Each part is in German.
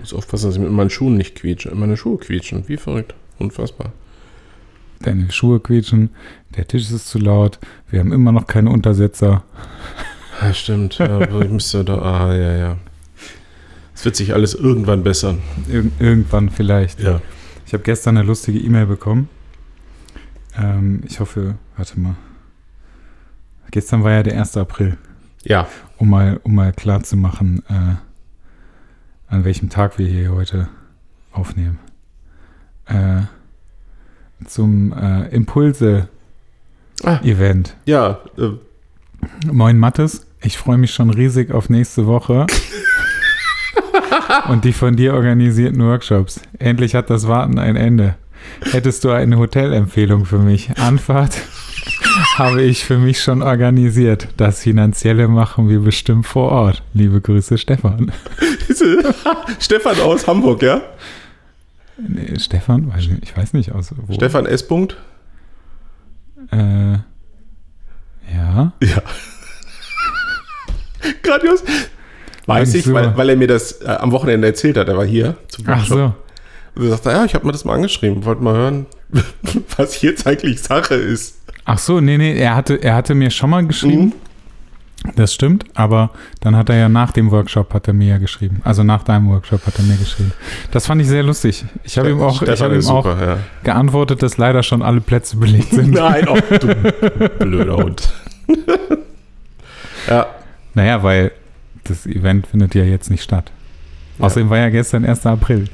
muss aufpassen, dass ich mit meinen Schuhen nicht quietsche. Meine Schuhe quietschen. Wie verrückt. Unfassbar. Deine Schuhe quietschen, der Tisch ist zu laut, wir haben immer noch keine Untersetzer. Ja, stimmt. Ja, ich müsste da. Ah, ja, ja. Es wird sich alles irgendwann bessern. Ir irgendwann vielleicht. Ja. Ich habe gestern eine lustige E-Mail bekommen. Ähm, ich hoffe, warte mal. Gestern war ja der 1. April, Ja. um mal, um mal klar zu machen, äh, an welchem Tag wir hier heute aufnehmen. Äh, zum äh, Impulse-Event. Ah, ja. Äh, Moin Mattes, ich freue mich schon riesig auf nächste Woche. Und die von dir organisierten Workshops. Endlich hat das Warten ein Ende. Hättest du eine Hotelempfehlung für mich? Anfahrt habe ich für mich schon organisiert. Das Finanzielle machen wir bestimmt vor Ort. Liebe Grüße, Stefan. Stefan aus Hamburg, ja? Nee, Stefan? Weiß ich- Ich weiß nicht aus wo. Stefan S. Punkt? Äh, ja. Ja. Grandios. Weiß ich, weil, weil er mir das äh, am Wochenende erzählt hat. Er war hier zum Ach Workshop. so. Und er sagte, ja, ich habe mir das mal angeschrieben. Wollte mal hören, was jetzt eigentlich Sache ist. Ach so, nee, nee, er hatte, er hatte mir schon mal geschrieben. Mhm. Das stimmt, aber dann hat er ja nach dem Workshop hat er mir ja geschrieben. Also nach deinem Workshop hat er mir geschrieben. Das fand ich sehr lustig. Ich habe ihm auch, ich habe ihm ist auch super, ja. geantwortet, dass leider schon alle Plätze belegt sind. Nein, oh, du blöder Hund. ja, Naja, weil das Event findet ja jetzt nicht statt. Außerdem war ja gestern 1. April.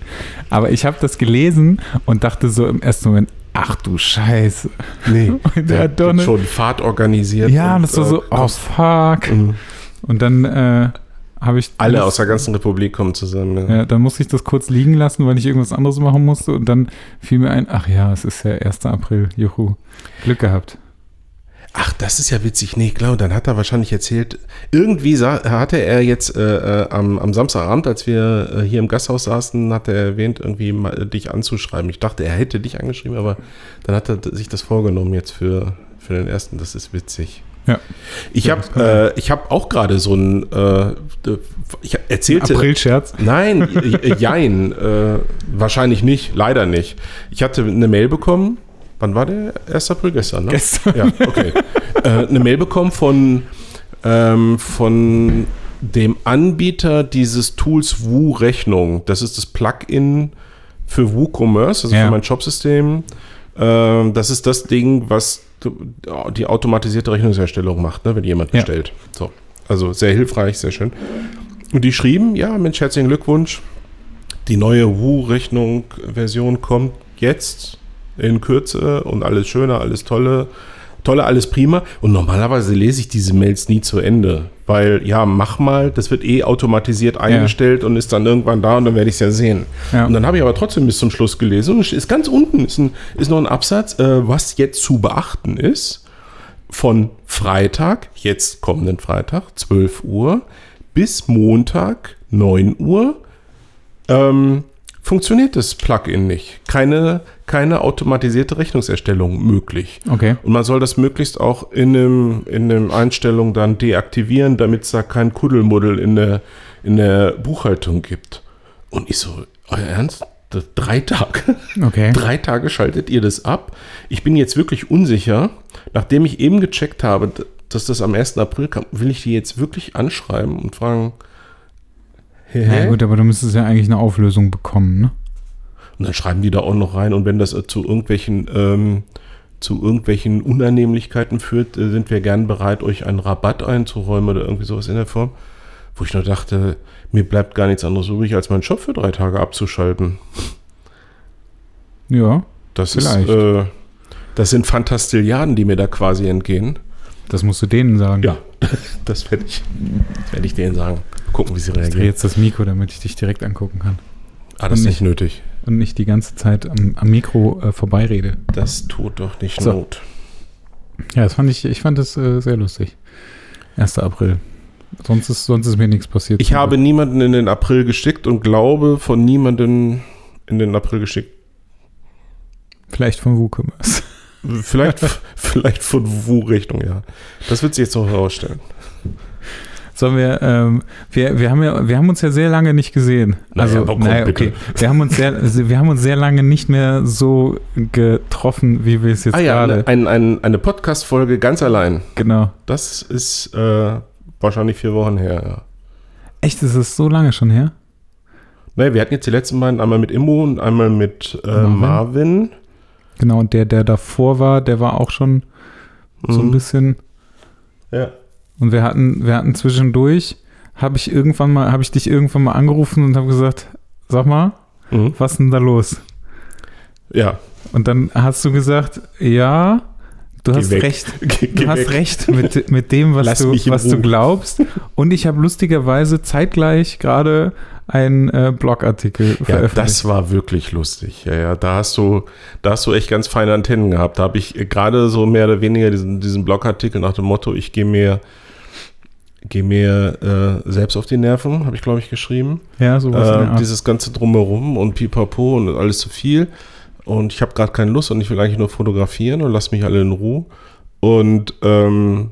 Aber ich habe das gelesen und dachte so im ersten Moment, ach du Scheiße. nee. Und Der er hat schon Fahrt organisiert. Ja, und, das war äh, so, oh fuck. mhm. Und dann äh, habe ich. Alle aus der ganzen Republik kommen zusammen. Ja. Ja, dann musste ich das kurz liegen lassen, weil ich irgendwas anderes machen musste. Und dann fiel mir ein, ach ja, es ist ja 1. April. Juhu. Glück gehabt. Ach, das ist ja witzig. Nee, klar, dann hat er wahrscheinlich erzählt, irgendwie hatte er jetzt äh, äh, am, am Samstagabend, als wir äh, hier im Gasthaus saßen, hat er erwähnt, irgendwie mal, dich anzuschreiben. Ich dachte, er hätte dich angeschrieben, aber dann hat er sich das vorgenommen jetzt für, für den ersten. Das ist witzig. Ja. Ich habe äh, ich hab auch gerade so ein, äh, ich erzählte, April-Scherz. Nein, j- jein. Äh, wahrscheinlich nicht, leider nicht. Ich hatte eine Mail bekommen. Wann war der? 1. April gestern, ne? Gestern. Ja, okay. äh, eine Mail bekommen von, ähm, von dem Anbieter dieses Tools Woo-Rechnung. Das ist das Plugin für WooCommerce, also Ja. für mein Shopsystem. Ähm, das ist das Ding, was die automatisierte Rechnungserstellung macht, ne, wenn jemand Ja. bestellt. So. Also sehr hilfreich, sehr schön. Und die schrieben, ja, Mensch, herzlichen Glückwunsch. Die neue Woo-Rechnung-Version kommt jetzt in Kürze und alles schöne, alles tolle, tolle, alles prima. Und normalerweise lese ich diese Mails nie zu Ende, weil ja, mach mal, das wird eh automatisiert eingestellt und ist dann irgendwann da und dann werde ich es ja sehen. Ja. Und dann habe ich aber trotzdem bis zum Schluss gelesen und es ist ganz unten ist, ein, ist noch ein Absatz, äh, was jetzt zu beachten ist. Von Freitag, jetzt kommenden Freitag, 12 Uhr, bis Montag, 9 Uhr, ähm, funktioniert das Plugin nicht. Keine, keine automatisierte Rechnungserstellung möglich. Okay. Und man soll das möglichst auch in einem, in einem Einstellung dann deaktivieren, damit es da kein Kuddelmuddel in der, in der Buchhaltung gibt. Und ich so, euer Ernst? Drei Tage? Okay. Drei Tage schaltet ihr das ab? Ich bin jetzt wirklich unsicher. Nachdem ich eben gecheckt habe, dass das am 1. April kam, will ich die jetzt wirklich anschreiben und fragen, hä? Ja, gut, aber du müsstest ja eigentlich eine Auflösung bekommen, ne? Und dann schreiben die da auch noch rein. Und wenn das äh, zu irgendwelchen, ähm, zu irgendwelchen Unannehmlichkeiten führt, äh, sind wir gern bereit, euch einen Rabatt einzuräumen oder irgendwie sowas in der Form. Wo ich nur dachte, mir bleibt gar nichts anderes übrig, als meinen Job für drei Tage abzuschalten. Ja, Das Vielleicht. ist, äh, das sind Fantastilliarden, die mir da quasi entgehen. das musst du denen sagen. Ja, das werde ich, das werde ich denen sagen. Gucken, wie sie Ich drehe reagieren. jetzt das Mikro, damit ich dich direkt angucken kann. Ah, das ist nicht nötig. Und nicht die ganze Zeit am, am Mikro äh, vorbeirede. Das tut doch nicht So. Not. Ja, das fand ich, ich fand das äh, sehr lustig. 1. April. Sonst ist, sonst ist mir nichts passiert. Ich habe niemanden in den April geschickt und glaube von niemanden in den April geschickt. Vielleicht von WooCommerce. Vielleicht, vielleicht von Wu-Richtung, ja. Das wird sich jetzt noch herausstellen. Sollen wir, ähm, wir, wir haben ja, wir haben uns ja sehr lange nicht gesehen. Naja, Also, naja, bitte. okay. Wir haben uns sehr, wir haben uns sehr lange nicht mehr so getroffen, wie wir es jetzt Ah ja, gerade. eine, ein, ein, eine Podcast-Folge ganz allein. Genau. Das ist äh, wahrscheinlich vier Wochen her. Ja. Echt, ist es so lange schon her? Naja, wir hatten jetzt die letzten beiden, einmal mit Immo und einmal mit äh, Marvin. Marvin. Genau, und der, der davor war, der war auch schon so ein Mhm. bisschen. Ja. Und wir hatten, wir hatten zwischendurch, habe ich irgendwann mal, habe ich dich irgendwann mal angerufen und habe gesagt, sag mal, Mhm. was ist denn da los? Ja. Und dann hast du gesagt, ja, du Geh hast weg. recht. Geh, Du hast weg. recht mit, mit dem, was, Lass du, was du glaubst. Und ich habe lustigerweise zeitgleich gerade einen äh, Blogartikel Ja, veröffentlicht. das war wirklich lustig. Ja, ja, da hast du, da hast du echt ganz feine Antennen gehabt. Da habe ich gerade so mehr oder weniger diesen, diesen Blogartikel nach dem Motto, ich gehe mir, gehe mir äh, selbst auf die Nerven, habe ich glaube ich geschrieben. ja, sowas. Äh, dieses ganze drumherum und pipapo und alles zu viel. Und ich habe gerade keine Lust und ich will eigentlich nur fotografieren und lass mich alle in Ruhe. Und ähm,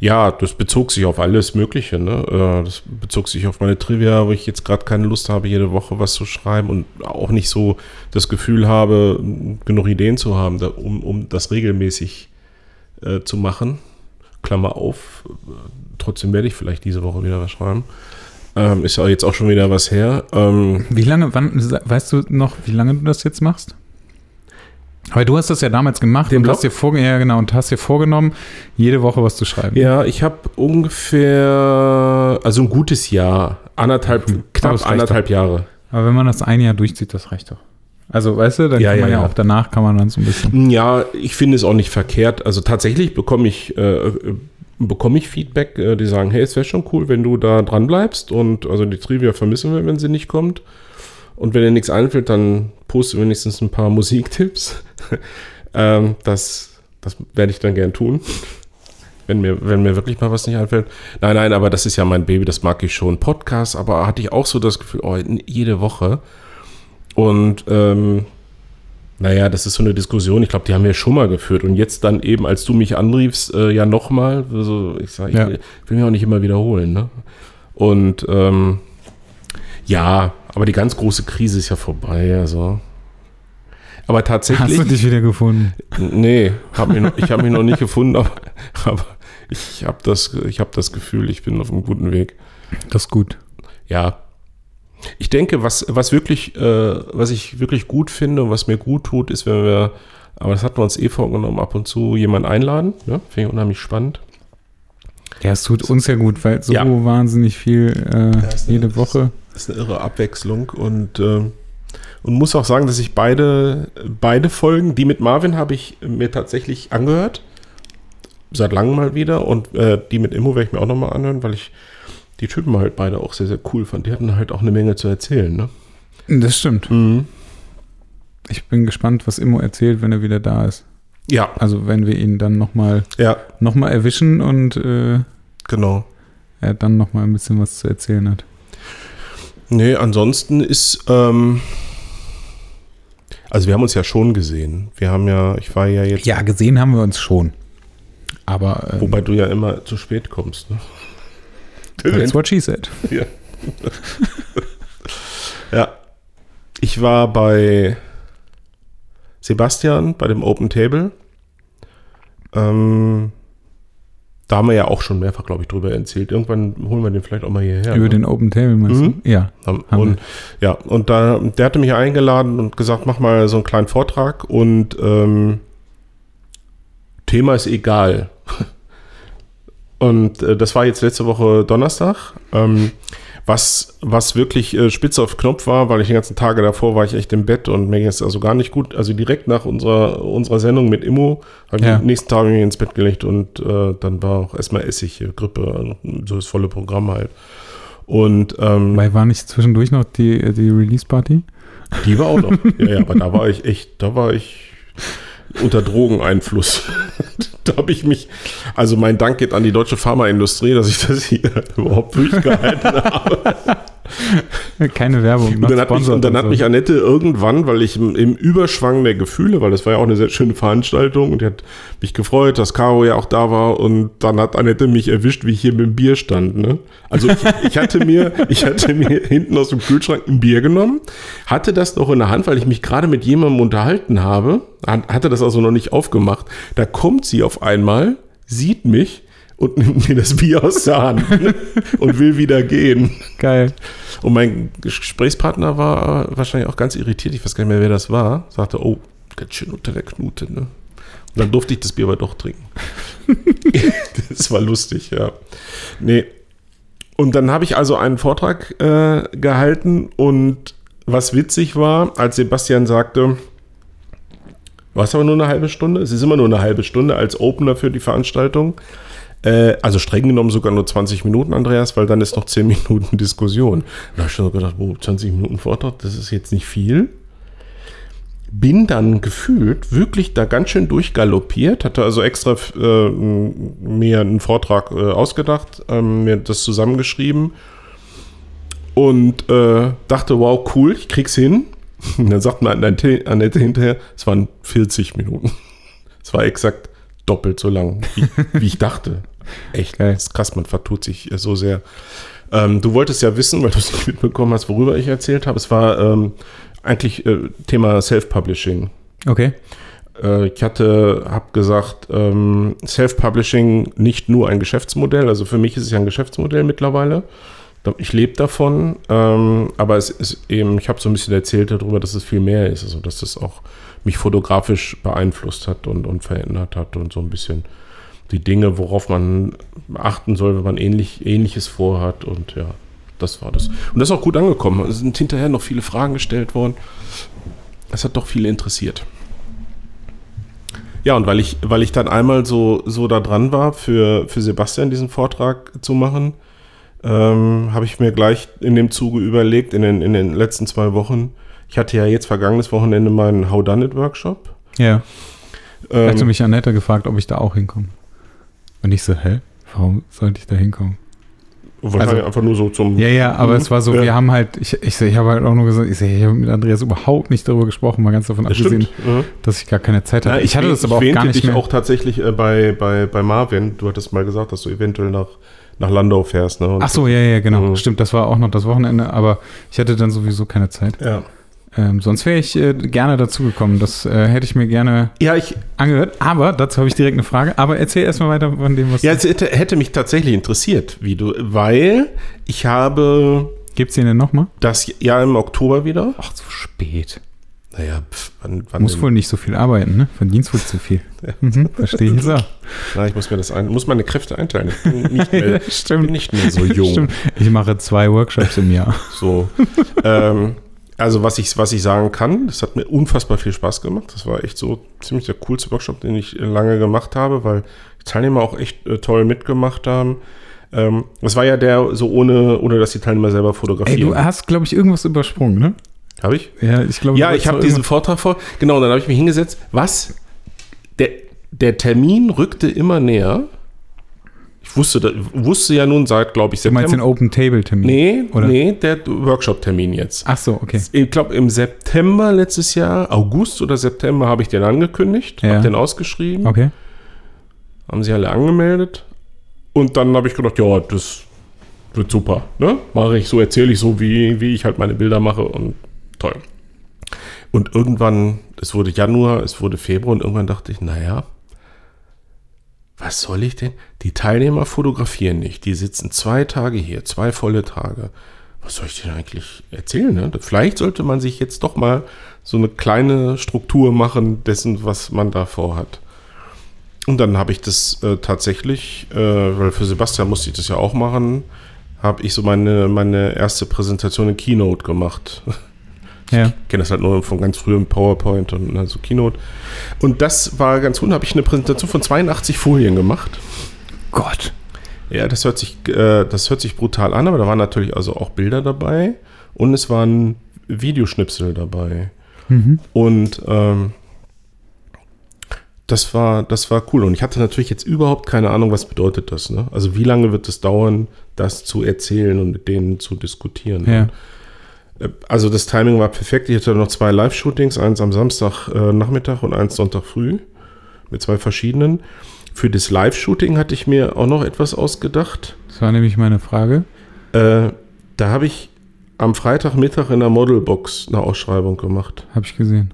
ja, das bezog sich auf alles Mögliche. Ne? Äh, Das bezog sich auf meine Trivia, wo ich jetzt gerade keine Lust habe, jede Woche was zu schreiben und auch nicht so das Gefühl habe, genug Ideen zu haben, um, um das regelmäßig äh, zu machen. Klammer auf. Äh, Trotzdem werde ich vielleicht diese Woche wieder was schreiben. Ähm, ist ja jetzt auch schon wieder was her. Ähm, Wie lange, wann, weißt du noch, wie lange du das jetzt machst? Weil du hast das ja damals gemacht Den und Blog? hast dir vorge ja, genau, und hast dir vorgenommen, jede Woche was zu schreiben. ja, ich habe ungefähr, also ein gutes Jahr, anderthalb, knapp anderthalb Jahre. Aber wenn man das ein Jahr durchzieht, das reicht doch. Also, weißt du, dann Ja, kann man ja, ja. auch danach kann man dann so ein bisschen. Ja, ich finde es auch nicht verkehrt. Also tatsächlich bekomme ich, äh, äh, bekomme ich Feedback, äh, die sagen, hey, es wäre schon cool, wenn du da dran bleibst. Und also die Trivia vermissen wir, wenn sie nicht kommt. Und wenn dir nichts einfällt, dann poste wenigstens ein paar Musiktipps. ähm, das, das werde ich dann gern tun. Wenn mir, wenn mir wirklich mal was nicht einfällt. Nein, nein, aber das ist ja mein Baby, das mag ich schon. Podcast, aber hatte ich auch so das Gefühl, oh, jede Woche. Und ähm, naja, das ist so eine Diskussion, ich glaube, die haben wir schon mal geführt. Und jetzt dann eben, als du mich anriefst, äh, ja nochmal, also ich sage, ich Ja. will, will mich auch nicht immer wiederholen. Ne? Und ähm, ja, aber die ganz große Krise ist ja vorbei. Also. Aber Hast tatsächlich, du dich wieder gefunden? nee, hab mich noch, ich habe mich noch nicht gefunden, aber, aber ich habe das, ich hab das Gefühl, ich bin auf einem guten Weg. Das ist gut. Ja. Ich denke, was, was wirklich, äh, was ich wirklich gut finde und was mir gut tut, ist, wenn wir, aber das hatten wir uns eh vorgenommen, ab und zu jemanden einladen. Ne? Finde ich unheimlich spannend. Ja, es tut uns ja gut, weil so Ja. wahnsinnig viel äh, ist- jede Woche. Das ist eine irre Abwechslung und, ähm, und muss auch sagen, dass ich beide, beide Folgen, die mit Marvin habe ich mir tatsächlich angehört. Seit langem mal wieder und äh, die mit Immo werde ich mir auch nochmal anhören, weil ich die Typen halt beide auch sehr, sehr cool fand. Die hatten halt auch eine Menge zu erzählen. Ne? Das stimmt. Mhm. Ich bin gespannt, was Immo erzählt, wenn er wieder da ist. Ja, Also wenn wir ihn dann nochmal ja, noch mal erwischen und äh, genau. er dann nochmal ein bisschen was zu erzählen hat. Nee, ansonsten ist, ähm, also wir haben uns ja schon gesehen. Wir haben ja, ich war ja jetzt, Ja, gesehen haben wir uns schon. Aber ähm, wobei du ja immer zu spät kommst. Ne? That's what she said. ja. ja. Ich war bei Sebastian bei dem Open Table. Ähm, da haben wir ja auch schon mehrfach, glaube ich, drüber erzählt. Irgendwann holen wir den vielleicht auch mal hierher. Über ne? den Open Table meinst Mhm. du? Ja. Und ja, und da, der hatte mich eingeladen und gesagt, mach mal so einen kleinen Vortrag und ähm, Thema ist egal. Und äh, das war jetzt letzte Woche Donnerstag. Ähm, was, was wirklich äh, spitze auf Knopf war, weil ich die ganzen Tage davor war ich echt im Bett und mir ging es also gar nicht gut. Also direkt nach unserer, unserer Sendung mit Immo habe ich Ja. am nächsten Tag mich ins Bett gelegt und äh, dann war auch erstmal Essig, äh, Grippe, so das volle Programm halt. Und ähm, Weil war nicht zwischendurch noch die, die Release-Party? die war auch noch. Ja, ja, aber da war ich echt, da war ich unter Drogeneinfluss. da habe ich mich, also mein Dank geht an die deutsche Pharmaindustrie, dass ich das hier überhaupt durchgehalten habe. Keine Werbung. Und dann, hat mich, und dann hat mich Annette irgendwann, weil ich im, im, Überschwang der Gefühle, weil das war ja auch eine sehr schöne Veranstaltung und die hat mich gefreut, dass Caro ja auch da war und dann hat Annette mich erwischt, wie ich hier mit dem Bier stand. Ne? Also ich, ich, hatte mir, ich hatte mir hinten aus dem Kühlschrank ein Bier genommen, hatte das noch in der Hand, weil ich mich gerade mit jemandem unterhalten habe, hatte das also noch nicht aufgemacht. Da kommt sie auf einmal, sieht mich und nimmt mir das Bier aus der Hand und will wieder gehen. Geil. Und mein Gesprächspartner war wahrscheinlich auch ganz irritiert, ich weiß gar nicht mehr, wer das war, sagte, oh, ganz schön unter der Knute, ne? Und dann durfte ich das Bier aber doch trinken. das war lustig, ja. Nee. Und dann habe ich also einen Vortrag äh, gehalten und was witzig war, als Sebastian sagte, war es aber nur eine halbe Stunde? Es ist immer nur eine halbe Stunde als Opener für die Veranstaltung. Äh, also streng genommen sogar nur 20 Minuten, Andreas, weil dann ist noch 10 Minuten Diskussion. Da habe ich schon gedacht, oh, 20 Minuten Vortrag, das ist jetzt nicht viel. Bin dann gefühlt wirklich da ganz schön durchgaloppiert, hatte also extra äh, mir einen Vortrag äh, ausgedacht, ähm, mir das zusammengeschrieben und äh, dachte, wow, cool, ich krieg's hin. Und dann sagt mir Annette hinterher, es waren 40 Minuten. Es war exakt doppelt so lang, wie, wie ich dachte. Echt, Geil. ist krass, man vertut sich so sehr. Ähm, du wolltest ja wissen, weil du es nicht mitbekommen hast, worüber ich erzählt habe. Es war ähm, eigentlich äh, Thema Self-Publishing. Okay. Äh, ich hatte, habe gesagt, ähm, Self-Publishing nicht nur ein Geschäftsmodell, also für mich ist es ja ein Geschäftsmodell mittlerweile. Ich lebe davon, ähm, aber es ist eben, ich habe so ein bisschen erzählt darüber, dass es viel mehr ist, also dass es auch mich fotografisch beeinflusst hat und, und verändert hat und so ein bisschen die Dinge, worauf man achten soll, wenn man ähnlich, Ähnliches vorhat. Und ja, das war das. Und das ist auch gut angekommen. Es sind hinterher noch viele Fragen gestellt worden. Es hat doch viele interessiert. Ja, und weil ich, weil ich dann einmal so, so da dran war, für, für Sebastian diesen Vortrag zu machen, ähm, habe ich mir gleich in dem Zuge überlegt, in den, in den letzten zwei Wochen, ich hatte ja jetzt vergangenes Wochenende meinen How Done It Workshop. Ja. Ähm, hatte mich Annette gefragt, ob ich da auch hinkomme. Und ich so, hä? Warum sollte ich da hinkommen? Wahrscheinlich also, einfach nur so zum. Ja, ja, aber mhm. es war so, ja. wir haben halt, ich, ich, ich habe halt auch nur gesagt, ich, ich habe mit Andreas überhaupt nicht darüber gesprochen, mal ganz davon abgesehen, ja. dass ich gar keine Zeit hatte. Ja, ich, ich, hatte das aber auch gar nicht dich mehr. auch tatsächlich äh, bei, bei, bei Marvin, du hattest mal gesagt, dass du eventuell nach, nach Landau fährst. Ne? Ach so, ja, ja, genau. Mhm. Stimmt, das war auch noch das Wochenende, aber ich hatte dann sowieso keine Zeit. Ja. Ähm, sonst wäre ich äh, gerne dazugekommen. Das äh, hätte ich mir gerne ja, ich, angehört. Aber dazu habe ich direkt eine Frage. Aber erzähl erstmal weiter von dem, was Ja, es hätte, hätte, mich tatsächlich interessiert, wie du, weil ich habe. Gibt es den denn nochmal? Das Jahr im Oktober wieder. Ach, zu spät. Naja, pf, wann, wann Muss wohl nicht so viel arbeiten, ne? Verdienst wohl zu viel. Ja. Mhm, verstehe ich so. Na, ich muss mir das ein, muss meine Kräfte einteilen. Ich bin nicht mehr, Stimmt. Bin nicht mehr so jung. Stimmt. Ich mache zwei Workshops im Jahr. So. ähm, also was ich, was ich sagen kann, das hat mir unfassbar viel Spaß gemacht. Das war echt so ziemlich der coolste Workshop, den ich lange gemacht habe, weil die Teilnehmer auch echt äh, toll mitgemacht haben. Ähm, das war ja der so ohne, ohne dass die Teilnehmer selber fotografieren. Ey, du hast, glaube ich, irgendwas übersprungen, ne? Habe ich? Ja, ich glaube. Ja, ich habe diesen Vortrag vor. Genau, und dann habe ich mich hingesetzt. Was? Der, der Termin rückte immer näher. Ich wusste, wusste ja nun seit, glaube ich, September. Du meinst den Open Table Termin? Nee, oder? nee, der Workshop-Termin jetzt. Ach so, okay. Ich glaube, im September letztes Jahr, August oder September, habe ich den angekündigt, ja. habe den ausgeschrieben. Okay. Haben sie alle angemeldet. Und dann habe ich gedacht, ja, das wird super. Ne? Mache ich so, erzähle ich so, wie, wie ich halt meine Bilder mache und toll. Und irgendwann, es wurde Januar, es wurde Februar und irgendwann dachte ich, naja, was soll ich denn? Die Teilnehmer fotografieren nicht. Die sitzen zwei Tage hier, zwei volle Tage. Was soll ich denn eigentlich erzählen? Ne? Vielleicht sollte man sich jetzt doch mal so eine kleine Struktur machen dessen, was man da vorhat. Und dann habe ich das äh, tatsächlich, äh, weil für Sebastian musste ich das ja auch machen, habe ich so meine, meine erste Präsentation in Keynote gemacht. Ja. Ich kenne das halt nur von ganz früh im PowerPoint und also Keynote. Und das war ganz cool. Da habe ich eine Präsentation von 82 Folien gemacht. Gott. Ja, das hört sich, äh, das hört sich brutal an, aber da waren natürlich also auch Bilder dabei und es waren Videoschnipsel dabei. Mhm. Und ähm, das war, das war cool. Und ich hatte natürlich jetzt überhaupt keine Ahnung, was bedeutet das. Ne? Also wie lange wird es dauern, das zu erzählen und mit denen zu diskutieren. Ja. Äh, Also das Timing war perfekt. Ich hatte noch zwei Live-Shootings, eins am Samstag äh, Nachmittag und eins Sonntag früh mit zwei verschiedenen. Für das Live-Shooting hatte ich mir auch noch etwas ausgedacht. Das war nämlich meine Frage. Äh, da habe ich am Freitagmittag in der Modelbox eine Ausschreibung gemacht. Habe ich gesehen.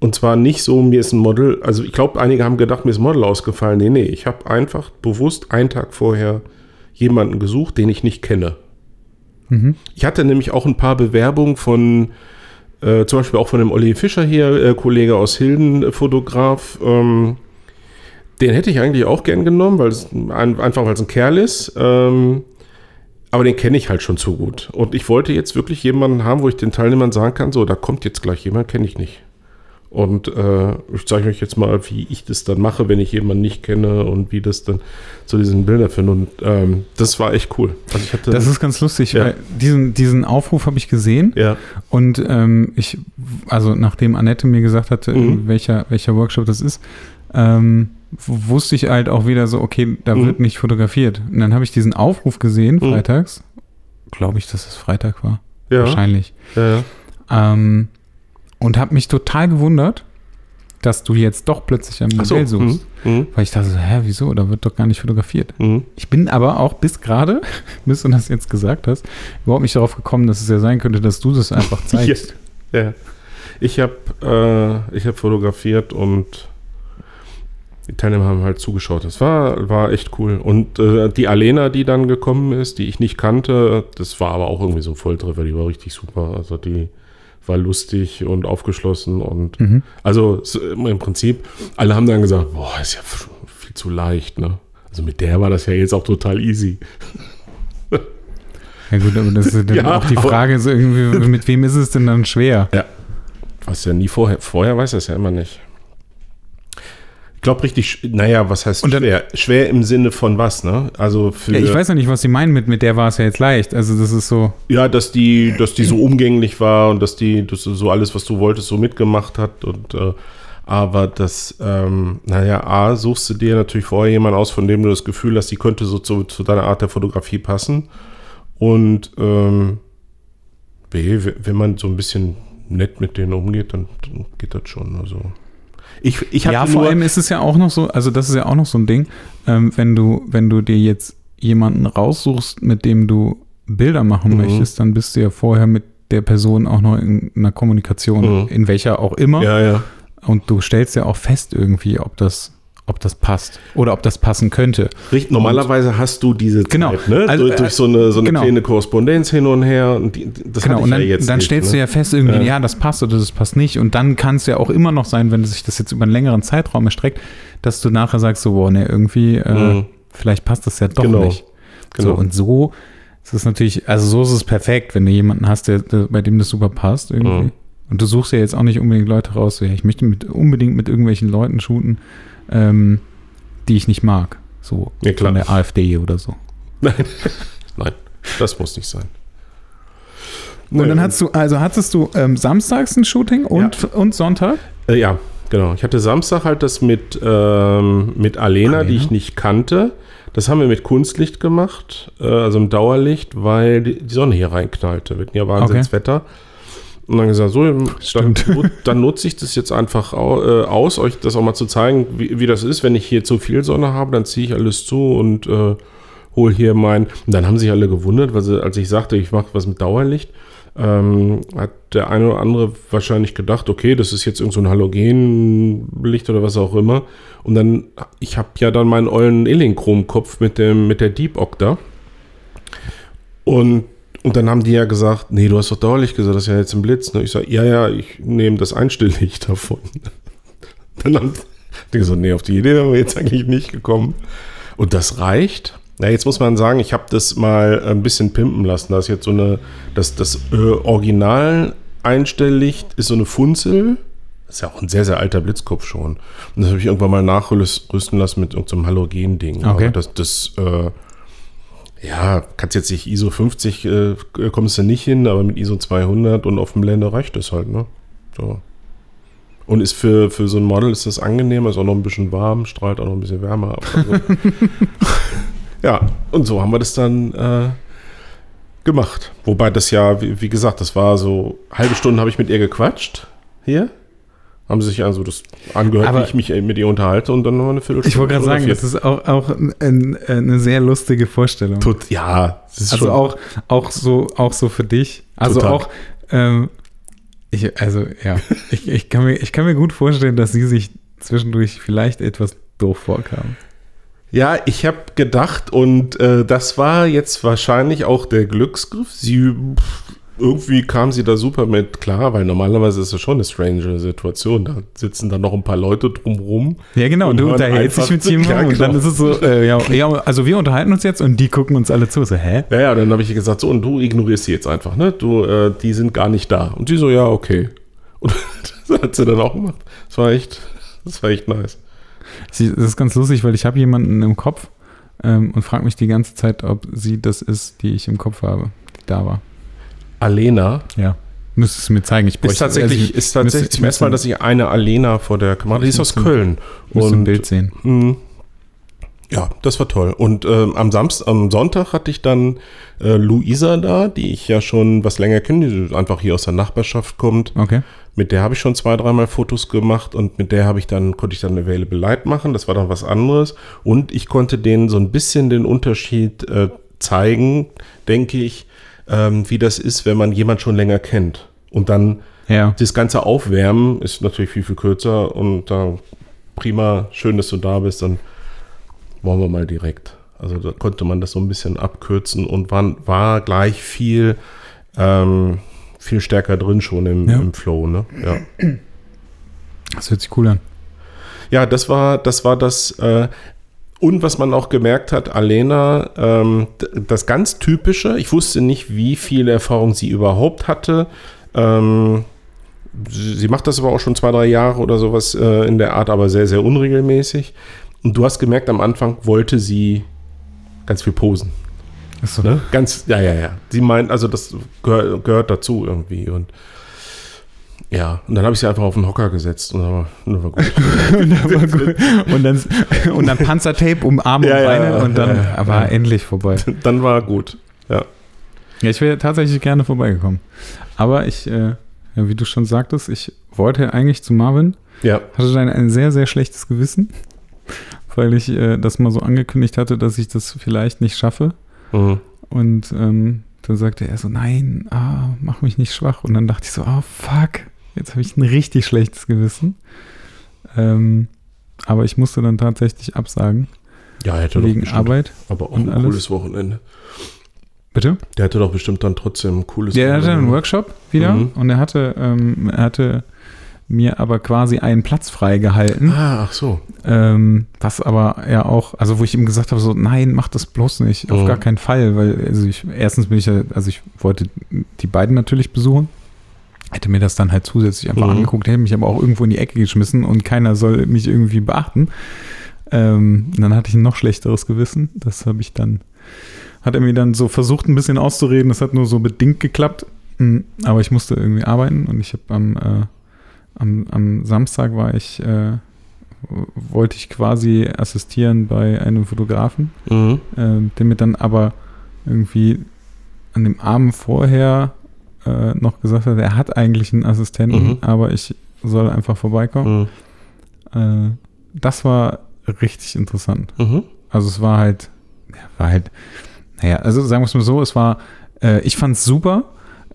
Und zwar nicht so, mir ist ein Model, also ich glaube, einige haben gedacht, mir ist ein Model ausgefallen. Nee, nee, ich habe einfach bewusst einen Tag vorher jemanden gesucht, den ich nicht kenne. Mhm. Ich hatte nämlich auch ein paar Bewerbungen von, äh, zum Beispiel auch von dem Olli Fischer hier, äh, Kollege aus Hilden, äh, Fotograf. Ähm, den hätte ich eigentlich auch gern genommen, weil es ein, einfach weil es ein Kerl ist. Ähm, aber den kenne ich halt schon zu gut. Und ich wollte jetzt wirklich jemanden haben, wo ich den Teilnehmern sagen kann, so, da kommt jetzt gleich jemand, kenne ich nicht. Und äh, ich zeige euch jetzt mal, wie ich das dann mache, wenn ich jemanden nicht kenne und wie das dann zu diesen Bildern finde. Und ähm, das war echt cool. Also ich hatte, Das ist ganz lustig, Ja. weil diesen, diesen Aufruf habe ich gesehen ja, und ähm, ich, also nachdem Annette mir gesagt hatte, Mhm. welcher, welcher Workshop das ist, ähm, wusste ich halt auch wieder so, okay, da Mhm. wird nicht fotografiert. Und dann habe ich diesen Aufruf gesehen, Mhm. freitags. Glaube ich, dass es Freitag war. ja, Wahrscheinlich. ja, ja. Ähm, und habe mich total gewundert, dass du jetzt doch plötzlich ein Ach so, Modell suchst. mhm, Weil ich dachte so, hä, wieso? Da wird doch gar nicht fotografiert. mhm. Ich bin aber auch bis gerade, bis du das jetzt gesagt hast, überhaupt nicht darauf gekommen, dass es ja sein könnte, dass du das einfach zeigst. Ja. Ich habe äh, ich hab fotografiert und die Teilnehmer haben halt zugeschaut. Das war, war echt cool. Und äh, die Alena, die dann gekommen ist, die ich nicht kannte, das war aber auch irgendwie so ein Volltreffer. Die war richtig super. Also die war lustig und aufgeschlossen und Mhm. also im Prinzip, alle haben dann gesagt, boah, ist ja viel zu leicht, ne? Also mit der war das ja jetzt auch total easy. Ja gut, aber das ist dann Ja, auch die Frage, so irgendwie, mit wem ist es denn dann schwer? Was ja nie vorher, vorher weiß es ja immer nicht. Ich glaube richtig, naja, was heißt Und dann- schwer? Schwer im Sinne von was, ne? Also für, Ja, ich weiß ja nicht, was sie meinen mit, mit der war es ja jetzt leicht. Also das ist so, ja, dass die, dass die so umgänglich war und dass die, dass du so alles, was du wolltest, so mitgemacht hat und äh, aber das, ähm, naja, A, suchst du dir natürlich vorher jemanden aus, von dem du das Gefühl hast, die könnte so zu, zu deiner Art der Fotografie passen. Und ähm, B, wenn man so ein bisschen nett mit denen umgeht, dann, dann geht das schon. Also ich, ich ja, vor allem ist es ja auch noch so, also das ist ja auch noch so ein Ding, ähm, wenn du, wenn du dir jetzt jemanden raussuchst, mit dem du Bilder machen Mhm. möchtest, dann bist du ja vorher mit der Person auch noch in einer Kommunikation, Mhm. in welcher auch immer. ja, ja. Und du stellst ja auch fest irgendwie, ob das, ob das passt oder ob das passen könnte. Richtig, normalerweise hast du diese Genau. Zeit, ne? Also, durch, durch so eine, so eine genau. kleine Korrespondenz hin und her. Und die, das genau, und dann, ja jetzt dann nicht, stellst ne? du ja fest, irgendwie, Ja. ja. das passt oder das passt nicht. Und dann kann es ja auch immer noch sein, wenn sich das jetzt über einen längeren Zeitraum erstreckt, dass du nachher sagst, so, boah, ne, irgendwie, äh, Mhm. vielleicht passt das ja doch Genau. nicht. Genau. So, und so ist es natürlich, also so ist es perfekt, wenn du jemanden hast, der, der, bei dem das super passt irgendwie. Mhm. Und du suchst ja jetzt auch nicht unbedingt Leute raus, so, ja, ich möchte mit, unbedingt mit irgendwelchen Leuten shooten, ähm, die ich nicht mag. So Ja, klar. von der AfD oder so. Nein. Nein, das muss nicht sein. Und dann hattest du, also hattest du ähm, samstags ein Shooting und, und Sonntag? Äh, ja, genau. Ich hatte Samstag halt das mit, ähm, mit Alena, die Alena? ich nicht kannte. Das haben wir mit Kunstlicht gemacht, äh, also im Dauerlicht, weil die, die Sonne hier reinknallte. Wir hatten ja Wahnsinnswetter. Und dann gesagt, so, dann, dann nutze ich das jetzt einfach äh, aus, euch das auch mal zu zeigen, wie, wie das ist. Wenn ich hier zu viel Sonne habe, dann ziehe ich alles zu und äh, hole hier mein. Und dann haben sich alle gewundert, weil sie, als ich sagte, ich mache was mit Dauerlicht, ähm, hat der eine oder andere wahrscheinlich gedacht, okay, das ist jetzt irgend so ein Halogenlicht oder was auch immer. Und dann, ich habe ja dann meinen ollen Elinchrom-Kopf mit, dem, mit der Deep Octa. Und, und dann haben die ja gesagt, nee, du hast doch Dauerlicht gesagt, das ist ja jetzt ein Blitz. Ne? Ich sage, ja, ja, ich nehme das Einstelllicht davon. dann haben die gesagt, nee, auf die Idee wären wir jetzt eigentlich nicht gekommen. Und das reicht. Na, jetzt muss man sagen, ich habe das mal ein bisschen pimpen lassen. Da ist jetzt so eine, das, das äh, Original-Einstelllicht ist so eine Funzel. Das ist ja auch ein sehr, sehr alter Blitzkopf schon. Und das habe ich irgendwann mal nachrüsten lassen mit irgendeinem Halogen-Ding. Okay. Aber das, das äh, ja, kannst jetzt nicht ISO 50, äh, kommst du nicht hin, aber mit ISO 200 und auf dem Blende reicht das halt, ne? So. Und ist für, für so ein Model ist das angenehm, ist auch noch ein bisschen warm, strahlt auch noch ein bisschen wärmer ab. Also. ja, und so haben wir das dann äh, gemacht. Wobei das ja, wie, wie gesagt, das war so, halbe Stunde habe ich mit ihr gequatscht. Hier. Haben sie sich also das angehört, Aber- wie ich mich äh, mit ihr unterhalte und dann noch eine Viertelstunde. Ich wollte gerade sagen, das ist auch, auch ein, eine sehr lustige Vorstellung. Tot, ja, also auch, auch, so, auch so für dich. Also Total. auch, ähm, ich, also ja, ich, ich, kann mir, ich kann mir gut vorstellen, dass sie sich zwischendurch vielleicht etwas doof vorkam. Ja, ich habe gedacht und äh, das war jetzt wahrscheinlich auch der Glücksgriff. Sie pff, irgendwie kam sie da super mit klar, weil normalerweise ist es schon eine strange Situation. Da sitzen dann noch ein paar Leute drumrum. Ja, genau, Und du unterhältst dich mit jemandem Ja, und dann genau. ist es so, äh, ja, ja, also wir unterhalten uns jetzt und die gucken uns alle zu. So, hä? Ja, ja, dann habe ich ihr gesagt, so und du ignorierst sie jetzt einfach, ne? Du, äh, die sind gar nicht da. Und sie so, ja, okay. Und das hat sie dann auch gemacht. Das war echt, das war echt nice. Sie, das ist ganz lustig, weil ich habe jemanden im Kopf ähm, und frage mich die ganze Zeit, ob sie das ist, die ich im Kopf habe, die da war. Alena Ja. Müsstest du mir zeigen. Ich ist bräuchte- tatsächlich, also ich ist tatsächlich müsste- zum ersten Mal, dass ich eine Alena vor der Kamera, die ist aus Köln. müsste ein Und Bild sehen. Mhm. Ja, das war toll. Und ähm, am Samstag, am Sonntag hatte ich dann äh, Luisa da, die ich ja schon was länger kenne, die einfach hier aus der Nachbarschaft kommt. Okay. Mit der habe ich schon zwei, dreimal Fotos gemacht und mit der habe ich dann, konnte ich dann Available Light machen. Das war dann was anderes. Und ich konnte denen so ein bisschen den Unterschied äh, zeigen, denke ich, ähm, wie das ist, wenn man jemand schon länger kennt. Und dann Ja. das ganze Aufwärmen ist natürlich viel, viel kürzer und äh, prima, schön, dass du da bist, dann wollen wir mal direkt. Also da konnte man das so ein bisschen abkürzen und war, war gleich viel, ähm, viel stärker drin schon im, Ja. im Flow, ne? Ja. Das hört sich cool an. Ja, das war das, war das äh, und was man auch gemerkt hat, Alena, ähm, das ganz typische, ich wusste nicht, wie viel Erfahrung sie überhaupt hatte. Ähm, sie, macht das aber auch schon zwei, drei Jahre oder sowas äh, in der Art, aber sehr, sehr unregelmäßig. Und du hast gemerkt, am Anfang wollte sie ganz viel posen. Achso. Ne? Ganz, ja, ja, ja. Sie meint, also das gehör, gehört dazu irgendwie. Und ja, und dann habe ich sie einfach auf den Hocker gesetzt und dann war, dann war gut. und, dann war gut. und, dann, und dann Panzertape um Arme Ja, und ja, Beine und dann ja, ja. war endlich vorbei. dann war gut. Ja. Ja, ich wäre tatsächlich gerne vorbeigekommen. Aber ich, äh, ja, wie du schon sagtest, ich wollte eigentlich zu Marvin, Ja. hatte dann ein sehr, sehr schlechtes Gewissen, weil ich äh, das mal so angekündigt hatte, dass ich das vielleicht nicht schaffe. Mhm. Und ähm, dann sagte er so, nein, ah, mach mich nicht schwach. Und dann dachte ich so, oh fuck, jetzt habe ich ein richtig schlechtes Gewissen. Ähm, aber ich musste dann tatsächlich absagen, Ja, er hätte doch wegen bestimmt, Arbeit. aber auch ein alles. cooles Wochenende. Bitte? Der hätte doch bestimmt dann trotzdem ein cooles Ja, er hatte einen Wochenende. Workshop wieder Mhm. und er hatte, ähm, er hatte mir aber quasi einen Platz freigehalten, Ah, ach so. ähm, was aber ja auch, also wo ich ihm gesagt habe, so nein, mach das bloß nicht, auf Mhm. gar keinen Fall, weil also ich, erstens bin ich ja, also ich wollte die beiden natürlich besuchen, hätte mir das dann halt zusätzlich einfach Mhm. angeguckt, hätte mich aber auch irgendwo in die Ecke geschmissen und keiner soll mich irgendwie beachten. Ähm, dann hatte ich ein noch schlechteres Gewissen, das habe ich dann, hat er mir dann so versucht ein bisschen auszureden, das hat nur so bedingt geklappt, Mm, aber ich musste irgendwie arbeiten und ich habe am, äh, am, am Samstag war ich, äh, wollte ich quasi assistieren bei einem Fotografen, Mhm. äh, der mir dann aber irgendwie an dem Abend vorher äh, noch gesagt hat, er hat eigentlich einen Assistenten, Mhm. aber ich soll einfach vorbeikommen. Mhm. Äh, das war richtig interessant. Mhm. Also es war halt, ja, war halt, naja, also sagen wir es mal so, es war, äh, ich fand es super.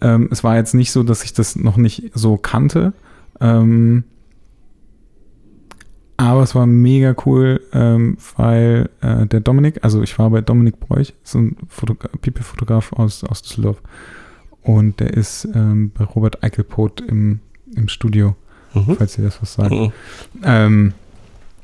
Ähm, es war jetzt nicht so, dass ich das noch nicht so kannte. Ähm, aber es war mega cool, ähm, weil äh, der Dominik, also ich war bei Dominik Bräuch, so ein Fotogra People-Fotograf aus, aus Düsseldorf. Und der ist ähm, bei Robert Eichelpoth im, im Studio, Mhm. falls ihr das was sagt. Mhm. Ähm,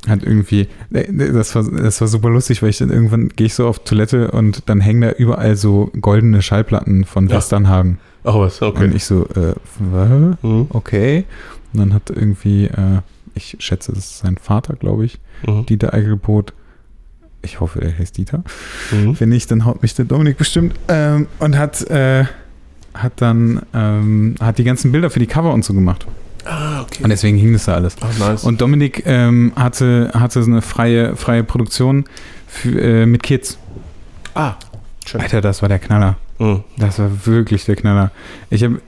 hat irgendwie, äh, das war, das war super lustig, weil ich dann irgendwann gehe ich so auf Toilette und dann hängen da überall so goldene Schallplatten von Ja. Westernhagen. Ach was, okay. Und ich so, äh? Mhm. okay. Und dann hat irgendwie, äh, ich schätze, das ist sein Vater, glaube ich, Mhm. Dieter Eichelbrot. Ich hoffe, er heißt Dieter. Mhm. Wenn nicht, dann haut mich der Dominik bestimmt. Ähm, und hat, äh, hat dann, ähm, hat die ganzen Bilder für die Cover und so gemacht. Ah, okay. Und deswegen hing das da alles. Ach, nice. Und Dominik ähm, hatte, hatte so eine freie, freie Produktion für, äh, mit Kids. ah, schön. Alter, das war der Knaller. Mhm. Das war wirklich der Knaller. Ich habe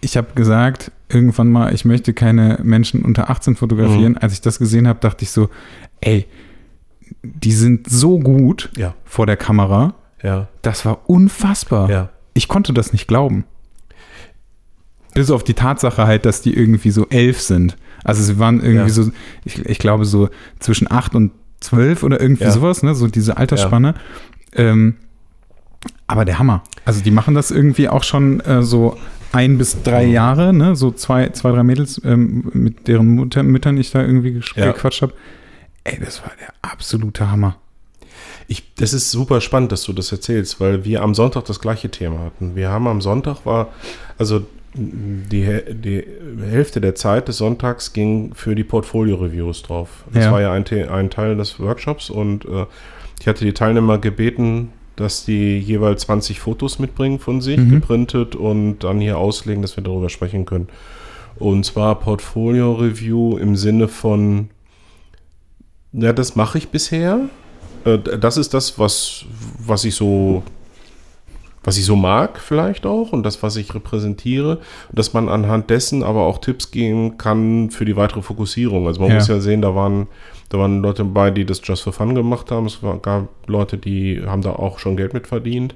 ich hab gesagt, irgendwann mal, ich möchte keine Menschen unter 18 fotografieren. Als ich das gesehen habe, dachte ich so, ey, die sind so gut Ja, vor der Kamera. ja, Das war unfassbar. ja. Ich konnte das nicht glauben. Bis auf die Tatsache halt, dass die irgendwie so elf sind. Also sie waren irgendwie Ja. so, ich, ich glaube so zwischen acht und zwölf oder irgendwie Ja. sowas, ne? So diese Altersspanne. Ähm, aber der Hammer. Also die machen das irgendwie auch schon äh, so ein bis drei. Jahre, ne? So zwei, zwei, drei Mädels, ähm, mit deren Mutter, Müttern ich da irgendwie Ja. gequatscht habe. Ey, das war der absolute Hammer. Ich, das ist super spannend, dass du das erzählst, weil wir am Sonntag das gleiche Thema hatten. Wir haben am Sonntag war, also die, die Hälfte der Zeit des Sonntags ging für die Portfolio-Reviews drauf. Das Ja. war ja ein, ein Teil des Workshops und äh, ich hatte die Teilnehmer gebeten, dass die jeweils 20 Fotos mitbringen von sich, Mhm. geprintet und dann hier auslegen, dass wir darüber sprechen können. Und zwar Portfolio-Review im Sinne von, ja, das mache ich bisher. Äh, Das ist das, was, was ich so, was ich so mag, vielleicht auch, und das, was ich repräsentiere, und dass man anhand dessen aber auch Tipps geben kann für die weitere Fokussierung. Also man Ja. muss ja sehen, da waren, da waren Leute dabei, die das just for fun gemacht haben. Es gab Leute, die haben da auch schon Geld mit verdient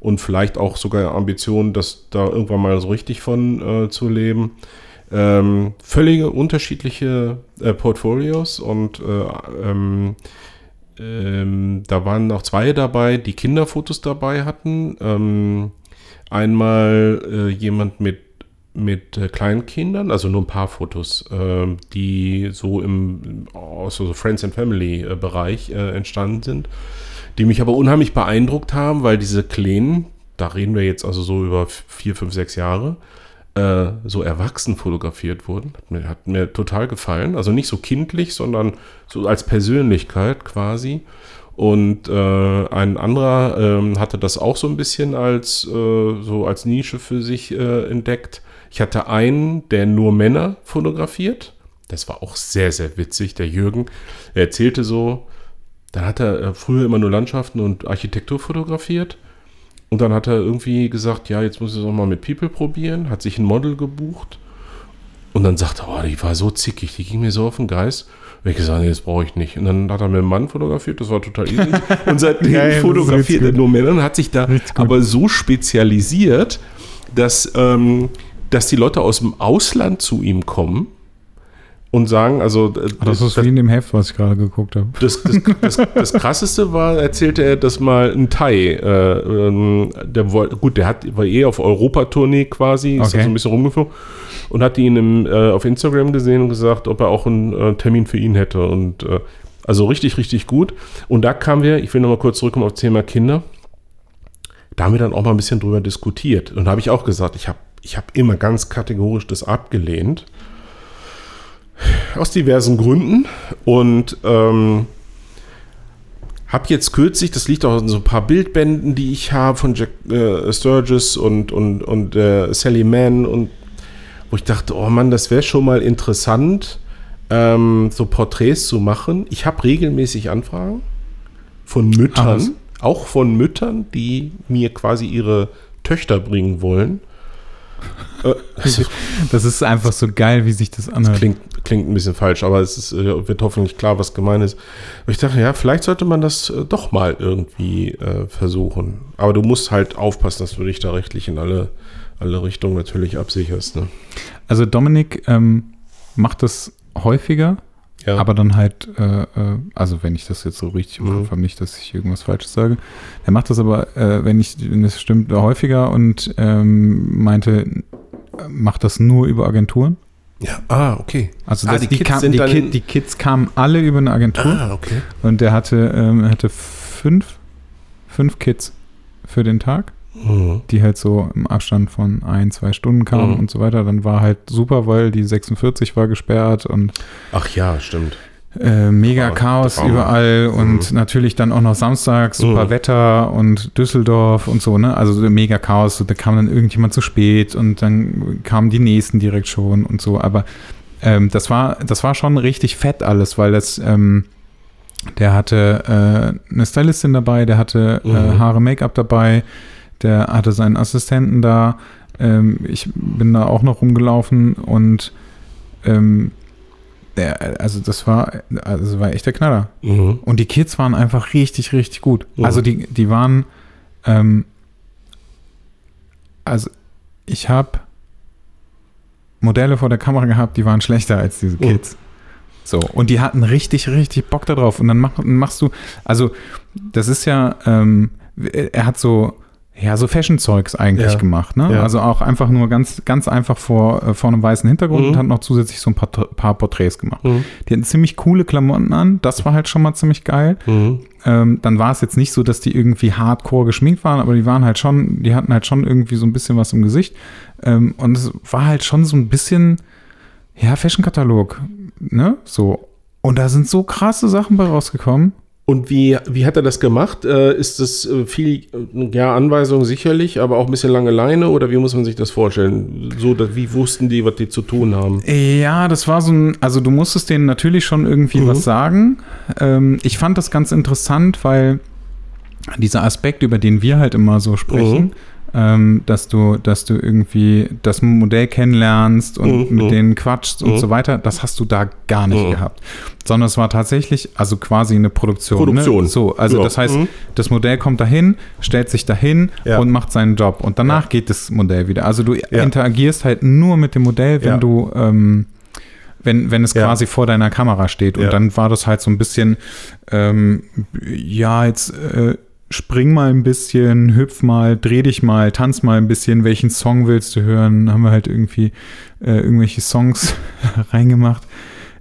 und vielleicht auch sogar Ambitionen, das da irgendwann mal so richtig von äh, zu leben. Ähm, völlige unterschiedliche äh, Portfolios und äh, ähm, ähm, da waren noch zwei dabei, die Kinderfotos dabei hatten. Ähm, einmal äh, jemand mit, mit äh, Kleinkindern, also nur ein paar Fotos, ähm, die so im aus so Friends and Family äh, Bereich äh, entstanden sind, die mich aber unheimlich beeindruckt haben, weil diese Kleinen, da reden wir jetzt also so über vier, fünf, sechs Jahre, äh, so erwachsen fotografiert wurden. Hat mir, hat mir total gefallen. Also nicht so kindlich, sondern so als Persönlichkeit quasi. Und äh, ein anderer ähm, hatte das auch so ein bisschen als, äh, so als Nische für sich äh, entdeckt. Ich hatte einen, der nur Männer fotografiert. Das war auch sehr, sehr witzig. Der Jürgen, er erzählte so, dann hat er äh, früher immer nur Landschaften und Architektur fotografiert. Und dann hat er irgendwie gesagt, ja, jetzt muss ich es auch mal mit People probieren, hat sich ein Model gebucht. Und dann sagt er, oh, die war so zickig, die ging mir so auf den Geist. Und ich gesagt, nee, das brauche ich nicht. Und dann hat er mit einem Mann fotografiert, das war total easy. Und seitdem Ja, ja, fotografiert er nur Männer und hat sich da aber so spezialisiert, dass, ähm, dass die Leute aus dem Ausland zu ihm kommen und sagen, also äh, Das ist wie in dem Heft, was ich gerade geguckt habe. das, das, das, krasseste war, erzählte er, dass mal ein Thai, äh, ähm, der wollte, gut, der hat, war eh auf Europatournee quasi, ist Okay. da so ein bisschen rumgeflogen und hat ihn im, äh, auf Instagram gesehen und gesagt, ob er auch einen äh, Termin für ihn hätte. Und äh, also richtig, richtig gut. Und da kamen wir, ich will nochmal kurz zurückkommen auf das Thema Kinder. Da haben wir dann auch mal ein bisschen drüber diskutiert. Und da habe ich auch gesagt, ich habe ich hab immer ganz kategorisch das abgelehnt. Aus diversen Gründen. Und ähm, habe jetzt kürzlich, das liegt auch in so ein paar Bildbänden, die ich habe von Jack äh, Sturgis und, und, und äh, Sally Mann und wo ich dachte, oh Mann, das wäre schon mal interessant, ähm, so Porträts zu machen. Ich habe regelmäßig Anfragen von? Müttern, auch von Müttern, die mir quasi ihre Töchter bringen wollen. Äh, also, Das ist einfach so geil, wie sich das anhört. Klingt, klingt ein bisschen falsch, aber es ist, äh, wird hoffentlich klar, was gemeint ist. Aber ich dachte, ja, vielleicht sollte man das äh, doch mal irgendwie äh, versuchen. Aber du musst halt aufpassen, dass du dich da rechtlich in alle, alle Richtungen natürlich absicherst. Ne? Also Dominik ähm, macht das häufiger, Ja. aber dann halt, äh, äh, also wenn ich das jetzt so richtig im Mhm. Kopf habe, nicht, dass ich irgendwas Falsches sage. Er macht das aber, äh, wenn ich, wenn es stimmt, häufiger und ähm, meinte, macht das nur über Agenturen. ja. Ah, okay. Also Ah, das, die die, Kids kam, sind die, Kid, die Kids kamen alle über eine Agentur Ah, okay. und der hatte, ähm, er hatte fünf, fünf Kids für den Tag. Mhm. die halt so im Abstand von ein, zwei Stunden kamen Mhm. und so weiter. Dann war halt super, weil die 46 war gesperrt und Ach ja, stimmt. äh, mega Traum- Chaos Traum. überall und natürlich dann auch noch Samstag super Mhm. Wetter und Düsseldorf und so, ne? Also so mega Chaos. Da kam dann irgendjemand zu spät und dann kamen die nächsten direkt schon und so. Aber ähm, das war, das war schon richtig fett alles, weil das, ähm, der hatte äh, eine Stylistin dabei, der hatte äh, Mhm. Haare, Make-up dabei, der hatte seinen Assistenten da. Ähm, ich bin da auch noch rumgelaufen und ähm, der, also das war, also das war echt der Knaller. Mhm. Und die Kids waren einfach richtig, richtig gut. Mhm. Also die, die waren, ähm, also ich habe Modelle vor der Kamera gehabt, die waren schlechter als diese Mhm. Kids. So, und die hatten richtig, richtig Bock darauf. Und dann mach, machst du, also das ist ja, ähm, er hat so, ja, so Fashion-Zeugs eigentlich Ja. gemacht, ne? Ja. Also auch einfach nur ganz, ganz einfach vor, äh, vor einem weißen Hintergrund Mhm. und hat noch zusätzlich so ein paar, paar Porträts gemacht. Mhm. Die hatten ziemlich coole Klamotten an, das war halt schon mal ziemlich geil. Mhm. Ähm, dann war es jetzt nicht so, dass die irgendwie hardcore geschminkt waren, aber die waren halt schon, die hatten halt schon irgendwie so ein bisschen was im Gesicht. Ähm, und es war halt schon so ein bisschen, ja, Fashion-Katalog, ne? So. Und da sind so krasse Sachen bei rausgekommen. Und wie, wie hat er das gemacht? Äh, ist das äh, viel, äh, ja, Anweisung sicherlich, aber auch ein bisschen lange Leine oder wie muss man sich das vorstellen? So, wie wussten die, was die zu tun haben? Ja, das war so ein, also du musstest denen natürlich schon irgendwie Mhm. was sagen. Ähm, ich fand das ganz interessant, weil dieser Aspekt, über den wir halt immer so sprechen, Mhm. Ähm, dass du, dass du irgendwie das Modell kennenlernst und Mhm. mit denen quatschst und Mhm. so weiter, das hast du da gar nicht Mhm. gehabt. Sondern es war tatsächlich, also quasi eine Produktion. Produktion. Ne? So, also Ja. das heißt, Mhm. das Modell kommt dahin, stellt sich dahin Ja. und macht seinen Job. Und danach geht das Modell wieder. Also du Ja. interagierst halt nur mit dem Modell, wenn Ja. du ähm, wenn, wenn es Ja. quasi vor deiner Kamera steht. Und Ja. dann war das halt so ein bisschen, ähm, ja, jetzt äh, spring mal ein bisschen, hüpf mal, dreh dich mal, tanz mal ein bisschen, welchen Song willst du hören? Haben wir halt irgendwie äh, irgendwelche Songs reingemacht,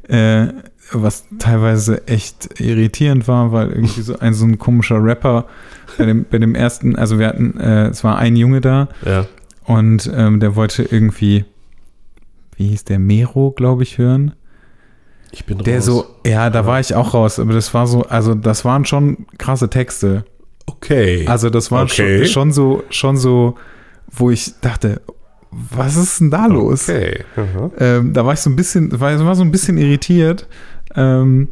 äh, was teilweise echt irritierend war, weil irgendwie so ein so ein komischer Rapper bei dem, bei dem ersten, also wir hatten, äh, es war ein Junge da, Ja. und ähm, der wollte irgendwie, wie hieß der, Mero, glaube ich, hören. Ich bin Der raus. so, ja, da war ich auch raus, aber das war so, also das waren schon krasse Texte. Okay. Also das war Okay. schon, schon so, schon so, wo ich dachte, was ist denn da los? Okay. Aha. Ähm, da war ich so ein bisschen, war, war so ein bisschen irritiert. Ähm,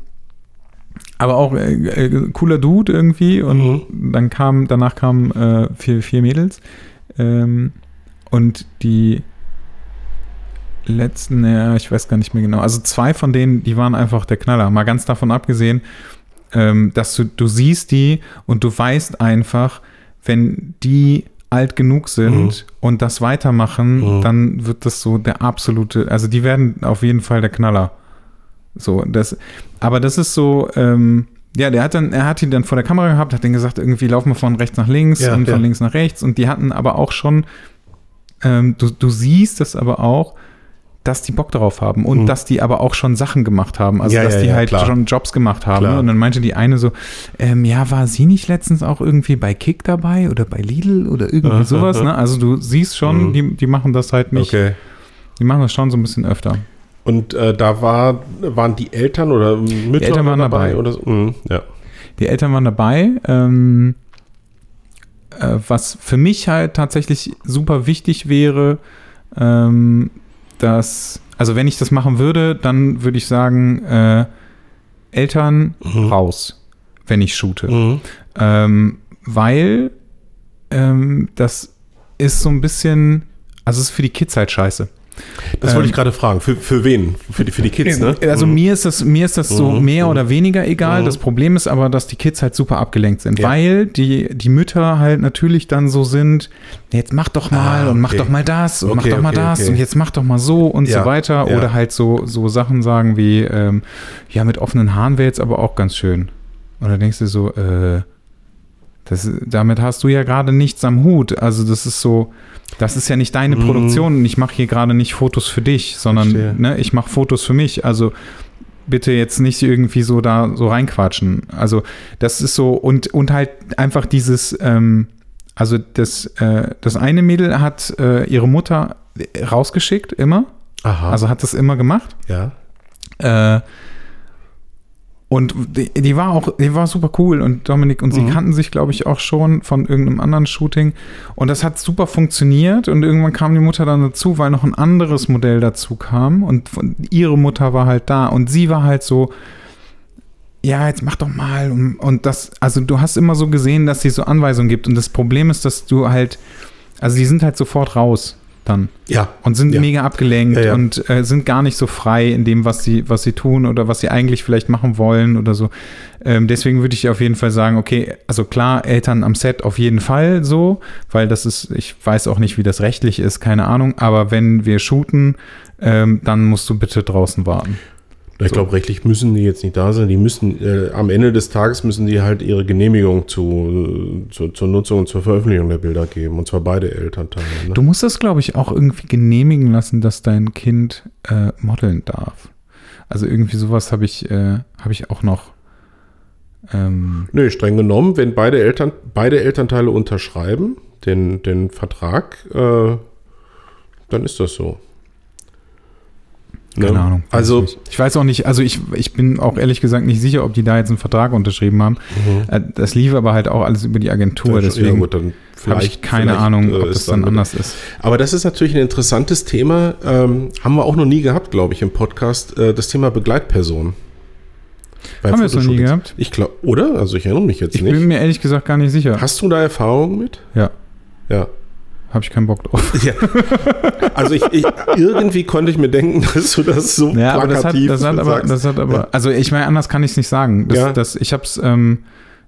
aber auch äh, äh, cooler Dude irgendwie. Und Mhm. dann kam, danach kamen äh, vier, vier Mädels. Ähm, und die letzten, ja, ich weiß gar nicht mehr genau. Also zwei von denen, die waren einfach der Knaller. Mal ganz davon abgesehen, ähm, dass du, du siehst die und du weißt einfach, wenn die alt genug sind Mhm. und das weitermachen, Mhm. dann wird das so der absolute, also die werden auf jeden Fall der Knaller. So, das, aber das ist so, ähm, ja, der hat dann, er hat die dann vor der Kamera gehabt, hat denen gesagt, irgendwie laufen wir von rechts nach links Ja, und von ja. links nach rechts und die hatten aber auch schon, ähm, du, du siehst es aber auch, dass die Bock darauf haben und Mhm. dass die aber auch schon Sachen gemacht haben. Also, Ja, dass ja, die ja, halt klar. schon Jobs gemacht haben. Klar. Und dann meinte die eine so, ähm, ja, war sie nicht letztens auch irgendwie bei Kick dabei oder bei Lidl oder irgendwie sowas? Ne? Also du siehst schon, Mhm. die, die machen das halt nicht, Okay. die machen das schon so ein bisschen öfter. Und äh, da war, waren die Eltern oder Mütter Eltern waren dabei. oder so? Mhm. Ja. Die Eltern waren dabei. Ähm, äh, was für mich halt tatsächlich super wichtig wäre, ähm, dass, also wenn ich das machen würde, dann würde ich sagen, äh, Eltern Mhm. raus, wenn ich shoote. Mhm. Ähm, weil ähm, das ist so ein bisschen, also es ist für die Kids halt scheiße. Das wollte Ähm, ich gerade fragen. Für, für wen? Für die, für die Kids, ne? Also Mhm. mir ist das, mir ist das so Mhm. mehr oder weniger egal. Mhm. Das Problem ist aber, dass die Kids halt super abgelenkt sind, Ja. weil die, die Mütter halt natürlich dann so sind, jetzt mach doch mal Ah, und mach okay. doch mal das und mach Okay, doch mal okay, das okay. und jetzt mach doch mal so und Ja, so weiter. ja. Oder halt so, so Sachen sagen wie, ähm, ja, mit offenen Haaren wäre jetzt aber auch ganz schön. Und dann denkst du so, äh, das, damit hast du ja gerade nichts am Hut. Also das ist so, das ist ja nicht deine Mhm. Produktion und ich mache hier gerade nicht Fotos für dich, sondern Verstehe. ne, ich mache Fotos für mich. Also bitte jetzt nicht irgendwie so da so reinquatschen. Also das ist so und, und halt einfach dieses, ähm, also das, äh, das eine Mädel hat äh, ihre Mutter rausgeschickt immer, Aha. also hat das immer gemacht. ja. Äh, Und die, die, war auch, die war super cool und Dominik und sie Mhm. kannten sich, glaube ich, auch schon von irgendeinem anderen Shooting. Und das hat super funktioniert und irgendwann kam die Mutter dann dazu, weil noch ein anderes Modell dazu kam und ihre Mutter war halt da und sie war halt so, ja, jetzt mach doch mal. Und, und das, also du hast immer so gesehen, dass sie so Anweisungen gibt. Und das Problem ist, dass du halt, also die sind halt sofort raus dann Ja. und sind Ja. mega abgelenkt Ja, ja. und äh, sind gar nicht so frei in dem, was sie, was sie tun oder was sie eigentlich vielleicht machen wollen oder so. Ähm, deswegen würde ich auf jeden Fall sagen, okay, also klar, Eltern am Set auf jeden Fall so, weil das ist, ich weiß auch nicht, wie das rechtlich ist, keine Ahnung, aber wenn wir shooten, ähm, dann musst du bitte draußen warten. Ich glaube, rechtlich müssen die jetzt nicht da sein. Die müssen, äh, am Ende des Tages müssen die halt ihre Genehmigung zu, zu, zur Nutzung und zur Veröffentlichung der Bilder geben. Und zwar beide Elternteile. Ne? Du musst das, glaube ich, auch irgendwie genehmigen lassen, dass dein Kind äh, modeln darf. Also irgendwie sowas habe ich, äh, habe ich auch noch. Ähm, Nö, streng genommen, wenn beide, Eltern, beide Elternteile unterschreiben, den, den Vertrag, äh, dann ist das so. Ne? Keine Ahnung. Also, ich weiß auch nicht, also ich, ich bin auch ehrlich gesagt nicht sicher, ob die da jetzt einen Vertrag unterschrieben haben. mhm. Äh, Das lief aber halt auch alles über die Agentur, deswegen gut, dann habe ich keine Ahnung, äh, ob das dann anders ist. Aber das ist natürlich ein interessantes Thema. Ähm, haben wir auch noch nie gehabt, glaube ich, im Podcast. Äh, das Thema Begleitperson. Bei Haben wir es noch nie gehabt? Ich glaube, oder? Also ich erinnere mich jetzt Ich nicht. bin mir ehrlich gesagt gar nicht sicher. Hast du da Erfahrungen mit? Ja, Ja. Habe ich keinen Bock drauf. ja. Also ich, ich, irgendwie konnte ich mir denken, dass du das so Ja, aber das hat, das hat aber, das hat aber, Ja. also ich meine, anders kann ich es nicht sagen. Das, Ja. das, ich habe es ähm,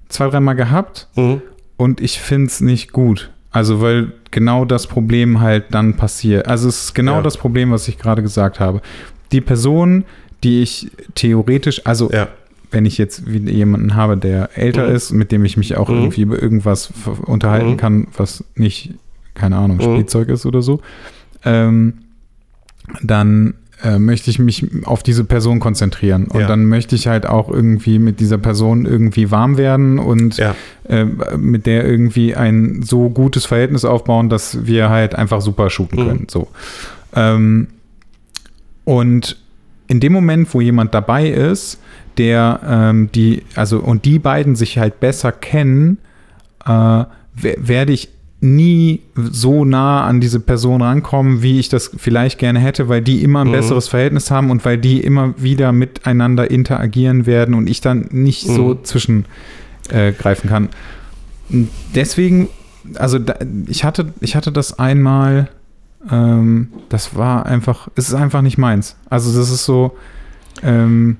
zwei, dreimal gehabt Mhm. und ich finde es nicht gut. Also, weil genau das Problem halt dann passiert. Also, es ist genau Ja. das Problem, was ich gerade gesagt habe. Die Person, die ich theoretisch, also, Ja. wenn ich jetzt jemanden habe, der älter Mhm. ist, mit dem ich mich auch Mhm. irgendwie über irgendwas unterhalten Mhm. kann, was nicht, keine Ahnung, Mhm. Spielzeug ist oder so, ähm, dann äh, möchte ich mich auf diese Person konzentrieren. Und Ja. dann möchte ich halt auch irgendwie mit dieser Person irgendwie warm werden und Ja. äh, mit der irgendwie ein so gutes Verhältnis aufbauen, dass wir halt einfach super shooten Mhm. können. So. Ähm, und in dem Moment, wo jemand dabei ist, der ähm, die, also und die beiden sich halt besser kennen, äh, wer- werde ich nie so nah an diese Person rankommen, wie ich das vielleicht gerne hätte, weil die immer ein Mhm. besseres Verhältnis haben und weil die immer wieder miteinander interagieren werden und ich dann nicht so Mhm. zwischengreifen äh, greifen kann. Deswegen, also da, ich hatte, ich hatte das einmal, ähm, das war einfach, es ist einfach nicht meins. Also das ist so, ähm,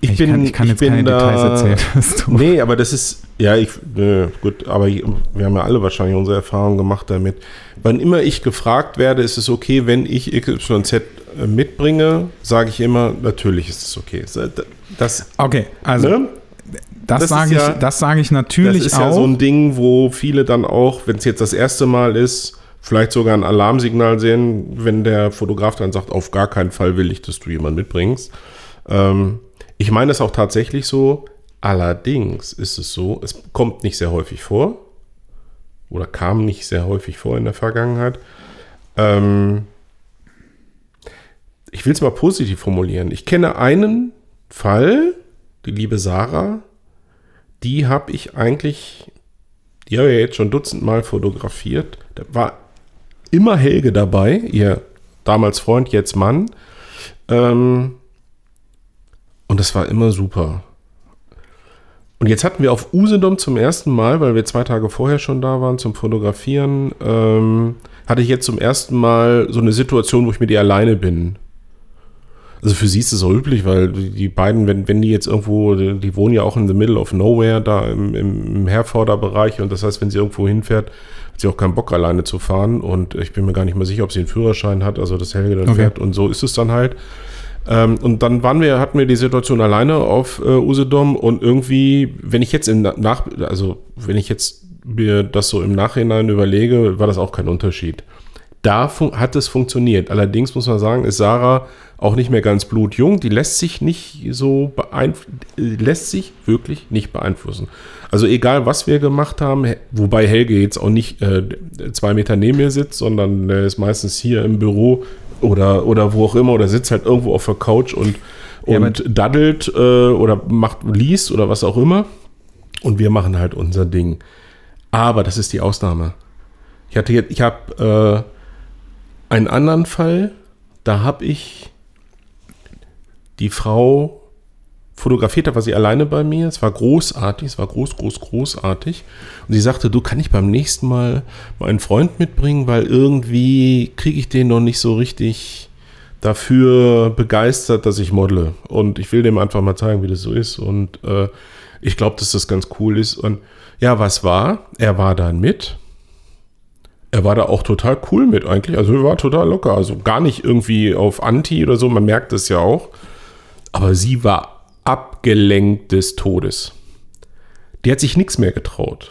Ich, ich, bin, kann, ich kann jetzt bin keine da, Details erzählen. Doof. Nee, aber das ist, ja, ich, nö, gut, aber ich, wir haben ja alle wahrscheinlich unsere Erfahrungen gemacht damit. Wann immer ich gefragt werde, ist es okay, wenn ich XYZ äh, mitbringe, sage ich immer, natürlich ist es okay. Das, Okay, also ne? das, das sage ja- ich, das sage ich natürlich das ist auch. ja so ein Ding, wo viele dann auch, wenn es jetzt das erste Mal ist, vielleicht sogar ein Alarmsignal sehen, wenn der Fotograf dann sagt, auf gar keinen Fall will ich, dass du jemanden mitbringst. Ähm, ich meine es auch tatsächlich so. Allerdings ist es so, es kommt nicht sehr häufig vor oder kam nicht sehr häufig vor in der Vergangenheit. Ähm, ich will es mal positiv formulieren. Ich kenne einen Fall, die liebe Sarah, die habe ich eigentlich, die habe ich jetzt schon dutzendmal fotografiert. Da war immer Helge dabei, ihr damals Freund, jetzt Mann. Ähm, und das war immer super. Und jetzt hatten wir auf Usedom zum ersten Mal, weil wir zwei Tage vorher schon da waren zum Fotografieren, ähm, hatte ich jetzt zum ersten Mal so eine Situation, wo ich mit ihr alleine bin. Also für sie ist es auch üblich, weil die beiden, wenn, wenn die jetzt irgendwo, die wohnen ja auch in the middle of nowhere, da im, im, Herforder Bereich und das heißt, wenn sie irgendwo hinfährt, hat sie auch keinen Bock alleine zu fahren und ich bin mir gar nicht mehr sicher, ob sie einen Führerschein hat, also das Helge dann Okay. fährt und so ist es dann halt. Ähm, und dann waren wir, hatten wir die Situation alleine auf äh, Usedom und irgendwie, wenn ich jetzt im Na- nach, also wenn ich jetzt mir das so im Nachhinein überlege, war das auch kein Unterschied. Da hat es funktioniert. Allerdings muss man sagen, ist Sarah auch nicht mehr ganz blutjung. Die lässt sich nicht so beeinflussen, lässt sich wirklich nicht beeinflussen. Also egal, was wir gemacht haben, wobei Helge jetzt auch nicht äh, zwei Meter neben mir sitzt, sondern er ist meistens hier im Büro oder, oder wo auch immer oder sitzt halt irgendwo auf der Couch und, Ja, und daddelt äh, oder macht, liest oder was auch immer. Und wir machen halt unser Ding. Aber das ist die Ausnahme. Ich hatte jetzt, ich habe äh, einen anderen Fall, da habe ich die Frau fotografiert, da war sie alleine bei mir. Es war großartig, es war groß, groß, großartig. Und sie sagte, du kann ich beim nächsten Mal meinen Freund mitbringen, weil irgendwie kriege ich den noch nicht so richtig dafür begeistert, dass ich modle. Und ich will dem einfach mal zeigen, wie das so ist. Und äh, ich glaube, dass das ganz cool ist. Und ja, was war? Er war dann mit. Er war da auch total cool mit eigentlich. Also er war total locker. Also gar nicht irgendwie auf Anti oder so. Man merkt es ja auch. Aber sie war abgelenkt des Todes. Die hat sich nichts mehr getraut.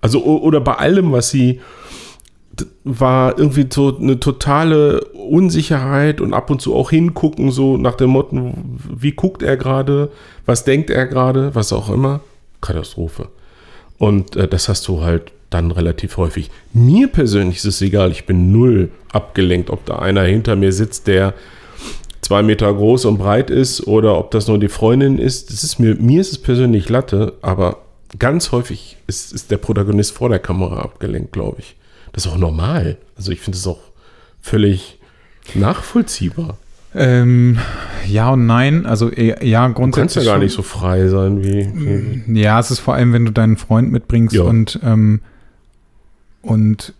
Also oder bei allem, was sie war irgendwie so eine totale Unsicherheit und ab und zu auch hingucken, so nach dem Motto, wie guckt er gerade, was denkt er gerade, was auch immer. Katastrophe. Und äh, das hast du halt dann relativ häufig. Mir persönlich ist es egal, ich bin null abgelenkt, ob da einer hinter mir sitzt, der zwei Meter groß und breit ist oder ob das nur die Freundin ist. Das ist mir, mir ist es persönlich Latte, aber ganz häufig ist, ist der Protagonist vor der Kamera abgelenkt, glaube ich. Das ist auch normal. Also ich finde es auch völlig nachvollziehbar. Ähm, ja und nein. Also eh, ja, Du kannst grundsätzlich. ja gar nicht so frei sein wie. wie Ja, es ist vor allem, wenn du deinen Freund mitbringst Ja. und, ähm, und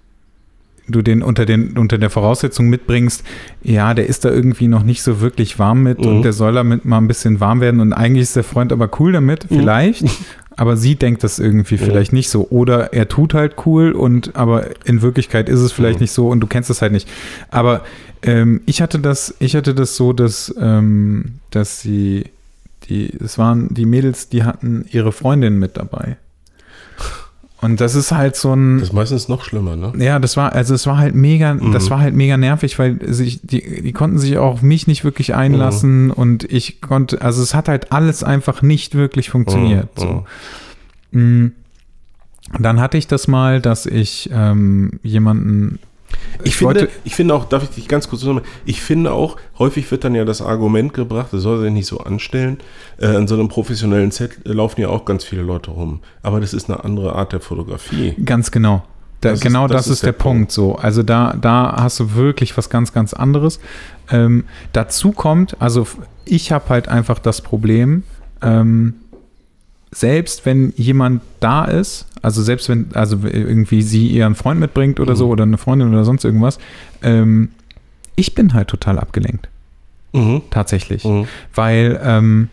du den unter, den unter der Voraussetzung mitbringst, ja, der ist da irgendwie noch nicht so wirklich warm mit Mhm. und der soll damit mal ein bisschen warm werden und eigentlich ist der Freund aber cool damit, Mhm. vielleicht. Aber sie denkt das irgendwie vielleicht nicht so. Oder er tut halt cool und aber in Wirklichkeit ist es vielleicht Mhm. nicht so und du kennst es halt nicht. Aber ähm, ich hatte das, ich hatte das so, dass, ähm, dass sie, die, es waren die Mädels, die hatten ihre Freundin mit dabei. Und das ist halt so ein. das ist meistens noch schlimmer, ne? Ja, das war, also es war halt mega, das war halt mega nervig, weil sich, die, die konnten sich auch auf mich nicht wirklich einlassen und ich konnte, also es hat halt alles einfach nicht wirklich funktioniert. Mhm, So. Mm. Dann hatte ich das mal, dass ich ähm, jemanden. Ich wollte- finde, ich finde auch, darf ich dich ganz kurz zusammen, ich finde auch, häufig wird dann ja das Argument gebracht, das soll sich nicht so anstellen. Äh, an so einem professionellen Set äh, laufen ja auch ganz viele Leute rum. Aber das ist eine andere Art der Fotografie. Ganz genau. Da, Das ist- genau das das, ist, der, Punkt. So, also da, da hast du wirklich was ganz, ganz anderes. Ähm, dazu kommt, also ich habe halt einfach das Problem, ähm, selbst wenn jemand da ist, also selbst wenn, also irgendwie sie ihren Freund mitbringt oder so oder eine Freundin oder sonst irgendwas, ähm, ich bin halt total abgelenkt, Mhm. tatsächlich Mhm. weil ähm,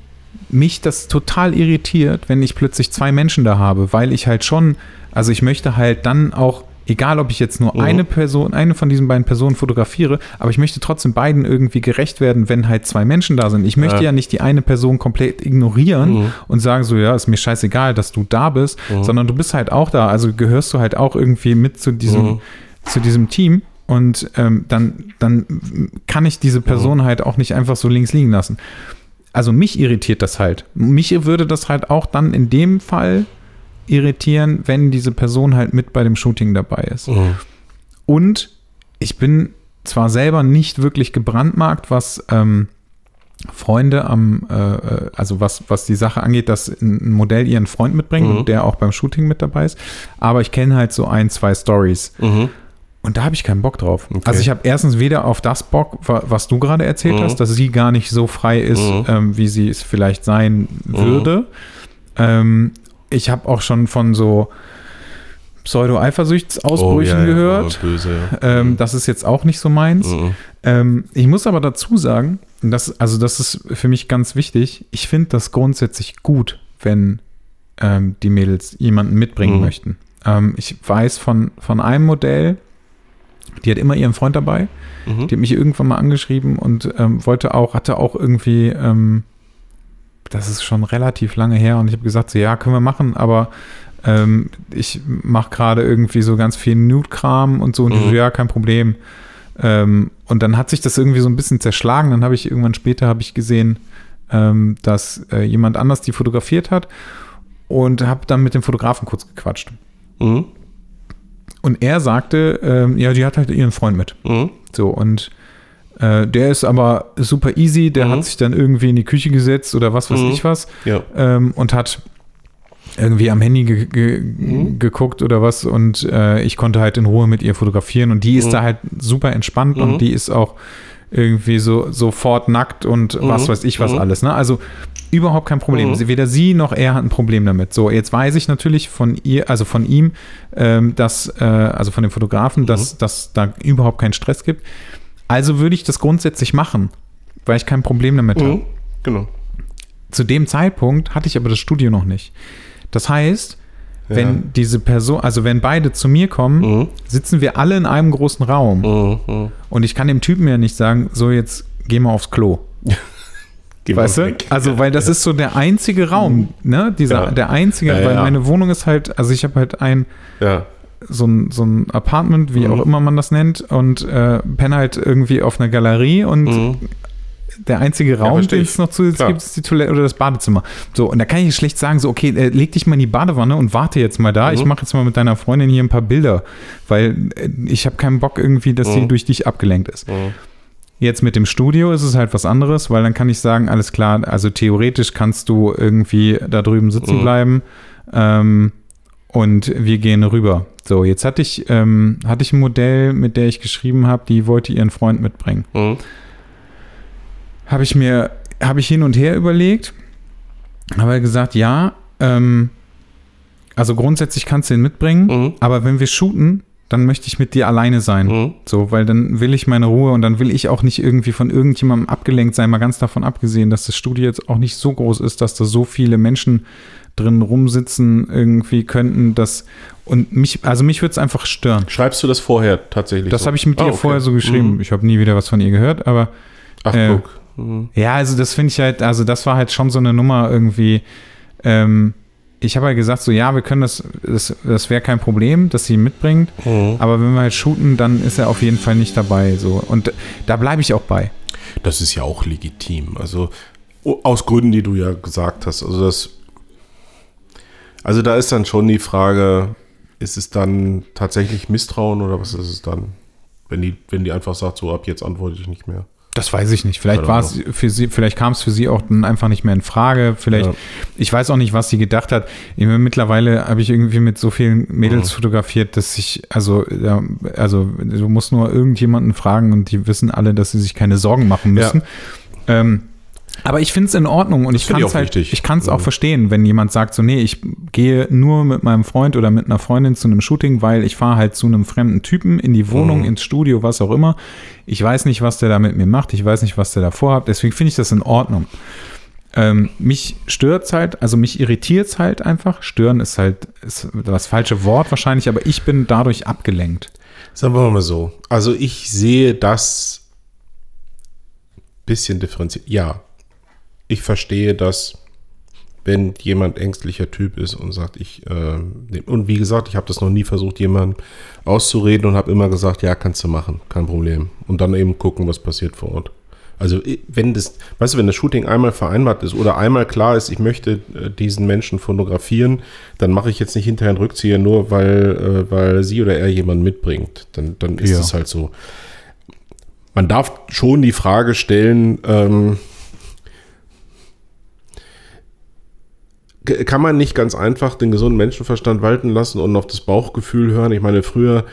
mich das total irritiert, wenn ich plötzlich zwei Menschen da habe, weil ich halt schon, also ich möchte halt dann auch, egal ob ich jetzt nur Mhm. eine Person, eine von diesen beiden Personen fotografiere, aber ich möchte trotzdem beiden irgendwie gerecht werden, wenn halt zwei Menschen da sind. Ich möchte Ja. ja, nicht die eine Person komplett ignorieren Mhm. und sagen so, ja, ist mir scheißegal, dass du da bist, Mhm. sondern du bist halt auch da, also gehörst du halt auch irgendwie mit zu diesem, Mhm. zu diesem Team. Und ähm, dann, dann kann ich diese Person halt auch nicht einfach so links liegen lassen. Also mich irritiert das halt. Mich würde das halt auch dann in dem Fall irritieren, wenn diese Person halt mit bei dem Shooting dabei ist. Mhm. Und ich bin zwar selber nicht wirklich gebrandmarkt, was ähm, Freunde am, äh, äh, also was, was die Sache angeht, dass ein Modell ihren Freund mitbringt Mhm. und der auch beim Shooting mit dabei ist. Aber ich kenne halt so ein, zwei Stories. Mhm. Und da habe ich keinen Bock drauf. Okay. Also ich habe erstens weder auf das Bock, wa- was du gerade erzählt Mhm. hast, dass sie gar nicht so frei ist, Mhm. ähm, wie sie es vielleicht sein würde. Ähm, ich habe auch schon von so Pseudo-Eifersuchtsausbrüchen Oh, ja, ja, gehört. oh, böse, ja. Ähm, das ist jetzt auch nicht so meins. Mhm. Ähm, ich muss aber dazu sagen, und das, also das ist für mich ganz wichtig, ich finde das grundsätzlich gut, wenn ähm, die Mädels jemanden mitbringen Mhm. möchten. Ähm, ich weiß von, von einem Modell, die hat immer ihren Freund dabei, Mhm. die hat mich irgendwann mal angeschrieben und ähm, wollte auch, hatte auch irgendwie, ähm, das ist schon relativ lange her und ich habe gesagt, so ja, können wir machen, aber ähm, ich mache gerade irgendwie so ganz viel Nude-Kram und so und Mhm. so, ja, kein Problem. Ähm, und dann hat sich das irgendwie so ein bisschen zerschlagen. Dann habe ich irgendwann später habe ich gesehen, ähm, dass äh, jemand anders die fotografiert hat und habe dann mit dem Fotografen kurz gequatscht. Mhm. Und er sagte, ähm, ja, die hat halt ihren Freund mit. Mhm. So, und Äh, der ist aber super easy, der Mhm. hat sich dann irgendwie in die Küche gesetzt oder was weiß Mhm. ich was Ja. ähm, und hat irgendwie am Handy ge ge Mhm. geguckt oder was und äh, ich konnte halt in Ruhe mit ihr fotografieren und die ist Mhm. da halt super entspannt Mhm. und die ist auch irgendwie so sofort nackt und was Mhm. weiß ich was Mhm. alles. Ne? Also überhaupt kein Problem. Mhm. Weder sie noch er hat ein Problem damit. So, jetzt weiß ich natürlich von ihr, also von ihm, ähm, dass, äh, also von dem Fotografen, dass, Mhm. dass da überhaupt keinen Stress gibt. Also würde ich das grundsätzlich machen, weil ich kein Problem damit habe. Mhm. Genau. Zu dem Zeitpunkt hatte ich aber das Studio noch nicht. Das heißt, Ja. wenn diese Person, also wenn beide zu mir kommen, Mhm. sitzen wir alle in einem großen Raum. Mhm. Mhm. Und ich kann dem Typen ja nicht sagen, so jetzt geh mal aufs Klo. Geh Weißt du? weg. Also, weil das ist so der einzige Raum, ne? Dieser, Ja. der einzige, Ja, weil meine Wohnung ist halt, also ich habe halt ein, Ja. So ein, so ein Apartment, wie Mhm. auch immer man das nennt, und äh, penne halt irgendwie auf einer Galerie und Mhm. der einzige Raum, verstehe den ich. es noch zusätzlich gibt, ist die Toilette oder das Badezimmer. So, und da kann ich schlecht sagen, so, okay, äh, leg dich mal in die Badewanne und warte jetzt mal da. Ich Mhm. mache jetzt mal mit deiner Freundin hier ein paar Bilder, weil äh, ich habe keinen Bock irgendwie, dass sie Mhm. durch dich abgelenkt ist. Mhm. Jetzt mit dem Studio ist es halt was anderes, weil dann kann ich sagen, alles klar, also theoretisch kannst du irgendwie da drüben sitzen Mhm. bleiben ähm, und wir gehen rüber. So, jetzt hatte ich, ähm, hatte ich ein Modell, mit der ich geschrieben habe, die wollte ihren Freund mitbringen. Mhm. Habe ich mir, habe ich hin und her überlegt, habe gesagt, ja, ähm, also grundsätzlich kannst du ihn mitbringen, Mhm. aber wenn wir shooten, dann möchte ich mit dir alleine sein. Mhm. So, weil dann will ich meine Ruhe und dann will ich auch nicht irgendwie von irgendjemandem abgelenkt sein, mal ganz davon abgesehen, dass das Studio jetzt auch nicht so groß ist, dass da so viele Menschen drin rumsitzen irgendwie könnten, dass und mich, also mich würde es einfach stören. Schreibst du das vorher tatsächlich? Das so? habe ich mit Ah, dir okay. vorher so geschrieben. Mhm. Ich habe nie wieder was von ihr gehört, aber Ach, Äh, guck. Mhm. ja, also das finde ich halt, also das war halt schon so eine Nummer irgendwie. Ähm, ich habe halt gesagt, so ja, wir können das, das, das wäre kein Problem, dass sie ihn mitbringt. Mhm. Aber wenn wir halt shooten, dann ist er auf jeden Fall nicht dabei. So. Und da bleibe ich auch bei. Das ist ja auch legitim. Also o- aus Gründen, die du ja gesagt hast. Also das, also da ist dann schon die Frage, ist es dann tatsächlich Misstrauen oder was ist es dann? Wenn die, wenn die einfach sagt, so ab jetzt antworte ich nicht mehr. Das weiß ich nicht. Vielleicht war es für sie, vielleicht kam es für sie auch dann einfach nicht mehr in Frage. Vielleicht, Ja. ich weiß auch nicht, was sie gedacht hat. Mittlerweile habe ich irgendwie mit so vielen Mädels Mhm. fotografiert, dass ich, also, ja, also du musst nur irgendjemanden fragen und die wissen alle, dass sie sich keine Sorgen machen müssen. Ähm, aber ich finde es in Ordnung und Das ich kann es auch halt, ich kann es auch Mhm. verstehen, wenn jemand sagt so, nee, ich gehe nur mit meinem Freund oder mit einer Freundin zu einem Shooting, weil ich fahre halt zu einem fremden Typen in die Wohnung, Mhm. ins Studio, was auch immer. Ich weiß nicht, was der da mit mir macht, ich weiß nicht, was der da vorhat, deswegen finde ich das in Ordnung. Ähm, mich stört's halt, also mich irritiert's halt einfach. Stören ist halt ist das falsche Wort wahrscheinlich, aber ich bin dadurch abgelenkt. Sagen wir mal so. Also ich sehe das bisschen differenziert. Ja, ich verstehe das, wenn jemand ängstlicher Typ ist und sagt, ich, äh, und wie gesagt, ich habe das noch nie versucht, jemanden auszureden und habe immer gesagt, ja, kannst du machen, kein Problem. Und dann eben gucken, was passiert vor Ort. Also wenn das, weißt du, wenn das Shooting einmal vereinbart ist oder einmal klar ist, ich möchte äh, diesen Menschen fotografieren, dann mache ich jetzt nicht hinterher einen Rückzieher, nur weil, äh, weil sie oder er jemanden mitbringt. Dann, dann ist Ja. es halt so. Man darf schon die Frage stellen, ähm, kann man nicht ganz einfach den gesunden Menschenverstand walten lassen und auf das Bauchgefühl hören? Ich meine, früher,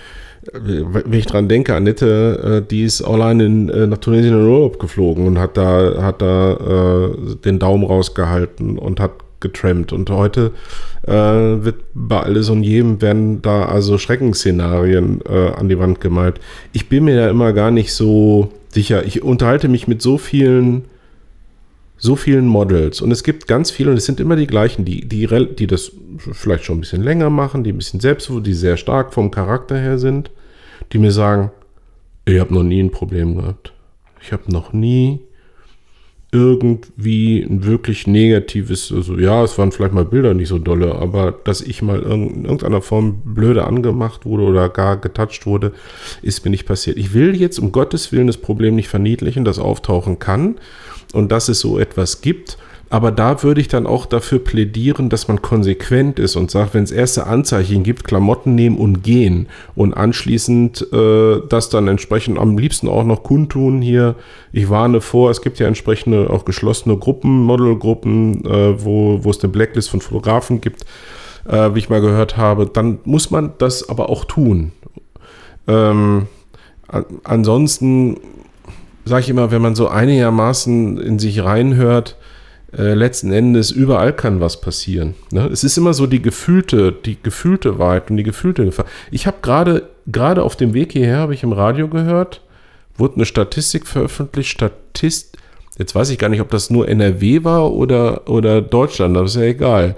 äh, wenn ich dran denke, Annette, äh, die ist allein in, äh, nach Tunesien in Urlaub geflogen und hat da, hat da äh, den Daumen rausgehalten und hat getrampt. Und heute äh, wird bei alles und jedem werden da also Schreckensszenarien äh, an die Wand gemalt. Ich bin mir da immer gar nicht so sicher. Ich unterhalte mich mit so vielen so vielen Models und es gibt ganz viele und es sind immer die gleichen, die, die, die das vielleicht schon ein bisschen länger machen, die ein bisschen selbstbewusst, die sehr stark vom Charakter her sind, die mir sagen, ich habe noch nie ein Problem gehabt. Ich habe noch nie irgendwie ein wirklich negatives, also ja, es waren vielleicht mal Bilder nicht so dolle, aber dass ich mal in irgendeiner Form blöde angemacht wurde oder gar getoucht wurde, ist mir nicht passiert. Ich will jetzt um Gottes Willen das Problem nicht verniedlichen, das auftauchen kann und dass es so etwas gibt, Aber da würde ich dann auch dafür plädieren, dass man konsequent ist und sagt, wenn es erste Anzeichen gibt, Klamotten nehmen und gehen und anschließend äh, das dann entsprechend am liebsten auch noch kundtun hier. Ich warne vor, es gibt ja entsprechende auch geschlossene Gruppen, Modelgruppen, äh, wo, wo es eine Blacklist von Fotografen gibt, äh, wie ich mal gehört habe. Dann muss man das aber auch tun. Ähm, ansonsten sage ich immer, wenn man so einigermaßen in sich reinhört, äh, letzten Endes überall kann was passieren. Ne? Es ist immer so die gefühlte, die gefühlte Wahrheit und die gefühlte Gefahr. Ich habe gerade, gerade auf dem Weg hierher, habe ich im Radio gehört, wurde eine Statistik veröffentlicht, Statist, jetzt weiß ich gar nicht, ob das nur NRW war oder, oder Deutschland, aber ist ja egal.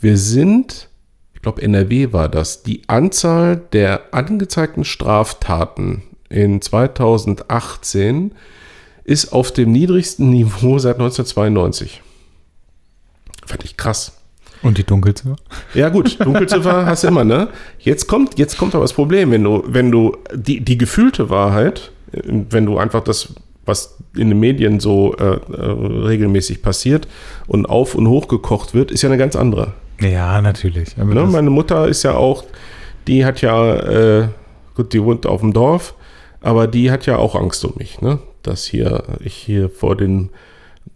Wir sind, ich glaube NRW war das, die Anzahl der angezeigten Straftaten in 2018 ist auf dem niedrigsten Niveau seit 1992. Fand ich krass. Und die Dunkelziffer? Ja, gut, Dunkelziffer hast du immer, ne? Jetzt kommt, jetzt kommt aber das Problem, wenn du, wenn du die, die gefühlte Wahrheit, wenn du einfach das, was in den Medien so äh, äh, regelmäßig passiert und auf und hoch gekocht wird, ist ja eine ganz andere. Ja, natürlich. Ne? Meine Mutter ist ja auch, die hat ja, äh, gut, die wohnt auf dem Dorf, aber die hat ja auch Angst um mich, ne? Dass hier, ich hier vor den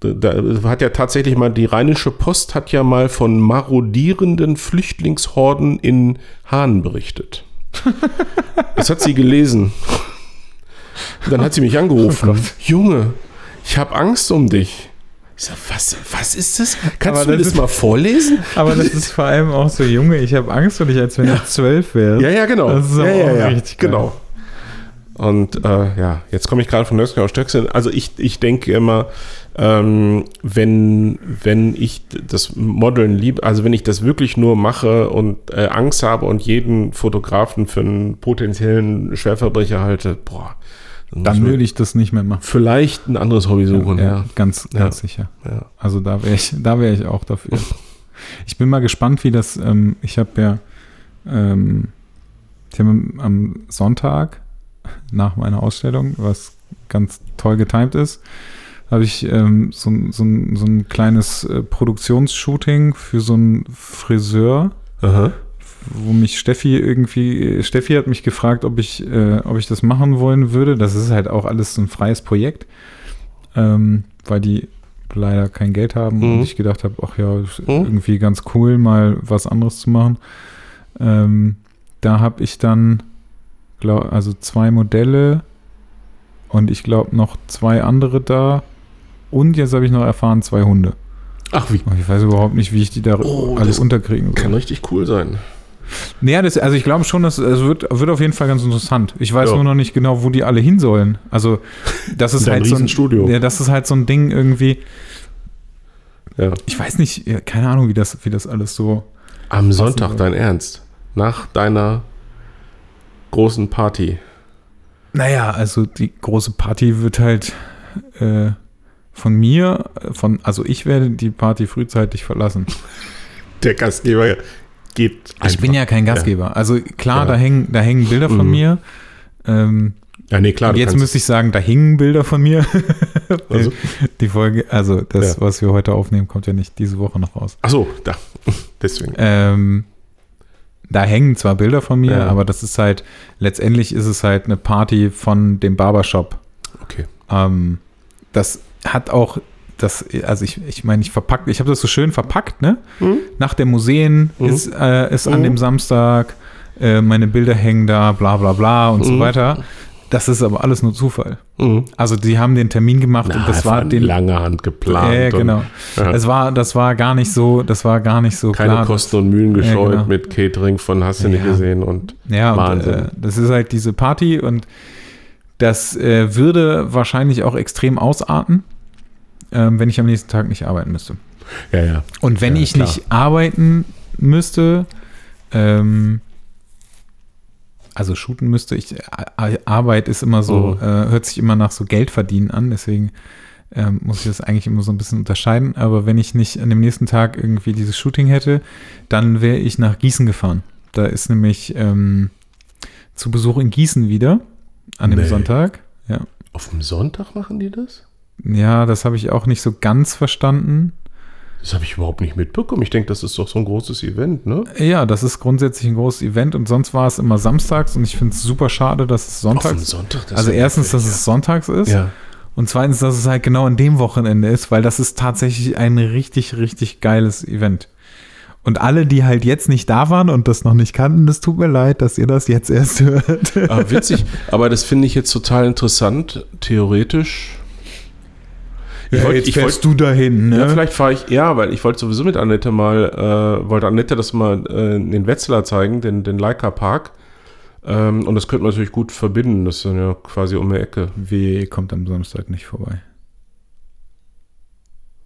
da hat ja tatsächlich mal die Rheinische Post hat ja mal von marodierenden Flüchtlingshorden in Hahn berichtet. Das hat sie gelesen. Dann hat sie mich angerufen. Oh Junge, ich habe Angst um dich. Ich sag, was, was ist das? Kannst aber du das, das mal vorlesen? Aber das ist vor allem auch so, Junge, ich habe Angst um dich, als wenn ja. du zwölf wärst. Ja, ja, genau. Das ist ja, ja, ja, richtig genau. Und äh, ja, jetzt komme ich gerade von Nörsken auf Stöcksel. Also ich, ich denke immer, ähm, wenn, wenn ich das Modeln liebe, also wenn ich das wirklich nur mache und äh, Angst habe und jeden Fotografen für einen potenziellen Schwerverbrecher halte, boah. Dann, dann würde ich das nicht mehr machen. Vielleicht ein anderes Hobby suchen, ja. ja. Ganz, ganz ja. sicher. Ja. Also da wäre ich, da wäre ich auch dafür. ich bin mal gespannt, wie das, ähm, ich habe ja, ähm, ich habe am Sonntag nach meiner Ausstellung, was ganz toll getimt ist, habe ich ähm, so, so, so, ein kleines äh, Produktionsshooting für so einen Friseur, Aha. wo mich Steffi irgendwie, Steffi hat mich gefragt, ob ich, äh, ob ich das machen wollen würde. Das ist halt auch alles so ein freies Projekt, ähm, weil die leider kein Geld haben mhm. und ich gedacht habe, ach ja, mhm. irgendwie ganz cool, mal was anderes zu machen. Ähm, da habe ich dann, glaub, also zwei Modelle und ich glaube noch zwei andere da und jetzt habe ich noch erfahren, zwei Hunde. Ach wie? Ich weiß überhaupt nicht, wie ich die da oh, alles unterkriegen soll. Kann richtig cool sein. Naja, das, also ich glaube schon, es wird, wird auf jeden Fall ganz interessant. Ich weiß ja. nur noch nicht genau, wo die alle hin sollen. Also das ist halt so ein Studio. Ja, das ist halt so ein Ding irgendwie. Ja. Ich weiß nicht, keine Ahnung, wie das, wie das alles so. Am Sonntag, dein Ernst? Nach deiner großen Party. Naja, also die große Party wird halt äh, von mir, von, also ich werde die Party frühzeitig verlassen. Der Gastgeber geht. Einfach. Ich bin ja kein Gastgeber. Ja. Also klar, ja. da hängen, da hängen Bilder von mhm. mir. Ähm, ja, nee, klar. Jetzt müsste ich sagen, da hingen Bilder von mir. Also? Die Folge, also das, ja. was wir heute aufnehmen, kommt ja nicht diese Woche noch raus. Ach so, da. Deswegen. Ähm, da hängen zwar Bilder von mir, ja. aber das ist halt, letztendlich ist es halt eine Party von dem Barbershop. Okay. Ähm, das hat auch das, also ich, ich meine, ich verpackt, ich habe das so schön verpackt, ne? Mhm. Nach der Museen mhm. ist, äh, ist mhm. an dem Samstag, äh, meine Bilder hängen da, bla bla bla und so mhm. weiter. Das ist aber alles nur Zufall. Mhm. Also die haben den Termin gemacht Na, und das war den lange Hand geplant. Ja, genau. Und, ja. Es war, das war gar nicht so, das war gar nicht so Keine klar, Kosten und Mühen gescheut ja, genau. mit Catering von hast du ja. nicht gesehen und ja, Wahnsinn. Und, äh, das ist halt diese Party und das äh, würde wahrscheinlich auch extrem ausarten ähm, wenn ich am nächsten Tag nicht arbeiten müsste. Ja, ja. Und wenn ja, ich klar. nicht arbeiten müsste, ähm, also shooten müsste, ich, Arbeit ist immer so, mhm. äh, hört sich immer nach so Geld verdienen an, deswegen ähm, muss ich das eigentlich immer so ein bisschen unterscheiden. Aber wenn ich nicht an dem nächsten Tag irgendwie dieses Shooting hätte, dann wäre ich nach Gießen gefahren. Da ist nämlich ähm, zu Besuch in Gießen wieder an dem nee. Sonntag. Ja. Auf dem Sonntag machen die das? Ja, das habe ich auch nicht so ganz verstanden. Das habe ich überhaupt nicht mitbekommen. Ich denke, das ist doch so ein großes Event, ne? Ja, das ist grundsätzlich ein großes Event und sonst war es immer samstags und ich finde es super schade, dass es sonntags Sonntag. Also erstens, dass ja. es sonntags ist Ja. und zweitens, dass es halt genau an dem Wochenende ist, weil das ist tatsächlich ein richtig, richtig geiles Event. Und alle, die halt jetzt nicht da waren und das noch nicht kannten, das tut mir leid, dass ihr das jetzt erst hört. Ah, witzig. Aber das finde ich jetzt total interessant, theoretisch. Ich wollt- ich wollt- du dahin, ne? Ja, vielleicht fahre ich, ja, weil ich wollte sowieso mit Annette mal, äh, wollte Annette das mal äh, den Wetzlar zeigen, den, den Leica Park. Ähm, und das könnte man natürlich gut verbinden. Das ist dann ja quasi um die Ecke. W kommt am Samstag nicht vorbei.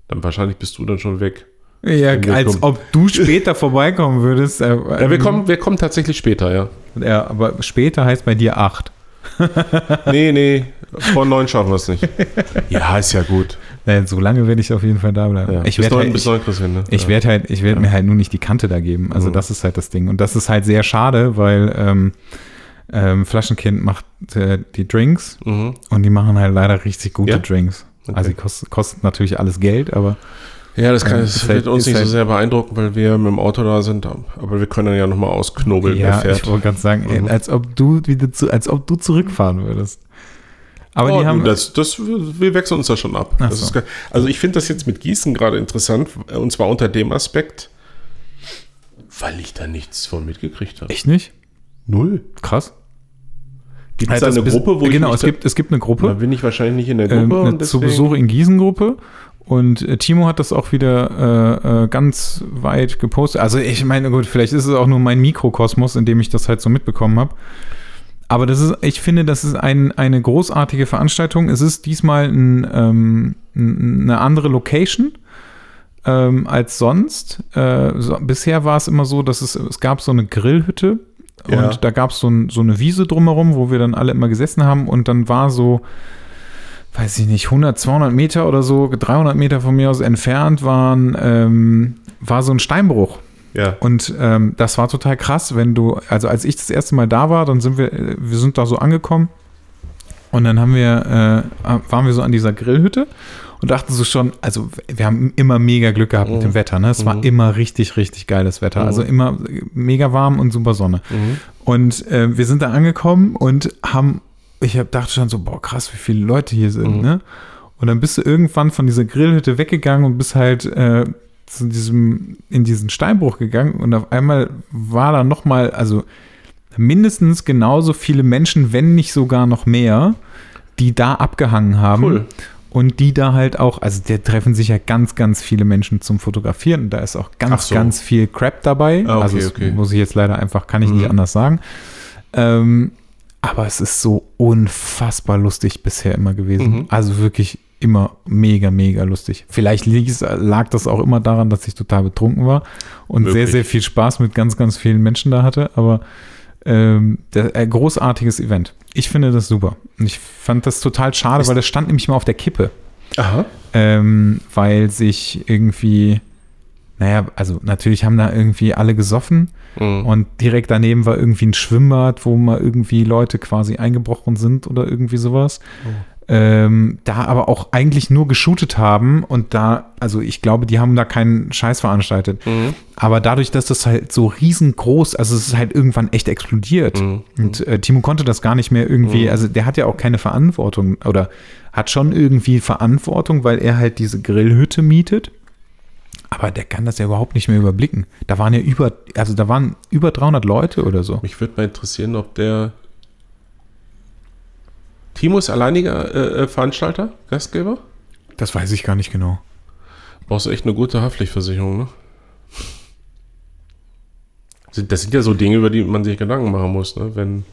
Dann wahrscheinlich bist du dann schon weg. Ja, als kommen. ob du später vorbeikommen würdest. Äh, Ja, wir kommen, wir kommen tatsächlich später, ja. Ja, aber später heißt bei dir acht. Nee, nee, vor neun schaffen wir es nicht. Ja, ist ja gut. Naja, so lange werde ich auf jeden Fall da bleiben. Ja. Ich werde halt, ich, ne? ich ja. werde halt, ich werde Ja. mir halt nur nicht die Kante da geben. Also Mhm. das ist halt das Ding. Und das ist halt sehr schade, weil ähm, ähm, Flaschenkind macht äh, die Drinks Mhm. und die machen halt leider richtig gute Ja? Drinks. Okay. Also die kost, kostet natürlich alles Geld, aber Ja, das, kann, Ähm, das ist wird halt- uns nicht halt- so sehr beeindrucken, weil wir mit dem Auto da sind. Aber wir können dann ja nochmal ausknobeln, wer ja, fährt. ich wollte gerade sagen, ey, Mhm. als ob du wieder zu, als ob du zurückfahren würdest. Aber oh, die haben, das, das, wir wechseln uns da schon ab. So. ist, also ich finde das jetzt mit Gießen gerade interessant, und zwar unter dem Aspekt, weil ich da nichts von mitgekriegt habe. echt nicht? Null. Krass. Gibt es Halt da das eine Gruppe, wo genau, ich es gibt, es gibt eine Gruppe. da bin ich wahrscheinlich nicht in der ähm, Gruppe. eine und zu Besuch in Gießen Gruppe. Und äh, Timo hat das auch wieder äh, äh, ganz weit gepostet. Also ich meine, gut, vielleicht ist es auch nur mein Mikrokosmos, in dem ich das halt so mitbekommen habe. Aber das ist, ich finde, das ist ein, eine großartige Veranstaltung. Es ist diesmal ein, ähm, eine andere Location ähm, als sonst. Äh, so, bisher war es immer so, dass es, es gab so eine Grillhütte Ja. und da gab es so, ein, so eine Wiese drumherum, wo wir dann alle immer gesessen haben und dann war so, weiß ich nicht, 100, 200 Meter oder so, 300 Meter von mir aus entfernt waren, ähm, war so ein Steinbruch. Ja. Und ähm, das war total krass, wenn du, also als ich das erste Mal da war, dann sind wir, äh, wir sind da so angekommen und dann haben wir, äh, waren wir so an dieser Grillhütte und dachten so schon, also wir haben immer mega Glück gehabt mit Mhm. dem Wetter, ne? Es war Mhm. immer richtig, richtig geiles Wetter. Mhm. Also immer mega warm und super Sonne. Mhm. Und äh, wir sind da angekommen und haben, ich hab, dachte schon so, boah, krass, wie viele Leute hier sind, Mhm. ne? Und dann bist du irgendwann von dieser Grillhütte weggegangen und bist halt äh, zu diesem, in diesen Steinbruch gegangen und auf einmal war da nochmal, also mindestens genauso viele Menschen, wenn nicht sogar noch mehr, die da abgehangen haben. Cool. Und die da halt auch, also da treffen sich ja ganz, ganz viele Menschen zum Fotografieren. Und da ist auch ganz, so. ganz viel Crap dabei. Ah, okay, also okay. muss ich jetzt leider einfach, kann ich nicht Mhm. anders sagen. Ähm, aber es ist so unfassbar lustig bisher immer gewesen. Mhm. Also wirklich immer mega, mega lustig. Vielleicht lag das auch immer daran, dass ich total betrunken war und sehr, Möglich. sehr viel Spaß mit ganz, ganz vielen Menschen da hatte. Aber ähm, der, ein großartiges Event. Ich finde das super. Und ich fand das total schade, Ist- weil das stand nämlich mal auf der Kippe Aha. ähm, weil sich irgendwie, naja, also natürlich haben da irgendwie alle gesoffen Mhm. und direkt daneben war irgendwie ein Schwimmbad, wo mal irgendwie Leute quasi eingebrochen sind oder irgendwie sowas. Ähm, da aber auch eigentlich nur geshootet haben und da, also ich glaube, die haben da keinen Scheiß veranstaltet. Mhm. Aber dadurch, dass das halt so riesengroß, also es ist halt irgendwann echt explodiert. Mhm. Und äh, Timo konnte das gar nicht mehr irgendwie, Mhm. also der hat ja auch keine Verantwortung oder hat schon irgendwie Verantwortung, weil er halt diese Grillhütte mietet. Aber der kann das ja überhaupt nicht mehr überblicken. Da waren ja über, also da waren über 300 Leute oder so. Mich würde mal interessieren, ob der Timo ist alleiniger äh, äh, Veranstalter, Gastgeber? Das weiß ich gar nicht genau. Brauchst du echt eine gute Haftpflichtversicherung, ne? Das sind ja so Dinge, über die man sich Gedanken machen muss, ne? Wenn,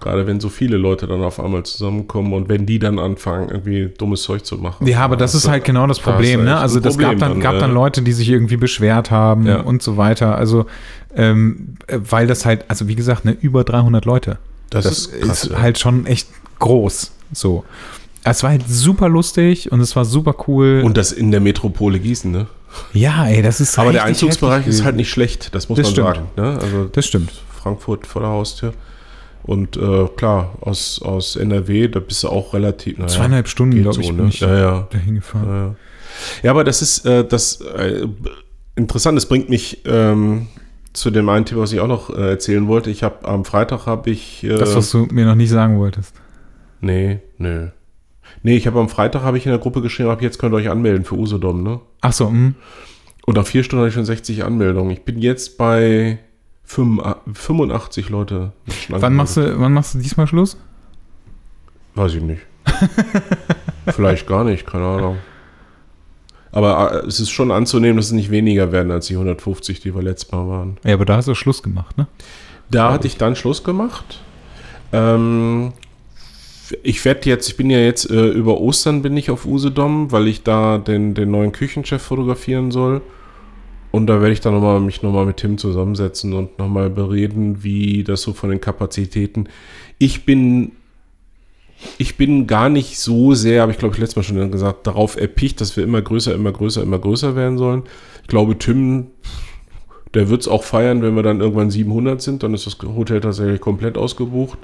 gerade wenn so viele Leute dann auf einmal zusammenkommen und wenn die dann anfangen, irgendwie dummes Zeug zu machen. Ja, aber das ist du- halt genau das Problem, ne? Also das gab Problem dann, gab dann Leute, die sich irgendwie beschwert haben Ja. und so weiter. Also, ähm, äh, weil das halt, also wie gesagt, ne, über 300 Leute. Das, Das, ist krass. ist ja. halt schon echt groß. So. Es war halt super lustig und es war super cool. Und das in der Metropole Gießen, ne? ja, ey, das ist Aber der Einzugsbereich ist halt nicht schlecht, das muss Das man stimmt. sagen. Ne? Also Das stimmt. Frankfurt vor der Haustür. Und äh, klar, aus, aus NRW, da bist du auch relativ. naja, Zweieinhalb Stunden, glaube so, ich, ne? bin ich Ja, ja. dahin gefahren. ja, ja. Ja, aber das ist äh, das äh, interessant. Das bringt mich ähm, zu dem einen Thema, was ich auch noch äh, erzählen wollte. Ich habe am Freitag habe ich. Äh, Das, was du mir noch nicht sagen wolltest. Nee, nö. Nee, ich habe am Freitag habe ich in der Gruppe geschrieben, ab jetzt könnt ihr euch anmelden für Usedom, ne? Ach so, hm. Und nach vier Stunden hatte ich schon 60 Anmeldungen. Ich bin jetzt bei 85 Leute. mit schon Wann machst du, wann machst du diesmal Schluss? Weiß ich nicht. Vielleicht gar nicht, keine Ahnung. Aber äh, es ist schon anzunehmen, dass es nicht weniger werden als die 150, die wir letztes Mal waren. Ja, aber da hast du Schluss gemacht, ne? Da hatte ich dann Schluss gemacht. Ähm, ich werde jetzt, ich bin ja jetzt äh, über Ostern bin ich auf Usedom, weil ich da den, den neuen Küchenchef fotografieren soll. Und da werde ich dann noch mal, mich nochmal mit Tim zusammensetzen und nochmal bereden, wie das so von den Kapazitäten. Ich bin, ich bin gar nicht so sehr, habe ich glaube ich letztes Mal schon gesagt, darauf erpicht, dass wir immer größer, immer größer, immer größer werden sollen. Ich glaube, Tim, der wird es auch feiern, wenn wir dann irgendwann 700 sind. Dann ist das Hotel tatsächlich komplett ausgebucht.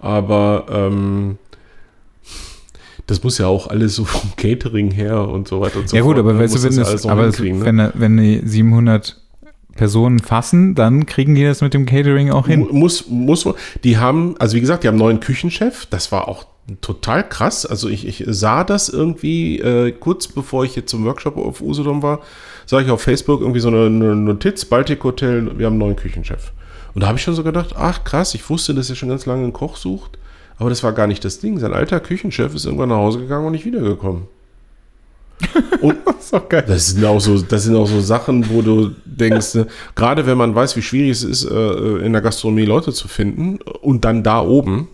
Aber ähm, das muss ja auch alles so vom Catering her und so weiter und so ja gut, fort, aber ne? weißt du, wenn, das aber es, ne? wenn, wenn die 700 Personen fassen, dann kriegen die das mit dem Catering auch hin. Mu- Muss, muss, die haben, also wie gesagt, die haben einen neuen Küchenchef. Das war auch total krass. Also ich, ich sah das irgendwie äh, kurz bevor ich jetzt zum Workshop auf Usedom war, sah ich auf Facebook irgendwie so eine, eine Notiz, Baltic Hotel, wir haben einen neuen Küchenchef. Und da habe ich schon so gedacht, ach krass, ich wusste, dass er schon ganz lange einen Koch sucht. Aber das war gar nicht das Ding. Sein alter Küchenchef ist irgendwann nach Hause gegangen und nicht wiedergekommen. Und Das ist das sind auch so, das sind auch so Sachen, wo du denkst, ne, gerade wenn man weiß, wie schwierig es ist, äh, in der Gastronomie Leute zu finden und dann da oben.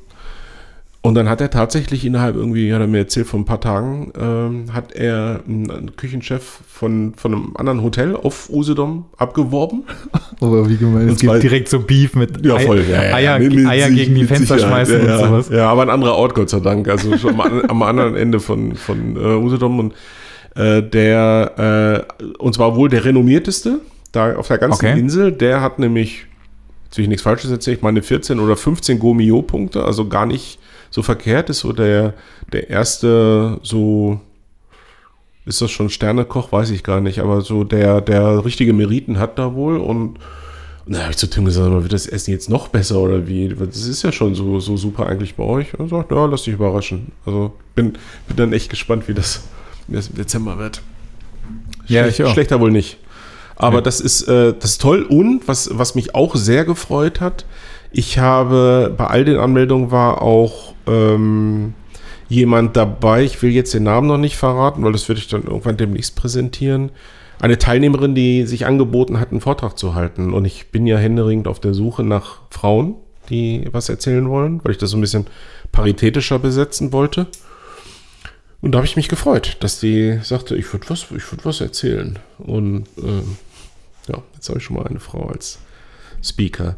Und dann hat er tatsächlich innerhalb irgendwie, hat er mir erzählt, vor ein paar Tagen, ähm, hat er einen, Küchenchef von, von einem anderen Hotel auf Usedom abgeworben. Aber wie gemein, Und es zwar- direkt so Beef mit Ei- Eier, mit- mit Eier sich- gegen die Fenster Sicherheit, schmeißen ja, und ja. sowas. Ja, aber ein anderer Ort, Gott sei Dank. Also schon am, am anderen Ende von, von äh, Usedom. Und äh, der, äh, und zwar wohl der renommierteste da auf der ganzen Okay. Insel. Der hat nämlich, jetzt will ich nichts Falsches erzählen, ich meine 14 oder 15 Gomio-Punkte, also gar nicht so verkehrt. Ist so der, der erste so ist das schon Sternekoch, weiß ich gar nicht, aber so der, der richtige Meriten hat da wohl und, und da habe ich zu Tim gesagt, wird das Essen jetzt noch besser oder wie? Das ist ja schon so, so super eigentlich bei euch. Und er sagt, ja, lass dich überraschen. Also bin, bin dann echt gespannt, wie das, wie das im Dezember wird. Ja, Schlecht- ich auch. Schlechter wohl nicht. Aber Ja. das ist, äh, das ist toll und was, was mich auch sehr gefreut hat, ich habe bei all den Anmeldungen war auch ähm, jemand dabei, ich will jetzt den Namen noch nicht verraten, weil das würde ich dann irgendwann demnächst präsentieren. Eine Teilnehmerin, die sich angeboten hat, einen Vortrag zu halten. Und ich bin ja händeringend auf der Suche nach Frauen, die was erzählen wollen, weil ich das so ein bisschen paritätischer besetzen wollte. Und da habe ich mich gefreut, dass die sagte, ich würde was, würd was erzählen. Und ähm, ja, jetzt habe ich schon mal eine Frau als Speaker.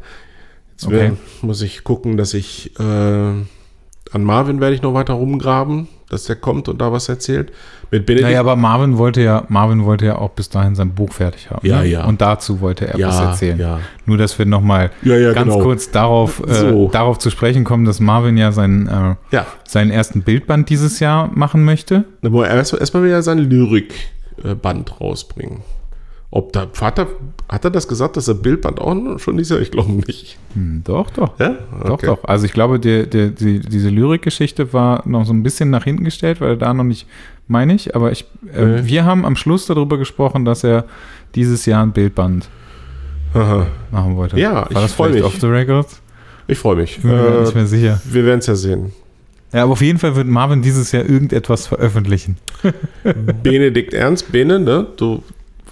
Jetzt Okay. muss ich gucken, dass ich äh, an Marvin werde ich noch weiter rumgraben, dass der kommt und da was erzählt. Mit Benedikt. Naja, aber Marvin wollte ja, Marvin wollte ja auch bis dahin sein Buch fertig haben. Ja, ne? ja. Und dazu wollte er Ja, was erzählen. ja. Nur, dass wir nochmal Ja, ja, ganz genau. kurz darauf, äh, So. darauf zu sprechen kommen, dass Marvin ja seinen, äh, ja. seinen ersten Bildband dieses Jahr machen möchte. Erstmal erstmal wieder sein Lyrikband rausbringen. Ob da, hat er, hat er das gesagt, dass er Bildband auch schon ist? Ich glaube nicht. Hm, doch, doch. Ja? Doch, Okay. doch. Also ich glaube, die, die, die, diese Lyrikgeschichte war noch so ein bisschen nach hinten gestellt, weil er da noch nicht, meine ich, aber ich, äh, Nee. wir haben am Schluss darüber gesprochen, dass er dieses Jahr ein Bildband Aha. machen wollte. Ja, war ich das freu vielleicht mich. off the record? Ich freue mich. Ich bin mir Äh, nicht mehr sicher. wir werden es ja sehen. Ja, aber auf jeden Fall wird Marvin dieses Jahr irgendetwas veröffentlichen. Benedikt Ernst, Bene, ne? Du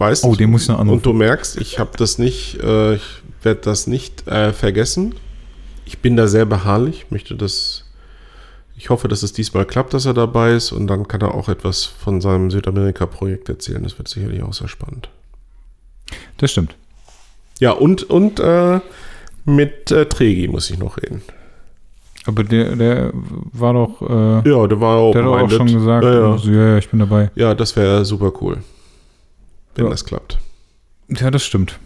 weißt. Oh, den muss ich noch anrufen. Und du merkst, ich habe das nicht, äh, ich werde das nicht äh, vergessen. Ich bin da sehr beharrlich, möchte das. Ich hoffe, dass es diesmal klappt, dass er dabei ist und dann kann er auch etwas von seinem Südamerika-Projekt erzählen. Das wird sicherlich auch sehr spannend. Das stimmt. Ja, und, und äh, mit äh, Tregi muss ich noch reden. Aber der, der war doch, äh, Ja, der war auch, der hat auch schon gesagt, Ja, ja. so, ja, ja, ich bin dabei. ja das wäre super cool, wenn Ja. das klappt. Ja, das stimmt.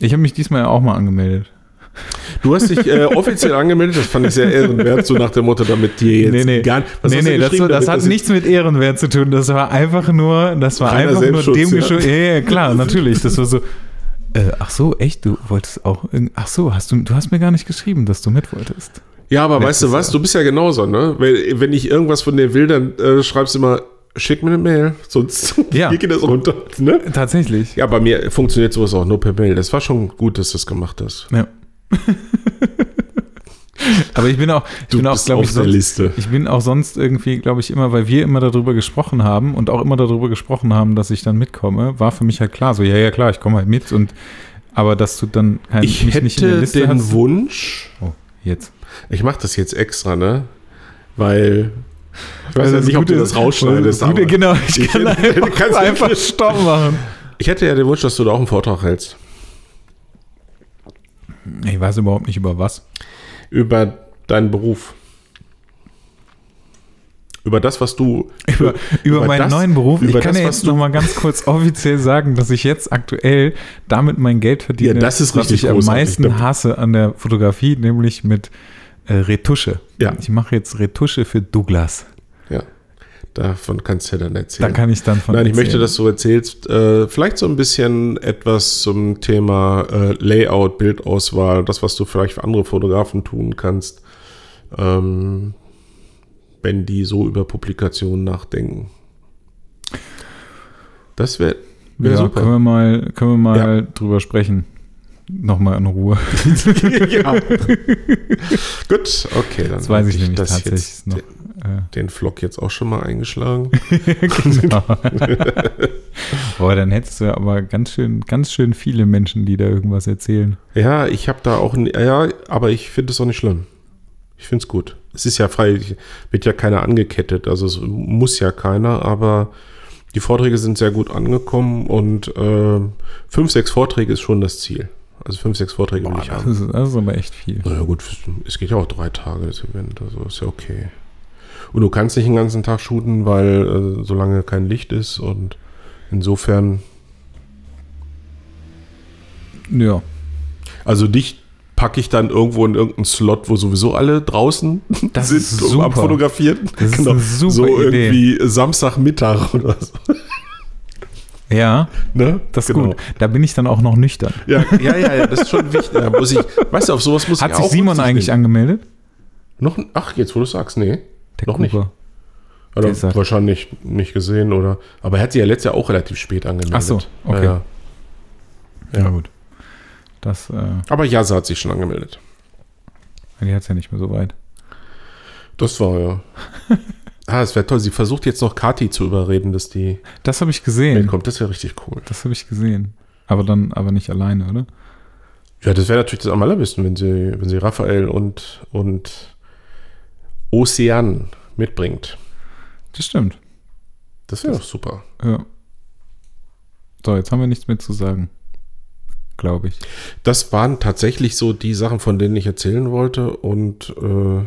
Ich habe mich diesmal ja auch mal angemeldet. Du hast dich äh, offiziell angemeldet, das fand ich sehr ehrenwert, so nach dem Motto, damit dir jetzt Nee, nee. gar was nee, nee, das, das damit hat nichts mit Ehrenwert zu tun. Das war einfach nur, das war einfach nur dem ja. geschuldet. Ja. ja, klar, natürlich. Das war so. Äh, ach so, echt? Du wolltest auch. Ach so, hast du, du hast mir gar nicht geschrieben, dass du mit wolltest. Ja, aber weißt du was? Jahr. Du bist ja genauso, ne? Wenn, wenn ich irgendwas von dir will, dann äh, schreibst du immer, schick mir eine Mail, sonst Ja. geht das runter. Ne? Tatsächlich. Ja, bei mir funktioniert sowas auch nur per Mail. Das war schon gut, dass du das gemacht hast. Ja. Aber ich bin auch, ich Du bin auch, glaube ich, der sonst, Liste. ich bin auch sonst irgendwie, glaube ich, immer, weil wir immer darüber gesprochen haben und auch immer darüber gesprochen haben, dass ich dann mitkomme, war für mich halt klar, so, ja, ja, klar, ich komme halt mit und, aber dass du dann kein, Ich mich nicht in der hätte Liste den hast. Wunsch, Oh, jetzt. ich mache das jetzt extra, ne? Weil ich weiß Also das nicht, ob du das rausschneidest. Gute, genau, ich ich kann einfach, kannst- einfach Stopp machen. Ich hätte ja den Wunsch, dass du da auch einen Vortrag hältst. Ich weiß überhaupt nicht über was. Über deinen Beruf. Über das, was du. Über, über, meinen das- neuen Beruf. über ich kann das, ja jetzt du- noch mal ganz kurz offiziell sagen, dass ich jetzt aktuell damit mein Geld verdiene, Ja, das ist was ich am großartig. meisten Da- hasse an der Fotografie, nämlich mit äh, Retusche. Ja. Ich mache jetzt Retusche für Douglas. Ja. Davon kannst du ja dann Da erzählen. kann ich dann von Nein, ich möchte, dass du erzählst, äh, vielleicht so ein bisschen etwas zum Thema äh, Layout, Bildauswahl, das, was du vielleicht für andere Fotografen tun kannst, ähm, wenn die so über Publikationen nachdenken. Das wäre wär ja, super. Können wir mal, können wir mal drüber sprechen. Nochmal in Ruhe. ja. Gut, okay, dann Das weiß ich nämlich das tatsächlich jetzt, noch. den, den Vlog jetzt auch schon mal eingeschlagen. genau. Boah, dann hättest du ja aber ganz schön, ganz schön viele Menschen, die da irgendwas erzählen. Ja, ich habe da auch, ja, aber ich finde es auch nicht schlimm. Ich finde es gut. Es ist ja frei, wird ja keiner angekettet, also es muss ja keiner, aber die Vorträge sind sehr gut angekommen und äh, fünf, sechs Vorträge ist schon das Ziel. Also fünf, sechs Vorträge will ich Das haben. ist, das ist aber echt viel. Naja gut, es geht ja auch drei Tage, das Event, also ist ja okay. Und du kannst nicht den ganzen Tag shooten, weil äh, solange kein Licht ist und insofern, Ja. also dich packe ich dann irgendwo in irgendeinen Slot, wo sowieso alle draußen Das sind um am super. Fotografieren. Das ist eine super so Idee. irgendwie Samstagmittag oder so. Ja, Ne? das ist Genau. gut. Da bin ich dann auch noch nüchtern. Ja, ja, ja, ja, das ist schon wichtig. Da muss ich, weißt du, auf sowas muss Hat ich sich auch Simon Rücksicht eigentlich nehmen. angemeldet? Noch, ach, jetzt wo du sagst, nee. Der Noch nicht. Cooper. Oder wahrscheinlich nicht gesehen oder. Aber er hat sich ja letztes Jahr auch relativ spät angemeldet. Ach so, okay. Ja, Ja, Ja. gut. Das, äh, aber Jasa hat sich schon angemeldet. die hat es ja nicht mehr so weit. Das war ja. ah, es wäre toll. Sie versucht jetzt noch Kati zu überreden, dass die Das habe ich gesehen. mitkommt. Das wäre richtig cool. Das habe ich gesehen. Aber dann, aber nicht alleine, oder? Ja, das wäre natürlich das am allerbesten, wenn sie, wenn sie Raphael und, und Ozean mitbringt. Das stimmt. Das wäre doch super. Ja. So, jetzt haben wir nichts mehr zu sagen. Glaube ich. Das waren tatsächlich so die Sachen, von denen ich erzählen wollte. Und äh,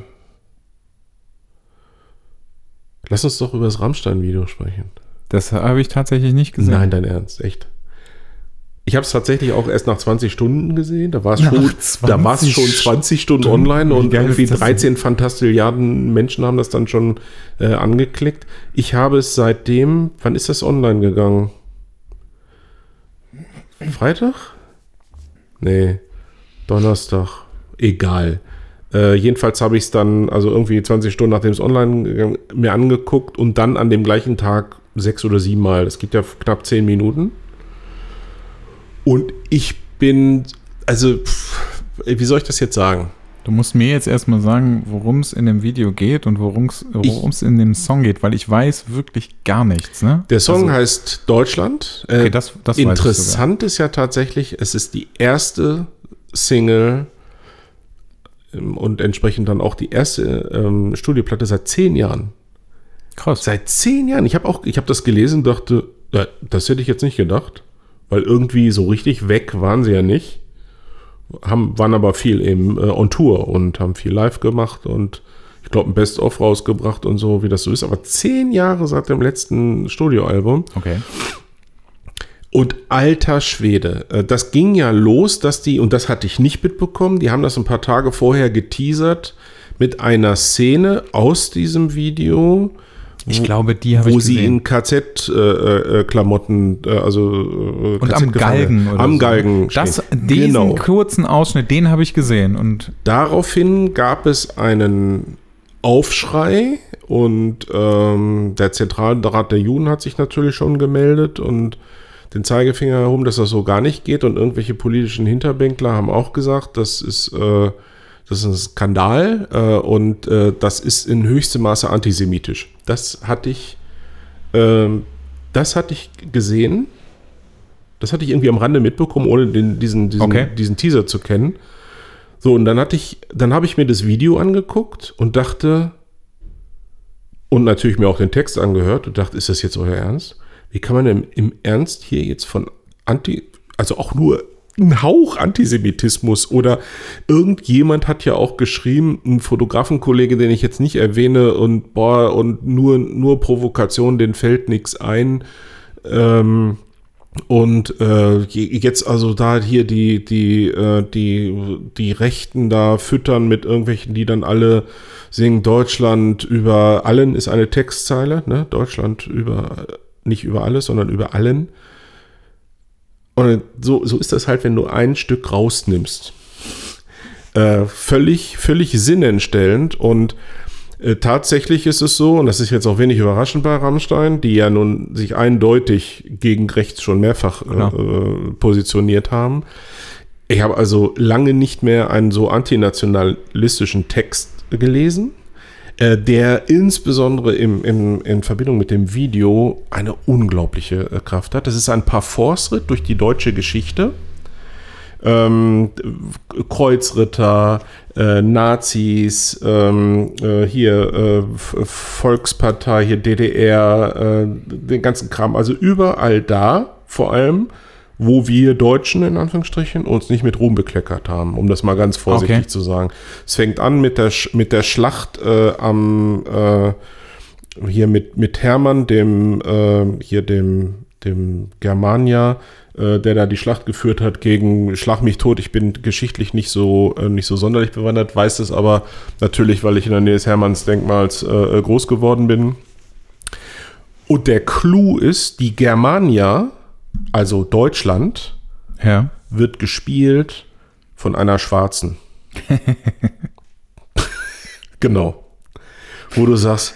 lass uns doch über das Rammstein-Video sprechen. Das habe ich tatsächlich nicht gesehen. Nein, dein Ernst, echt. Ich habe es tatsächlich auch erst nach 20 Stunden gesehen. Da war es schon, 20 da war es schon 20 Stunden Stunden? online und irgendwie das denn? 13 Fantastilliarden Menschen haben das dann schon äh, angeklickt. Ich habe es seitdem, wann ist das online gegangen? Freitag? Nee, Donnerstag. Egal. Äh, jedenfalls habe ich es dann, also irgendwie 20 Stunden nachdem es online gegangen, mir angeguckt und dann an dem gleichen Tag sechs oder sieben Mal. Das geht ja knapp zehn Minuten. Und ich bin, also, pff, wie soll ich das jetzt sagen? Du musst mir jetzt erstmal sagen, worum es in dem Video geht und worum es in dem Song geht, weil ich weiß wirklich gar nichts. Ne? Der Song Also, heißt Deutschland. Äh, Okay, das, das. Interessant ist ja tatsächlich, es ist die erste Single und entsprechend dann auch die erste ähm, Studioplatte seit zehn Jahren. Krass. Seit zehn Jahren. Ich habe auch, ich habe das gelesen und dachte, ja, das hätte ich jetzt nicht gedacht, weil irgendwie so richtig weg waren sie ja nicht. Haben, waren aber viel eben äh, on Tour und haben viel live gemacht und ich glaube ein Best-of rausgebracht und so, wie das so ist. Aber zehn Jahre seit dem letzten Studioalbum. Okay. Und alter Schwede, äh, das ging ja los, dass die, und das hatte ich nicht mitbekommen, die haben das ein paar Tage vorher geteasert mit einer Szene aus diesem Video, Ich glaube, die habe ich wo sie gesehen. in KZ-Klamotten, äh, also äh, und am Galgen oder am so. Galgen Das, stehen. diesen Genau. kurzen Ausschnitt, den habe ich gesehen. Und Daraufhin gab es einen Aufschrei und ähm, der Zentralrat der Juden hat sich natürlich schon gemeldet und den Zeigefinger erhoben, dass das so gar nicht geht und irgendwelche politischen Hinterbänkler haben auch gesagt, das ist, äh, das ist ein Skandal äh, und äh, das ist in höchstem Maße antisemitisch. Das hatte ich, ähm, das hatte ich gesehen. Das hatte ich irgendwie am Rande mitbekommen, ohne den, diesen, diesen, Okay. diesen Teaser zu kennen. So, und dann hatte ich, dann habe ich mir das Video angeguckt und dachte, und natürlich mir auch den Text angehört und dachte, ist das jetzt euer Ernst? Wie kann man denn im Ernst hier jetzt von Anti, also auch nur ein Hauch Antisemitismus oder irgendjemand hat ja auch geschrieben, ein Fotografenkollege, den ich jetzt nicht erwähne und boah, und nur, nur Provokation, den fällt nichts ein. Ähm, und äh, je- jetzt also da hier die, die, äh, die, die Rechten da füttern mit irgendwelchen, die dann alle singen, Deutschland über allen ist eine Textzeile, ne? Deutschland über, nicht über alles, sondern über allen. Und so, so ist das halt, wenn du ein Stück rausnimmst. Äh, völlig, völlig sinnentstellend und äh, tatsächlich ist es so, und das ist jetzt auch wenig überraschend bei Rammstein, die ja nun sich eindeutig gegen rechts schon mehrfach äh, äh, positioniert haben. Ich habe also lange nicht mehr einen so antinationalistischen Text gelesen, der insbesondere im, im, in Verbindung mit dem Video eine unglaubliche äh, Kraft hat. Das ist ein Parforce-Ritt durch die deutsche Geschichte ähm, Kreuzritter, äh, Nazis, ähm, äh, hier äh, Volkspartei, hier DDR, äh, den ganzen Kram. Also überall da, vor allem, wo wir Deutschen in Anführungsstrichen uns nicht mit Ruhm bekleckert haben, um das mal ganz vorsichtig Okay. zu sagen. Es fängt an mit der, mit der Schlacht äh, am äh, hier mit, mit Hermann, dem äh, hier dem, dem Germania, äh, der da die Schlacht geführt hat gegen Schlag mich tot. Ich bin geschichtlich nicht so äh, nicht so sonderlich bewandert, weiß es aber natürlich, weil ich in der Nähe des Hermanns Denkmals äh, äh, groß geworden bin. Und der Clou ist, die Germania, also Deutschland, ja. wird gespielt von einer Schwarzen. genau. Wo du sagst,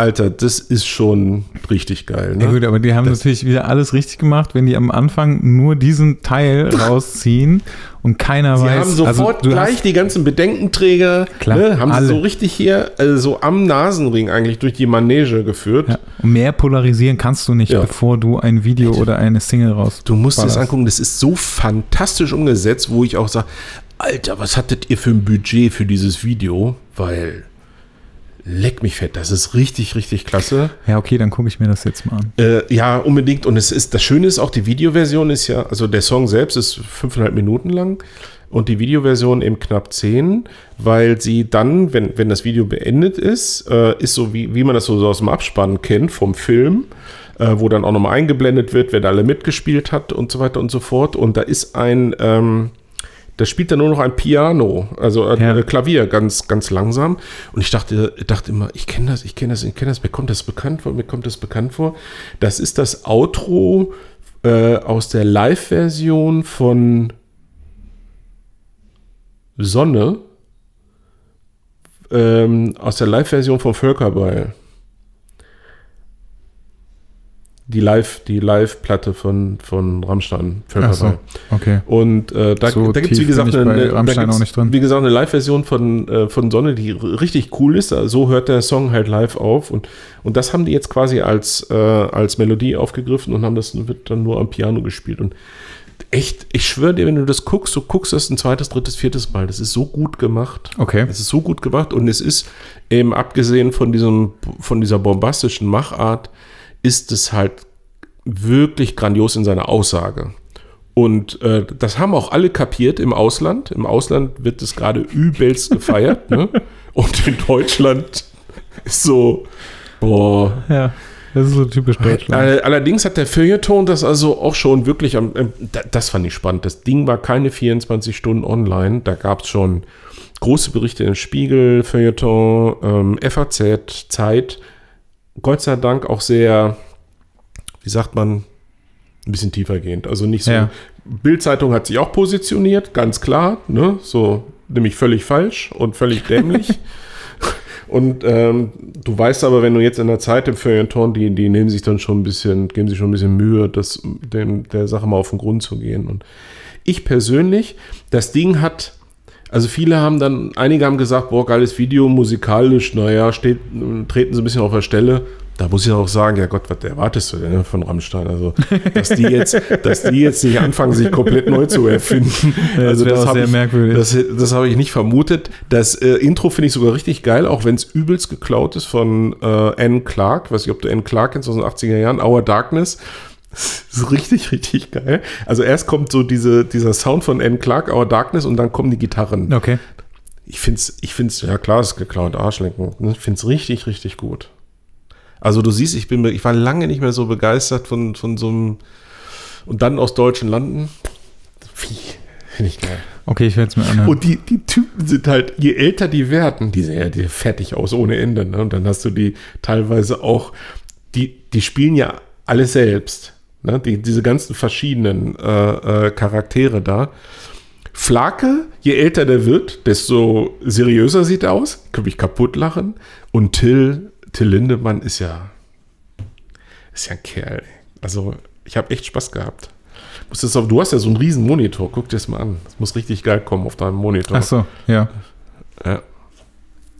Alter, das ist schon richtig geil. Ja Ne? gut, aber die haben natürlich wieder alles richtig gemacht, wenn die am Anfang nur diesen Teil rausziehen und keiner Sie weiß. haben sofort also, gleich die ganzen Bedenkenträger, Klar, ne, haben alle. sie so richtig hier, also so am Nasenring eigentlich durch die Manege geführt. ja, mehr polarisieren kannst du nicht, Ja. bevor du ein Video oder eine Single raus. Du musst es ballerst. angucken, das ist so fantastisch umgesetzt, wo ich auch sage, Alter, was hattet ihr für ein Budget für dieses Video? Weil, leck mich fett, das ist richtig, richtig klasse. Ja, okay, dann gucke ich mir das jetzt mal an. Äh, ja, unbedingt. Und es ist, das Schöne ist auch, die Videoversion ist ja, also der Song selbst ist fünfeinhalb Minuten lang und die Videoversion eben knapp zehn, weil sie dann, wenn, wenn das Video beendet ist, äh, ist so wie, wie man das so aus dem Abspann kennt vom Film, äh, wo dann auch nochmal eingeblendet wird, wer da alle mitgespielt hat und so weiter und so fort. Und da ist ein, ähm, da spielt dann nur noch ein Piano, also ein Ja. äh, Klavier, ganz, ganz langsam. Und ich dachte, dachte immer, ich kenne das, ich kenne das, ich kenne das, mir kommt das bekannt vor, mir kommt das bekannt vor. Das ist das Outro äh, aus der Live-Version von Sonne, ähm, aus der Live-Version von Völkerball. Die Live, die Live-Platte von, von Rammstein, Ach Völkerball. so, okay. Und äh, da, So da gibt es, wie gesagt, eine, Rammstein gibt's, auch nicht drin. wie gesagt, eine Live-Version von, äh, von Sonne, die richtig cool ist. So hört der Song halt live auf. Und, und das haben die jetzt quasi als, äh, als Melodie aufgegriffen und haben das wird dann nur am Piano gespielt. Und echt, ich schwöre dir, wenn du das guckst, du guckst das ein zweites, drittes, viertes Mal. Das ist so gut gemacht. Okay. Es ist so gut gemacht und es ist eben abgesehen von diesem, von dieser bombastischen Machart, ist es halt wirklich grandios in seiner Aussage. Und äh, das haben auch alle kapiert im Ausland. Im Ausland wird es gerade übelst gefeiert. ne? Und in Deutschland ist so, boah, Ja. Das ist so typisch Deutschland. All- Allerdings hat der Feuilleton das also auch schon wirklich am. ähm, da- Das fand ich spannend. Das Ding war keine 24 Stunden online. Da gab es schon große Berichte im Spiegel, Feuilleton, ähm, FAZ, Zeit. Gott sei Dank auch sehr, wie sagt man, ein bisschen tiefergehend. Also nicht so. Ja. Bild-Zeitung hat sich auch positioniert, ganz klar. Ne? So, nämlich völlig falsch und völlig dämlich. Und ähm, du weißt aber, wenn du jetzt in der Zeit im Feuilleton, die, die nehmen sich dann schon ein bisschen, geben sich schon ein bisschen Mühe, das, dem, der Sache mal auf den Grund zu gehen. Und ich persönlich, das Ding hat, also viele haben dann, einige haben gesagt, boah, geiles Video, musikalisch, naja, steht, treten sie ein bisschen auf der Stelle. Da muss ich auch sagen, ja Gott, was erwartest du denn ne, von Rammstein? Also, dass die jetzt, dass die jetzt nicht anfangen, sich komplett neu zu erfinden. Ja, das also, wäre auch hab sehr ich, merkwürdig. Das, das habe ich nicht vermutet. Das äh, Intro finde ich sogar richtig geil, auch wenn es übelst geklaut ist von äh, Anne Clark. Weiß nicht, ob du Anne Clark kennst aus den 80er Jahren. Our Darkness. Ist richtig, richtig geil. Also erst kommt so diese, dieser Sound von Anne Clark, Our Darkness, und dann kommen die Gitarren. Okay. Ich finde es, ich find's, ja klar, es ist geklaut, Arschlenken. ne? Ich finde es richtig, richtig gut. Also du siehst, ich bin, ich war lange nicht mehr so begeistert von, von so einem, und dann aus deutschen Landen. Wie, finde ich geil. Okay, ich werde es mir anhören. Und die, die Typen sind halt, je älter die werden, die sehen ja die fertig aus ohne Ende. Ne? Und dann hast du die teilweise auch, die, die spielen ja alles selbst. Ne? Die, diese ganzen verschiedenen äh, äh, Charaktere da. Flake, je älter der wird, desto seriöser sieht er aus. Kann mich kaputt lachen. Und Till, Till Lindemann ist ja, ist ja ein Kerl. Also, ich habe echt Spaß gehabt. Auf- Du hast ja so einen riesen Monitor. Guck dir das mal an. Das muss richtig geil kommen auf deinem Monitor. Ach so, ja. Ja.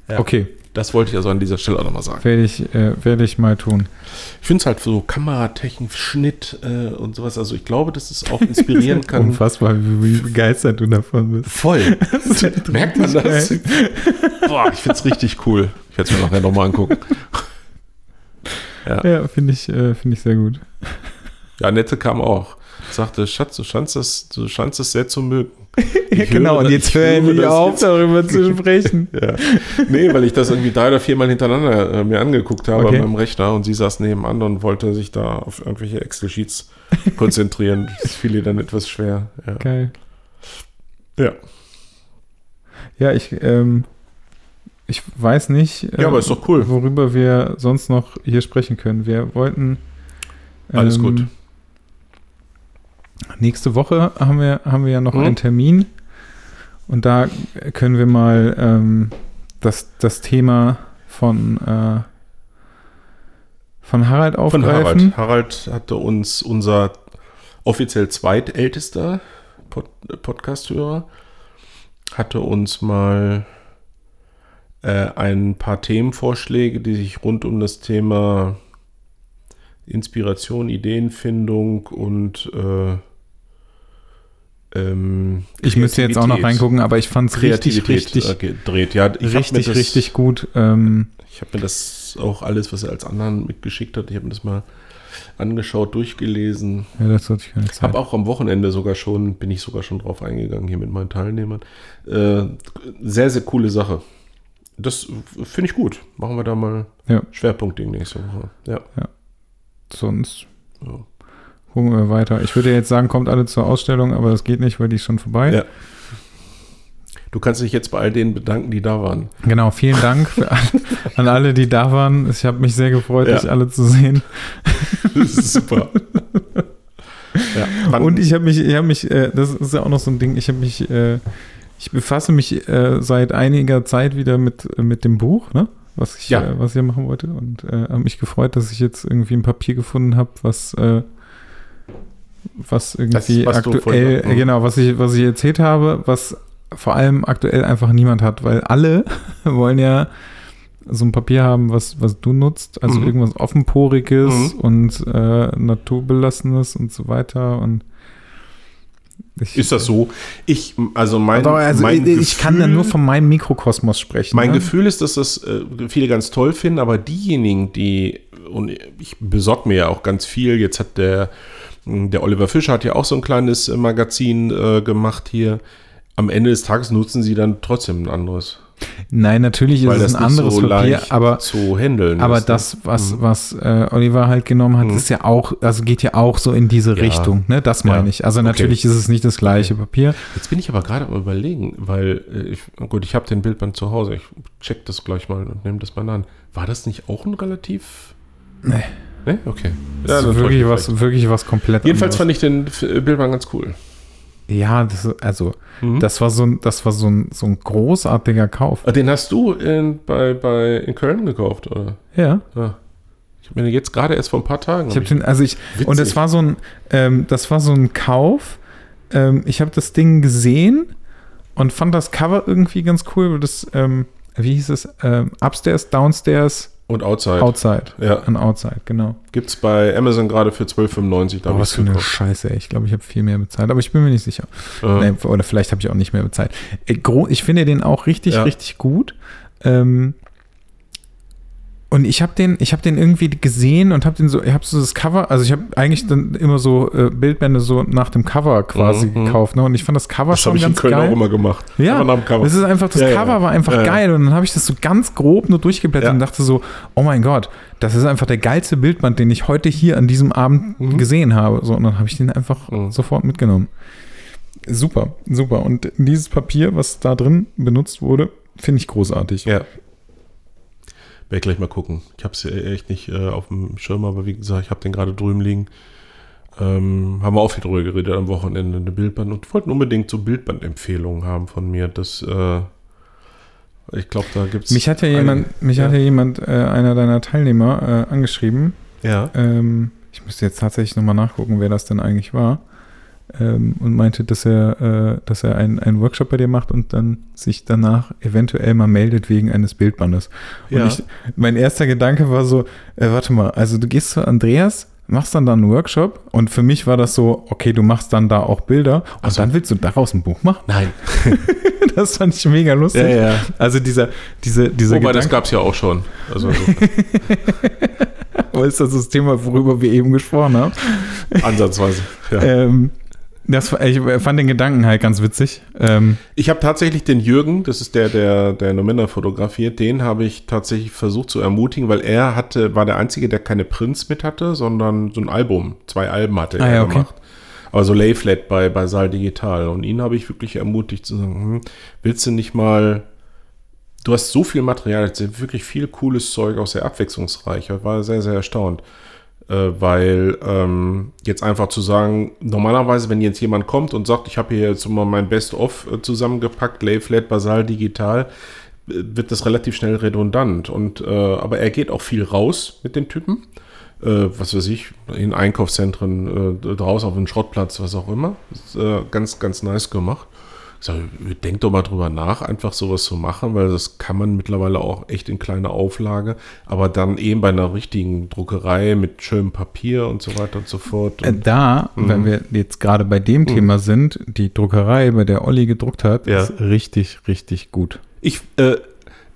Ja. Okay, Das wollte ich also an dieser Stelle auch nochmal sagen. werde ich, äh, werde ich mal tun. Ich finde es halt so Kameratechnik, Schnitt äh, und sowas. Also ich glaube, dass es auch inspirieren kann. Unfassbar, wie, wie begeistert du davon bist. Voll. Merkt man das? geil. Boah, ich finde es richtig cool. Ich werde es mir nachher nochmal angucken. Ja. Ja, finde ich, äh, finde ich sehr gut. Ja, Nette kam auch. Sagte, Schatz, du scheinst das, du scheinst es sehr zu mögen. Ja, Ich genau, und jetzt ich höre endlich das auf, jetzt. darüber zu sprechen. Ja. Nee, weil ich das irgendwie drei oder viermal hintereinander äh, mir angeguckt habe Okay. meinem Rechner und sie saß nebenan und wollte sich da auf irgendwelche Excel-Sheets konzentrieren. Das fiel ihr dann etwas schwer. Ja. Geil. ja. Ja, ich, ähm, ich weiß nicht, Ja, aber ist doch cool. worüber wir sonst noch hier sprechen können. Wir wollten. Alles gut. Nächste Woche haben wir, haben wir ja noch Mhm. einen Termin. Und da können wir mal ähm, das, das Thema von, äh, von Harald Von aufgreifen. Harald. Harald hatte uns unser offiziell zweitältester Pod Podcast-Hörer, hatte uns mal äh, ein paar Themenvorschläge, die sich rund um das Thema Inspiration, Ideenfindung und äh, ähm, Ich müsste jetzt auch noch reingucken, aber ich fand es richtig, richtig, gedreht. Ja, ich richtig, das- richtig gut. Ähm, Ich habe mir das auch alles, was er als anderen mitgeschickt hat, ich habe mir das mal angeschaut, durchgelesen. ja, das hatte ich keine Zeit. Habe auch am Wochenende sogar schon, bin ich sogar schon drauf eingegangen hier mit meinen Teilnehmern. Äh, sehr, sehr coole Sache. Das finde ich gut. Machen wir da mal Ja. Schwerpunktding nächste Woche. Ja. Sonst Ja. Gucken wir weiter. Ich würde jetzt sagen, kommt alle zur Ausstellung, aber das geht nicht, weil die ist schon vorbei. Ja. Du kannst dich jetzt bei all denen bedanken, die da waren. Genau, vielen Dank für an alle, die da waren. Ich habe mich sehr gefreut, Ja. euch alle zu sehen. Das ist super. ja. Und ich habe mich, ich habe mich, äh, das ist ja auch noch so ein Ding, ich habe mich, äh, ich befasse mich äh, seit einiger Zeit wieder mit, äh, mit dem Buch, ne? Was ich, Ja. äh, was ich machen wollte. Und äh, habe mich gefreut, dass ich jetzt irgendwie ein Papier gefunden habe, was, was irgendwie was du aktuell, vorhin- äh, genau, was ich, was ich erzählt habe, was vor allem aktuell einfach niemand hat, weil alle wollen ja so ein Papier haben, was, was du nutzt, also Mhm. irgendwas offenporiges Mhm. und äh, naturbelassenes und so weiter und ich, ist das so? Ich, also mein, also mein ich, ich kann ja Gefühl- nur von meinem Mikrokosmos sprechen. Mein ne? Gefühl ist, dass das äh, viele ganz toll finden, aber diejenigen, die, und ich besorge mir ja auch ganz viel, jetzt hat der, der Oliver Fischer hat ja auch so ein kleines äh, Magazin äh, gemacht hier. Am Ende des Tages nutzen sie dann trotzdem ein anderes. Nein, natürlich ist es ein anderes so Papier, aber zu handeln Aber ist, ne? das, was, Mhm. was äh, Oliver halt genommen hat, Mhm. ist ja auch, also geht ja auch so in diese Ja. Richtung, ne? Das meine Ja. ich. Also Okay. natürlich ist es nicht das gleiche Papier. Jetzt bin ich aber gerade am überlegen, weil äh, ich, gut, ich habe den Bildband zu Hause. Ich check das gleich mal und nehme das mal an. War das nicht auch ein relativ? Nee. Nee? Okay. Das dann ist täusche wirklich ich was, vielleicht. wirklich was komplett Jedenfalls anderes. fand ich den F- Bildband ganz cool. Ja, das, also, Mhm. das war so ein, das war so ein, so ein großartiger Kauf. Ah, Den hast du in, bei, bei, in Köln gekauft, oder? Ja. Ja. Ich habe mir den jetzt gerade erst vor ein paar Tagen. Ich habe den, also ich, und Witzig. war so ein, ähm, das war so ein Kauf. Ähm, ich habe das Ding gesehen und fand das Cover irgendwie ganz cool, weil das, ähm, wie hieß es, ähm, Upstairs, Downstairs, und Outside. Outside. Ja. An Outside, genau. Gibt es bei Amazon gerade für 12,95. Da Oh, was für eine. Scheiße, ey. Ich glaube, ich habe viel mehr bezahlt, aber ich bin mir nicht sicher. Äh, Nee, oder vielleicht habe ich auch nicht mehr bezahlt. Äh, Ich finde den auch richtig, Ja. richtig gut. Ähm, und ich habe den, ich habe den irgendwie gesehen und habe den so, ich habe so das Cover, also ich habe eigentlich dann immer so äh, Bildbände so nach dem Cover quasi Mhm. gekauft, ne? Und ich fand das Cover das schon habe ich in ganz Köln geil. auch immer gemacht. Ja, Cover. Das ist einfach, das Ja, Cover ja. war einfach Ja, geil. Und dann habe ich das so ganz grob nur durchgeblättert und dachte so, oh mein Gott, das ist einfach der geilste Bildband, den ich heute hier an diesem Abend Mhm. gesehen habe. So, und dann habe ich den einfach Mhm. sofort mitgenommen. Super, super. Und dieses Papier, was da drin benutzt wurde, finde ich großartig. Ja. Werde ich gleich mal gucken. Ich habe es echt nicht äh, auf dem Schirm, aber wie gesagt, ich habe den gerade drüben liegen. Ähm, haben wir auch viel drüber geredet am Wochenende, eine Bildband und wollten unbedingt so Bildbandempfehlungen haben von mir. Das, äh, ich glaube, da gibt es. Mich hat ja jemand, mich hat ja jemand, äh, einer deiner Teilnehmer, äh, angeschrieben. Ja. Ähm, ich müsste jetzt tatsächlich nochmal nachgucken, wer das denn eigentlich war. Ähm, und meinte, dass er, äh, dass er einen, Workshop bei dir macht und dann sich danach eventuell mal meldet wegen eines Bildbandes. Und Ja. ich, mein erster Gedanke war so, äh, warte mal, also du gehst zu Andreas, machst dann da einen Workshop und für mich war das so, okay, du machst dann da auch Bilder und Ach so. dann willst du daraus ein Buch machen? Nein. Das fand ich mega lustig. Ja, ja. Also dieser, diese, dieser Wobei, das Gedanke, gab es ja auch schon. Also, aber ist das das Thema, worüber wir eben gesprochen haben? ansatzweise. Ja. Ähm, das, ich fand den Gedanken halt ganz witzig. Ähm, Ich habe tatsächlich den Jürgen, das ist der, der, der Nomenda fotografiert, den habe ich tatsächlich versucht zu ermutigen, weil er hatte, war der Einzige, der keine Prints mit hatte, sondern so ein Album. Zwei Alben hatte Ah, er ja, okay. gemacht. Aber so Layflat bei, bei Saal Digital. Und ihn habe ich wirklich ermutigt zu sagen, hm, willst du nicht mal, du hast so viel Material, wirklich viel cooles Zeug, auch sehr abwechslungsreich. Ich war sehr, sehr erstaunt. Äh, weil ähm, jetzt einfach zu sagen, normalerweise, wenn jetzt jemand kommt und sagt, ich habe hier jetzt mal mein Best-of äh, zusammengepackt, Layflat, Basal, Digital, äh, wird das relativ schnell redundant. Und, äh, aber er geht auch viel raus mit den Typen. Äh, was weiß ich, in Einkaufszentren, äh, draußen auf dem Schrottplatz, was auch immer. Ist, ganz, ganz nice gemacht. Sage, denk doch mal drüber nach, einfach sowas zu machen, weil das kann man mittlerweile auch echt in kleiner Auflage, aber dann eben bei einer richtigen Druckerei mit schönem Papier und so weiter und so fort. äh, Und, da, Mhm. wenn wir jetzt gerade bei dem Thema sind, die Druckerei, bei der Olli gedruckt hat, Ja. ist richtig, richtig gut. ich, äh,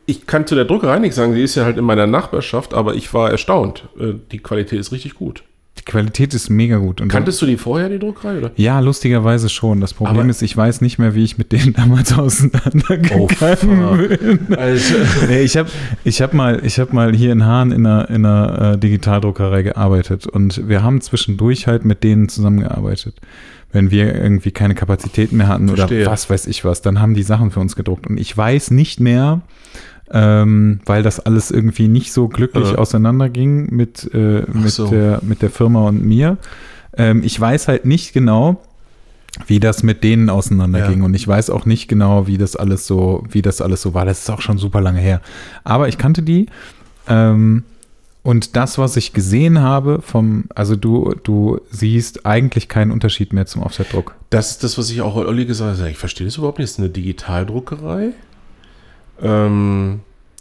ich kann zu der Druckerei nichts sagen, die ist ja halt in meiner Nachbarschaft, aber ich war erstaunt. Äh, die Qualität ist richtig gut. Die Qualität ist mega gut. Und Kanntest du die vorher, die Druckerei? Oder? ja, lustigerweise schon. Das Problem Aber- ist, ich weiß nicht mehr, wie ich mit denen damals auseinandergegangen fuck. bin. Also, ich habe ich hab mal, ich hab mal hier in Hahn in einer, in einer äh, Digitaldruckerei gearbeitet und wir haben zwischendurch halt mit denen zusammengearbeitet. Wenn wir irgendwie keine Kapazitäten mehr hatten Verstehe. oder was weiß ich was, dann haben die Sachen für uns gedruckt. Und ich weiß nicht mehr, ähm, weil das alles irgendwie nicht so glücklich Ja. auseinanderging mit, äh, mit, so. der, mit der Firma und mir. Ähm, ich weiß halt nicht genau, wie das mit denen auseinanderging. Ja. Und ich weiß auch nicht genau, wie das alles so, wie das alles so war. Das ist auch schon super lange her. Aber ich kannte die. Ähm, und das, was ich gesehen habe vom, also du, du siehst eigentlich keinen Unterschied mehr zum Offsetdruck. Das ist das, was ich auch Olli gesagt habe. Ich verstehe das überhaupt nicht. Das ist eine Digitaldruckerei. Ähm,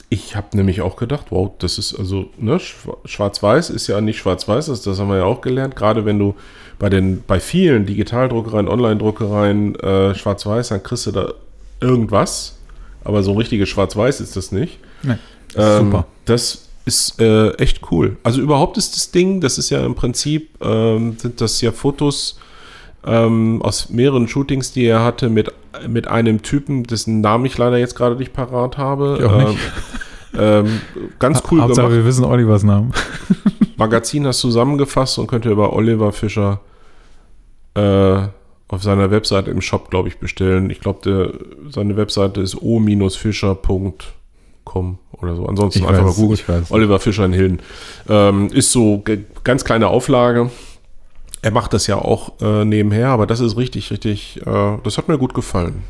ich habe nämlich auch gedacht, wow, das ist also, ne, Schwa- Schwarz-Weiß ist ja nicht Schwarz-Weiß, das, das haben wir ja auch gelernt. Gerade wenn du bei den, bei vielen Digitaldruckereien, Online-Druckereien äh, Schwarz-Weiß, dann kriegst du da irgendwas. Aber so richtige Schwarz-Weiß ist das nicht. Nee. Ähm, Super. Das ist äh, echt cool. Also überhaupt ist das Ding, das ist ja im Prinzip, ähm, sind das ja Fotos ähm, aus mehreren Shootings, die er hatte, mit, mit einem Typen, dessen Namen ich leider jetzt gerade nicht parat habe. Ich auch nicht. Ähm, ähm, ganz cool Hauptsache, gemacht. wir wissen Olivers Namen. Magazin hast zusammengefasst und könnt ihr über Oliver Fischer äh, auf seiner Webseite im Shop, glaube ich, bestellen. Ich glaube, seine Webseite ist o-fischer.com oder so. Ansonsten Ich einfach weiß, mal googeln. Oliver Fischer in Hilden. Ähm, ist so ganz kleine Auflage. Er macht das ja auch äh, nebenher, aber das ist richtig, richtig, äh, das hat mir gut gefallen.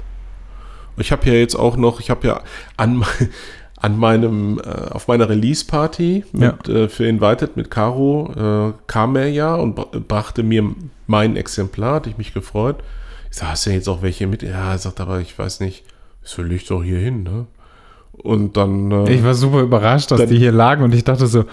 Ich habe ja jetzt auch noch, ich habe ja an, an meinem, äh, auf meiner Release-Party mit, äh, für Invited mit Caro äh, kam er ja und br- brachte mir mein Exemplar, hatte ich mich gefreut. Ich sag, hast du jetzt auch welche mit? Ja, er sagt aber, ich weiß nicht, das will ich doch hier hin, ne? Und dann. Äh, Ich war super überrascht, dass Dann- die hier lagen und ich dachte so,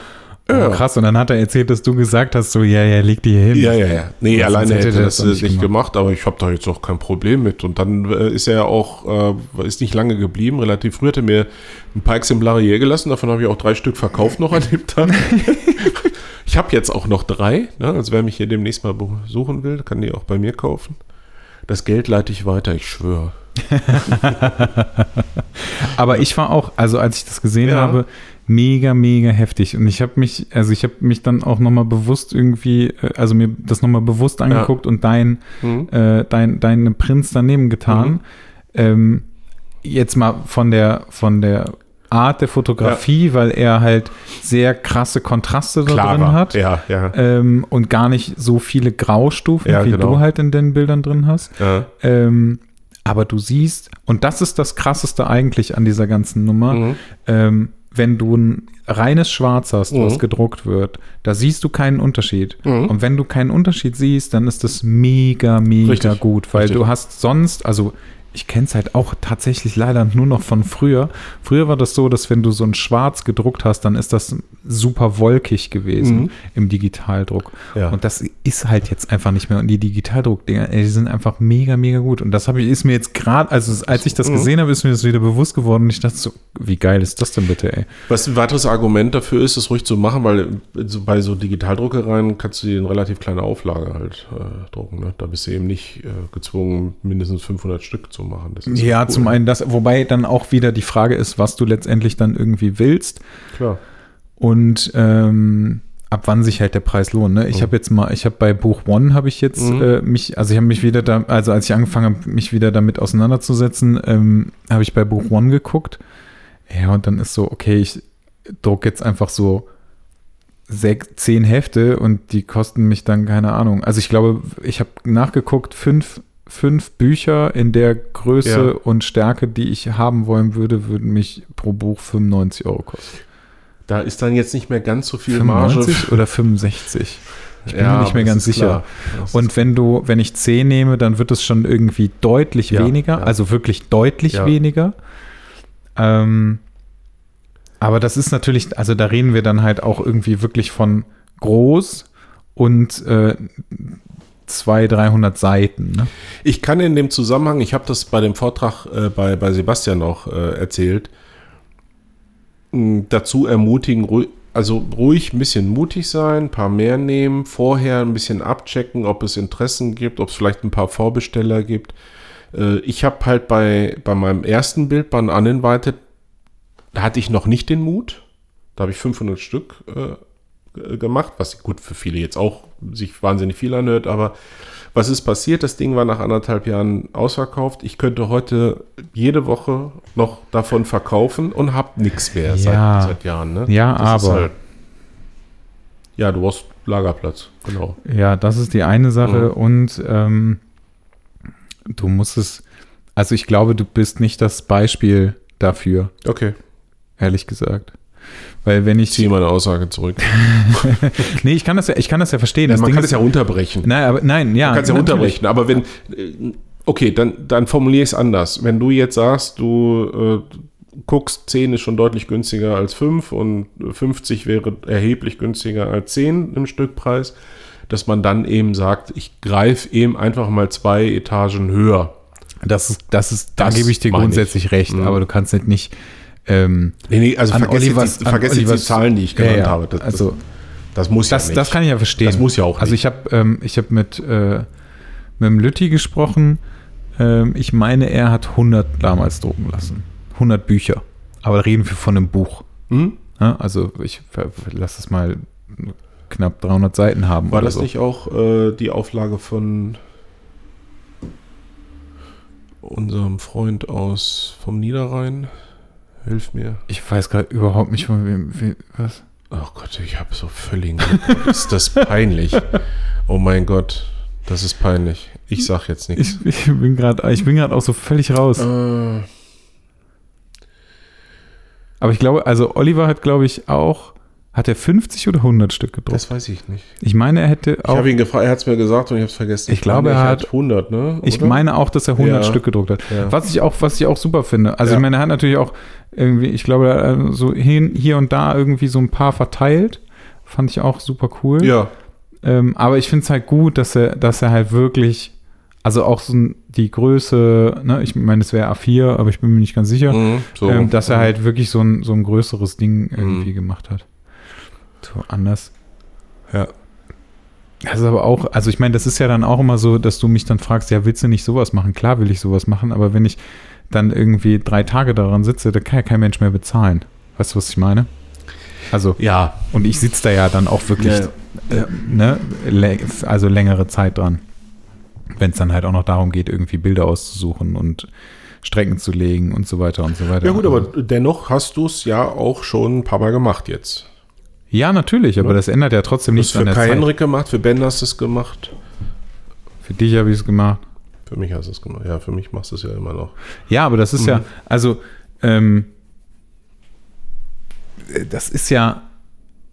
oh, krass. Und dann hat er erzählt, dass du gesagt hast, so, ja, ja, leg die hier hin. Ja, ja, ja. Nee, alleine hätte er das das nicht nicht gemacht, aber ich habe da jetzt auch kein Problem mit. Und dann äh, ist er ja auch, äh, ist nicht lange geblieben, relativ früh hat er mir ein paar Exemplare hier gelassen, davon habe ich auch drei Stück verkauft noch an dem Tag. ich habe jetzt auch noch drei, ne? also wer mich hier demnächst mal besuchen will, kann die auch bei mir kaufen. Das Geld leite ich weiter, ich schwöre. Aber ich war auch, also als ich das gesehen Ja. habe, mega, mega heftig. Und ich habe mich, also ich habe mich dann auch nochmal bewusst irgendwie, äh, also mir das nochmal bewusst angeguckt und dein, Hm? äh, dein, deine Prinz daneben getan. Mhm. Ähm, jetzt mal von der, von der Art der Fotografie, weil er halt sehr krasse Kontraste da drin hat. Ja, ja. Ähm, und gar nicht so viele Graustufen, Ja, wie genau. du halt in den Bildern drin hast. ja. Ähm, aber du siehst, und das ist das Krasseste eigentlich an dieser ganzen Nummer, Mhm. ähm, wenn du ein reines Schwarz hast, Mhm. was gedruckt wird, da siehst du keinen Unterschied. Mhm. Und wenn du keinen Unterschied siehst, dann ist das mega, mega Richtig. gut, weil Richtig. du hast sonst, also ich kenne es halt auch tatsächlich leider nur noch von früher. Früher war das so, dass wenn du so ein Schwarz gedruckt hast, dann ist das super wolkig gewesen Mhm. im Digitaldruck. Ja. Und das ist halt jetzt einfach nicht mehr. Und die Digitaldruckdinger, die sind einfach mega, mega gut. Und das habe ich, ist mir jetzt gerade, also als ich das Mhm. gesehen habe, ist mir das wieder bewusst geworden. Und ich dachte so, wie geil ist das denn bitte, ey? Was ein weiteres Argument dafür ist, es ruhig zu machen, weil bei so Digitaldruckereien kannst du die in relativ kleine Auflage halt äh, drucken. Ne? Da bist du eben nicht äh, gezwungen, mindestens 500 Stück zu machen. Das ist Ja, cool. zum einen das, wobei dann auch wieder die Frage ist, was du letztendlich dann irgendwie willst Klar. und ähm, ab wann sich halt der Preis lohnt. Ne? Ich Mhm. habe jetzt mal, ich habe bei Buch One habe ich jetzt Mhm. äh, mich, also ich habe mich wieder da, also als ich angefangen habe, mich wieder damit auseinanderzusetzen, ähm, habe ich bei Buch One geguckt. Ja, und dann ist so, okay, ich druck jetzt einfach so sechs, zehn Hefte und die kosten mich dann, keine Ahnung. Also ich glaube, ich habe nachgeguckt, fünf, fünf Bücher in der Größe Ja. und Stärke, die ich haben wollen würde, würden mich pro Buch 95 Euro kosten. Da ist dann jetzt nicht mehr ganz so viel Marge. 95 oder 65? Ich bin Ja, mir nicht mehr ganz sicher. Und wenn du, wenn ich 10 nehme, dann wird es schon irgendwie deutlich Ja, weniger, also wirklich deutlich weniger. Ähm, aber das ist natürlich, also da reden wir dann halt auch irgendwie wirklich von groß und äh, 200, 300 Seiten. Ne? Ich kann in dem Zusammenhang, ich habe das bei dem Vortrag äh, bei, bei Sebastian auch äh, erzählt, dazu ermutigen, ruhig, also ruhig ein bisschen mutig sein, ein paar mehr nehmen, vorher ein bisschen abchecken, ob es Interessen gibt, ob es vielleicht ein paar Vorbesteller gibt. Äh, ich habe halt bei, bei meinem ersten Bild, bei Uninvited, da hatte ich noch nicht den Mut. Da habe ich 500 Stück äh, gemacht, was gut für viele jetzt auch sich wahnsinnig viel anhört, aber was ist passiert? Das Ding war nach anderthalb Jahren ausverkauft. Ich könnte heute jede Woche noch davon verkaufen und habe nichts mehr Ja. seit, seit Jahren. Ne? Ja, Das aber- halt- ja, du brauchst Lagerplatz, genau. Ja, das ist die eine Sache Mhm. und ähm, du musst es, also ich glaube, du bist nicht das Beispiel dafür, Okay, ehrlich gesagt. Weil wenn ich ziehe meine Aussage zurück. nee, ich kann das ja, ich kann das ja verstehen. Ja, Das man Ding kann es ja runterbrechen. nein, aber nein, ja, Man kann es ja natürlich. runterbrechen, aber wenn, äh, okay, dann, dann formuliere ich es anders. Wenn du jetzt sagst, du äh, guckst, 10 ist schon deutlich günstiger als 5 und 50 wäre erheblich günstiger als 10 im Stückpreis, dass man dann eben sagt, ich greife eben einfach mal zwei Etagen höher. Das ist, das ist, da Das gebe ich dir meine ich. grundsätzlich recht, Mhm. aber du kannst nicht, nicht ähm, Nee, nee, also An vergesst jetzt die, vergesst jetzt die Zahlen, die ich Ja, genannt ja. habe. Das, Also- das, das muss ja das, nicht. das kann ich ja verstehen. Das muss ja auch Also nicht. ich habe ähm, ich hab mit, äh, mit dem Lütti gesprochen. Ähm, ich meine, er hat 100 damals drucken lassen. 100 Bücher. Aber reden wir von einem Buch. Hm? Ja, also ich lass es mal knapp 300 Seiten haben. War das so. nicht auch äh, die Auflage von unserem Freund aus vom Niederrhein? Hilf mir. Ich weiß gerade überhaupt nicht von wem. wem was? Oh Gott, ich habe so völligen. ist das peinlich? Oh mein Gott, das ist peinlich. Ich sag jetzt nichts. Ich, ich bin gerade ich bin gerade auch so völlig raus. Äh, Aber ich glaube, also Oliver hat, glaube ich, auch. Hat er 50 oder 100 Stück gedruckt? das weiß ich nicht. ich meine, er hätte Ich auch. habe ihn gefragt, er hat es mir gesagt und ich habe es vergessen. Ich glaube, er hat- 100, ne? Ich Oder? meine auch, dass er 100 Ja. Stück gedruckt hat. Ja. Was ich auch, was ich auch super finde. Also Ja. ich meine, er hat natürlich auch irgendwie, ich glaube, hat so hin, hier und da irgendwie so ein paar verteilt. Fand ich auch super cool. Ja, Ähm, aber ich finde es halt gut, dass er, dass er halt wirklich, also auch so die Größe, ne, ich meine, es wäre A4, aber ich bin mir nicht ganz sicher, mhm, so. ähm, dass er halt wirklich so ein, so ein größeres Ding irgendwie gemacht hat. So anders. Ja. Das ist aber auch, also ich meine, das ist ja dann auch immer so, dass du mich dann fragst, ja, willst du nicht sowas machen? Klar will ich sowas machen, aber wenn ich dann irgendwie drei Tage daran sitze, dann kann ja kein Mensch mehr bezahlen. Weißt du, was ich meine? Also, Ja, und ich sitze da ja dann auch wirklich, Ja. äh, ne, also längere Zeit dran. Wenn es dann halt auch noch darum geht, irgendwie Bilder auszusuchen und Strecken zu legen und so weiter und so weiter. ja gut, aber dennoch hast du es ja auch schon ein paar Mal gemacht jetzt. Ja, natürlich, aber das ändert ja trotzdem nichts für an der Kai Zeit. Henrik gemacht, für Ben hast du es gemacht. Für dich habe ich es gemacht. Für mich hast du es gemacht. Ja, für mich machst du es ja immer noch. Ja, aber das ist Mhm. ja, also, ähm, äh, das ist ja,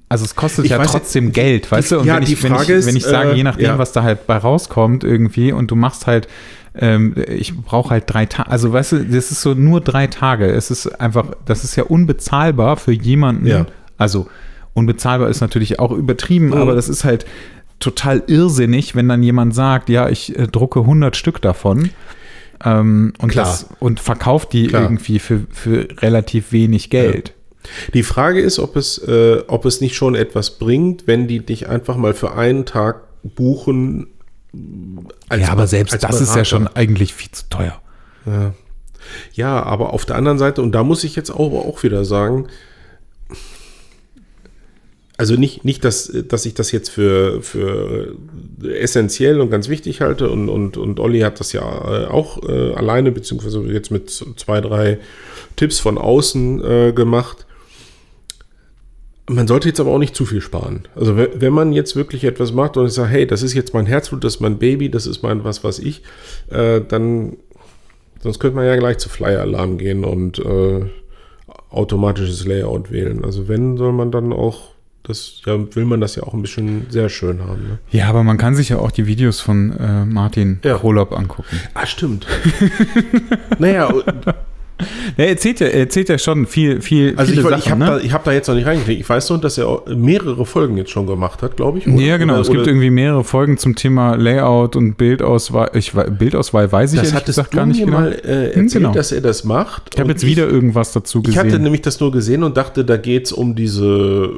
also es kostet Ich ja weiß, trotzdem Geld, weißt du? Und ja, wenn, ich, wenn, ich, ist, wenn ich sage, äh, je nachdem, ja. was da halt bei rauskommt irgendwie und du machst halt, ähm, ich brauche halt drei Tage, also weißt du, das ist so nur drei Tage. Es ist einfach, das ist ja unbezahlbar für jemanden. Ja. Also unbezahlbar ist natürlich auch übertrieben, Mhm. aber das ist halt total irrsinnig, wenn dann jemand sagt, ja, ich äh, drucke 100 Stück davon. Ähm, und, das, und verkauft die Klar. irgendwie für, für relativ wenig Geld. Die Frage ist, ob es, äh, ob es nicht schon etwas bringt, wenn die dich einfach mal für einen Tag buchen. als- ja, aber selbst das ist ja schon eigentlich viel zu teuer. Ja. ja, aber auf der anderen Seite, und da muss ich jetzt auch, auch wieder sagen, also nicht, nicht dass, dass ich das jetzt für, für essentiell und ganz wichtig halte und, und, und Olli hat das ja äh, auch äh, alleine, beziehungsweise jetzt mit zwei, drei Tipps von außen äh, gemacht. Man sollte jetzt aber auch nicht zu viel sparen. Also we- wenn man jetzt wirklich etwas macht und ich sage, hey, das ist jetzt mein Herzblut, das ist mein Baby, das ist mein was, was ich, äh, dann sonst könnte man ja gleich zu Flyer-Alarm gehen und äh, automatisches Layout wählen. Also wenn, soll man dann auch, das ja, will man das ja auch ein bisschen sehr schön haben. Ne? Ja, aber man kann sich ja auch die Videos von äh, Martin Ja. Krolop angucken. Ah, stimmt. naja, Er erzählt ja, er erzählt ja schon viel, viel, also ich, ich habe ne? da, ich hab da jetzt noch nicht reingekriegt. Ich weiß nur, dass er mehrere Folgen jetzt schon gemacht hat, glaube ich. oder? Ja, genau. Oder- es gibt oder- irgendwie mehrere Folgen zum Thema Layout und Bildauswahl. Ich, Bildauswahl weiß ich das ehrlich gesagt gar nicht mir genau. mal äh, Hm, erzählt, genau. dass er das macht. Ich habe jetzt wieder irgendwas dazu Ich hatte gesehen. nämlich das nur gesehen und dachte, da geht es um diese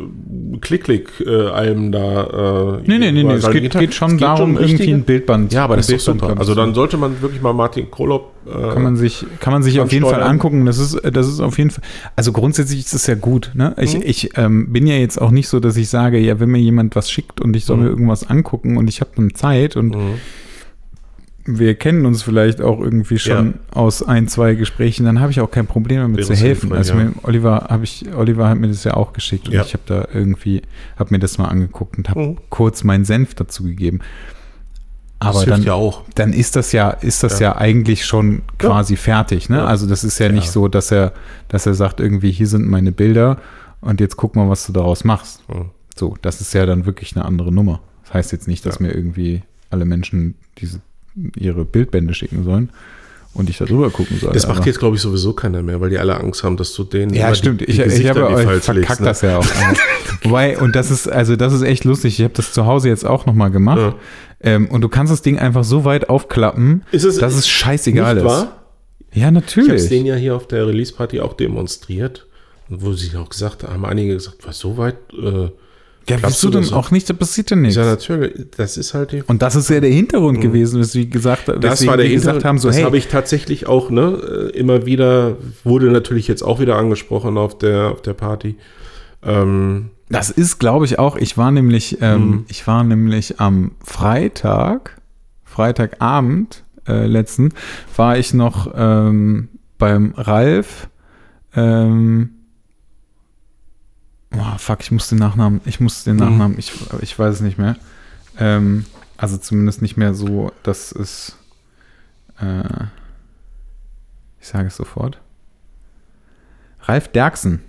Klick-Klick-Alben da. Äh, Nee, nee, nee, nee. Es geht, geht schon Es geht darum, irgendwie richtige- ein Bildband. Ja, aber das ist doch super. Also dann sollte man wirklich mal Martin Krolop. Äh, kann man sich, kann man sich auf jeden Fall. Angucken. Das ist, das ist auf jeden Fall. Also grundsätzlich ist es ja gut. Ne? Ich, Mhm. ich ähm, bin ja jetzt auch nicht so, dass ich sage, ja, wenn mir jemand was schickt und ich soll Mhm. mir irgendwas angucken und ich habe dann Zeit und Mhm. wir kennen uns vielleicht auch irgendwie schon aus ein, zwei Gesprächen, dann habe ich auch kein Problem damit Wäre zu helfen. Also ja. Oliver habe ich, Oliver hat mir das ja auch geschickt und Ja. ich habe da irgendwie, habe mir das mal angeguckt und habe Mhm. kurz meinen Senf dazu gegeben. Aber dann, ja auch. dann ist das ja, ist das ja, Ja. eigentlich schon quasi fertig. Ne? Ja. Also das ist ja, Ja. nicht so, dass er, dass er sagt, irgendwie, hier sind meine Bilder und jetzt guck mal, was du daraus machst. Mhm. So, das ist ja dann wirklich eine andere Nummer. Das heißt jetzt nicht, dass Ja. mir irgendwie alle Menschen diese, ihre Bildbände schicken sollen und ich da drüber gucken soll. Das macht jetzt, glaube ich, sowieso keiner mehr, weil die alle Angst haben, dass du denen ja, stimmt. die, die ich, ich habe euch verkackt ne? das ja auch. Wobei, und das ist, also das ist echt lustig. Ich habe das zu Hause jetzt auch nochmal gemacht. Ja. Ähm, und du kannst das Ding einfach so weit aufklappen, Ist es dass es scheißegal nicht ist. wahr? Ja, Ich habe es natürlich. denen ja hier auf der Release-Party auch demonstriert. Wo sie auch gesagt haben, einige gesagt, was so weit, äh, Ja, Glaubst bist du denn das? auch nicht, da passiert ja Ich nichts. sage natürlich, das ist halt die Und das ist ja der Hintergrund gewesen, dass wir gesagt, Das weswegen war der wir gesagt Hintergrund. haben, so das hey, habe ich tatsächlich auch, ne, äh, immer wieder, wurde natürlich jetzt auch wieder angesprochen auf der, auf der Party. Ähm, das ist, glaube ich, auch, ich war nämlich, ähm, Mhm. ich war nämlich am Freitag, Freitagabend äh, letzten, war ich noch ähm, beim Ralf, ähm, oh, fuck, ich muss den Nachnamen, ich muss den Mhm. Nachnamen, ich, ich weiß es nicht mehr. Ähm, also zumindest nicht mehr so, dass es, äh, ich sage es sofort. Ralf Derksen.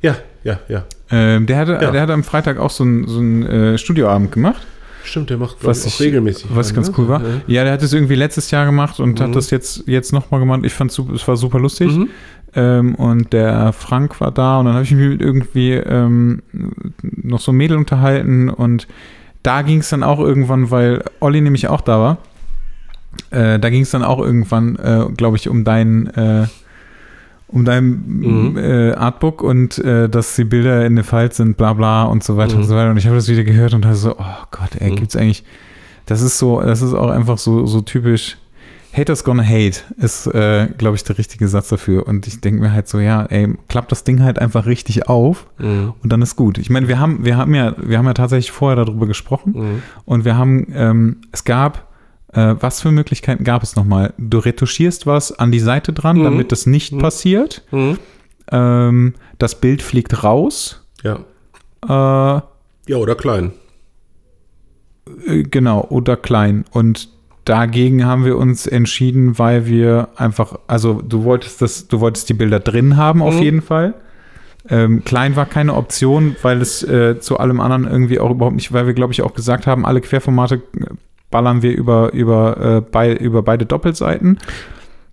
ja, ja, ja. Ähm, der, hatte, Ja. der hatte am Freitag auch so einen so äh, Studioabend gemacht, Stimmt, der macht was, ich, regelmäßig. was an, ganz ne? cool war. Ja. Ja, der hat es irgendwie letztes Jahr gemacht und Mhm. hat das jetzt, jetzt nochmal gemacht. Ich fand es war super lustig. Mhm. Ähm, und der Frank war da und dann habe ich mich mit irgendwie ähm, noch so ein Mädel unterhalten und da ging es dann auch irgendwann, weil Olli nämlich auch da war. Äh, da ging es dann auch irgendwann, äh, glaube ich, um dein, äh, um dein Mhm. äh, Artbook und äh, dass die Bilder in der Fall sind, bla bla und so weiter Mhm. und so weiter. Und ich habe das wieder gehört und dachte so, oh Gott, ey, Mhm. gibt's eigentlich. Das ist so, das ist auch einfach so, so typisch. Haters gonna hate ist, äh, glaube ich, der richtige Satz dafür. Und ich denke mir halt so, ja, ey, klappt das Ding halt einfach richtig auf Mhm. und dann ist gut. Ich meine, wir haben, wir haben ja, wir haben ja tatsächlich vorher darüber gesprochen Mhm. und wir haben, ähm, es gab, äh, was für Möglichkeiten gab es nochmal? Du retuschierst was an die Seite dran, Mhm. damit das nicht Mhm. passiert. Mhm. Ähm, das Bild fliegt raus. Ja. Äh, Ja, oder klein. Äh, Genau, oder klein. Und dagegen haben wir uns entschieden, weil wir einfach, also du wolltest das, du wolltest die Bilder drin haben auf Mhm. jeden Fall. Ähm, klein war keine Option, weil es äh, zu allem anderen irgendwie auch überhaupt nicht, weil wir, glaube ich, auch gesagt haben, alle Querformate äh, ballern wir über, über, äh, bei, über beide Doppelseiten.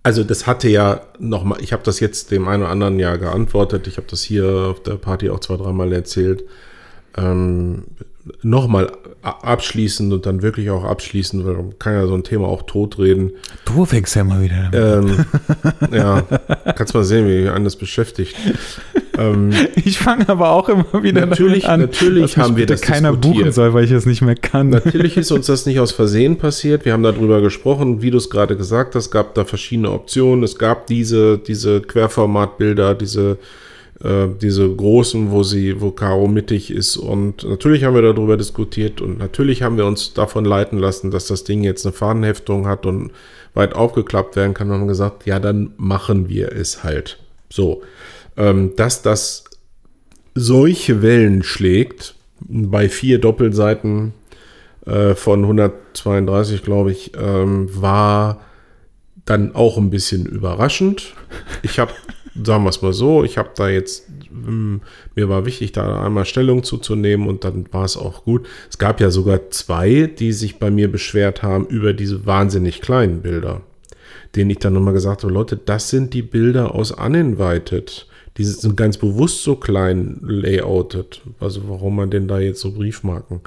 Also das hatte ja nochmal, ich habe das jetzt dem einen oder anderen ja geantwortet, ich habe das hier auf der Party auch zwei, dreimal erzählt. Ähm, nochmal abschließend und dann wirklich auch abschließend, weil man kann ja so ein Thema auch totreden. Du fängst ja mal wieder Ähm, ja, kannst mal sehen, wie einen das beschäftigt. Ähm, Ich fange aber auch immer wieder Natürlich- an, natürlich dass haben wir das keiner diskutiert. buchen soll, weil ich es nicht mehr kann. Natürlich ist uns das nicht aus Versehen passiert. Wir haben darüber gesprochen, wie du es gerade gesagt hast. Es gab da verschiedene Optionen. Es gab diese, diese Querformatbilder, diese, äh, diese großen, wo sie, wo Caro mittig ist. Und natürlich haben wir darüber diskutiert und natürlich haben wir uns davon leiten lassen, dass das Ding jetzt eine Fahnenheftung hat und weit aufgeklappt werden kann. Und haben gesagt, ja, dann machen wir es halt. So. Ähm, dass das solche Wellen schlägt, bei vier Doppelseiten äh, von 132, glaube ich, ähm, war dann auch ein bisschen überraschend. Ich habe, sagen wir es mal so, ich habe da jetzt, ähm, mir war wichtig, da einmal Stellung zuzunehmen und dann war es auch gut. Es gab ja sogar zwei, die sich bei mir beschwert haben über diese wahnsinnig kleinen Bilder, denen ich dann nochmal gesagt habe, Leute, das sind die Bilder aus Uninvited. Die sind ganz bewusst so klein layoutet. Also warum man denn da jetzt so Briefmarken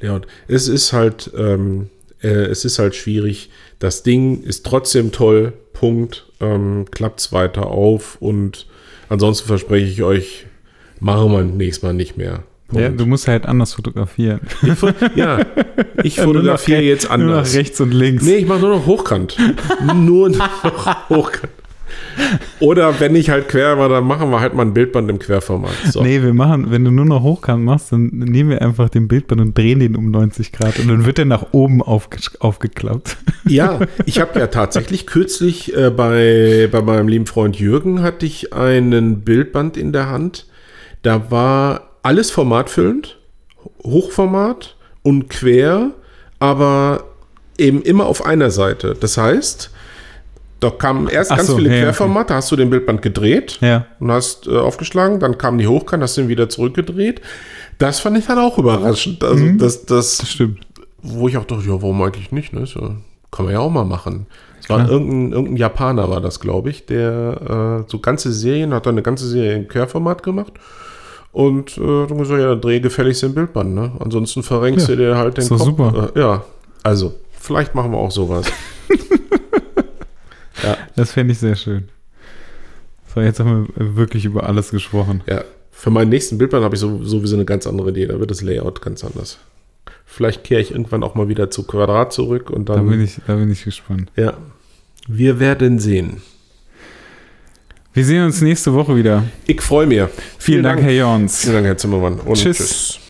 layout? Es ist halt, ähm, äh, es ist halt schwierig. Das Ding ist trotzdem toll. Punkt. Ähm, klappt's weiter auf und ansonsten verspreche ich euch, machen wir nächstes Mal nicht mehr. Punkt. Ja, du musst halt anders fotografieren. ich, fo- ja, ich fotografiere jetzt Nur nach anders. rechts und links. Nee, ich mache nur noch hochkant. nur noch hochkant. Oder wenn ich halt quer war, dann machen wir halt mal ein Bildband im Querformat. So. Nee, wir machen, wenn du nur noch hochkant machst, dann nehmen wir einfach den Bildband und drehen den um 90 Grad und dann wird der nach oben aufge aufgeklappt. Ja, ich habe ja tatsächlich kürzlich äh, bei, bei meinem lieben Freund Jürgen hatte ich einen Bildband in der Hand. Da war alles formatfüllend, Hochformat und quer, aber eben immer auf einer Seite. Das heißt, da kamen erst Ach ganz so, viele ja, okay. Querformate, da hast du den Bildband gedreht Ja. und hast äh, aufgeschlagen, dann kamen die hochkant, hast den wieder zurückgedreht. Das fand ich dann auch überraschend. Also das, das, Das stimmt. wo ich auch dachte, ja, warum eigentlich nicht? Ne? So, kann man ja auch mal machen. Es war irgendein, irgendein Japaner, war das, glaube ich, der äh, so ganze Serien, hat dann eine ganze Serie im Querformat gemacht. Und äh, dann gesagt, ja, dann dreh gefälligst den Bildband, ne? Ansonsten verrenkst Ja, du dir halt den ist doch super. Äh, ja, also, vielleicht machen wir auch sowas. ja, Das fände ich sehr schön. So, jetzt haben wir wirklich über alles gesprochen. ja. Für meinen nächsten Bildplan habe ich so, sowieso eine ganz andere Idee. Da wird das Layout ganz anders. Vielleicht kehre ich irgendwann auch mal wieder zu Quadrat zurück und Da dann. bin ich, da bin ich gespannt. ja. Wir werden sehen. Wir sehen uns nächste Woche wieder. Ich freue mich. Vielen, Dank, Herr Jons. Vielen Dank, Herr Zimmermann. Und Tschüss. tschüss.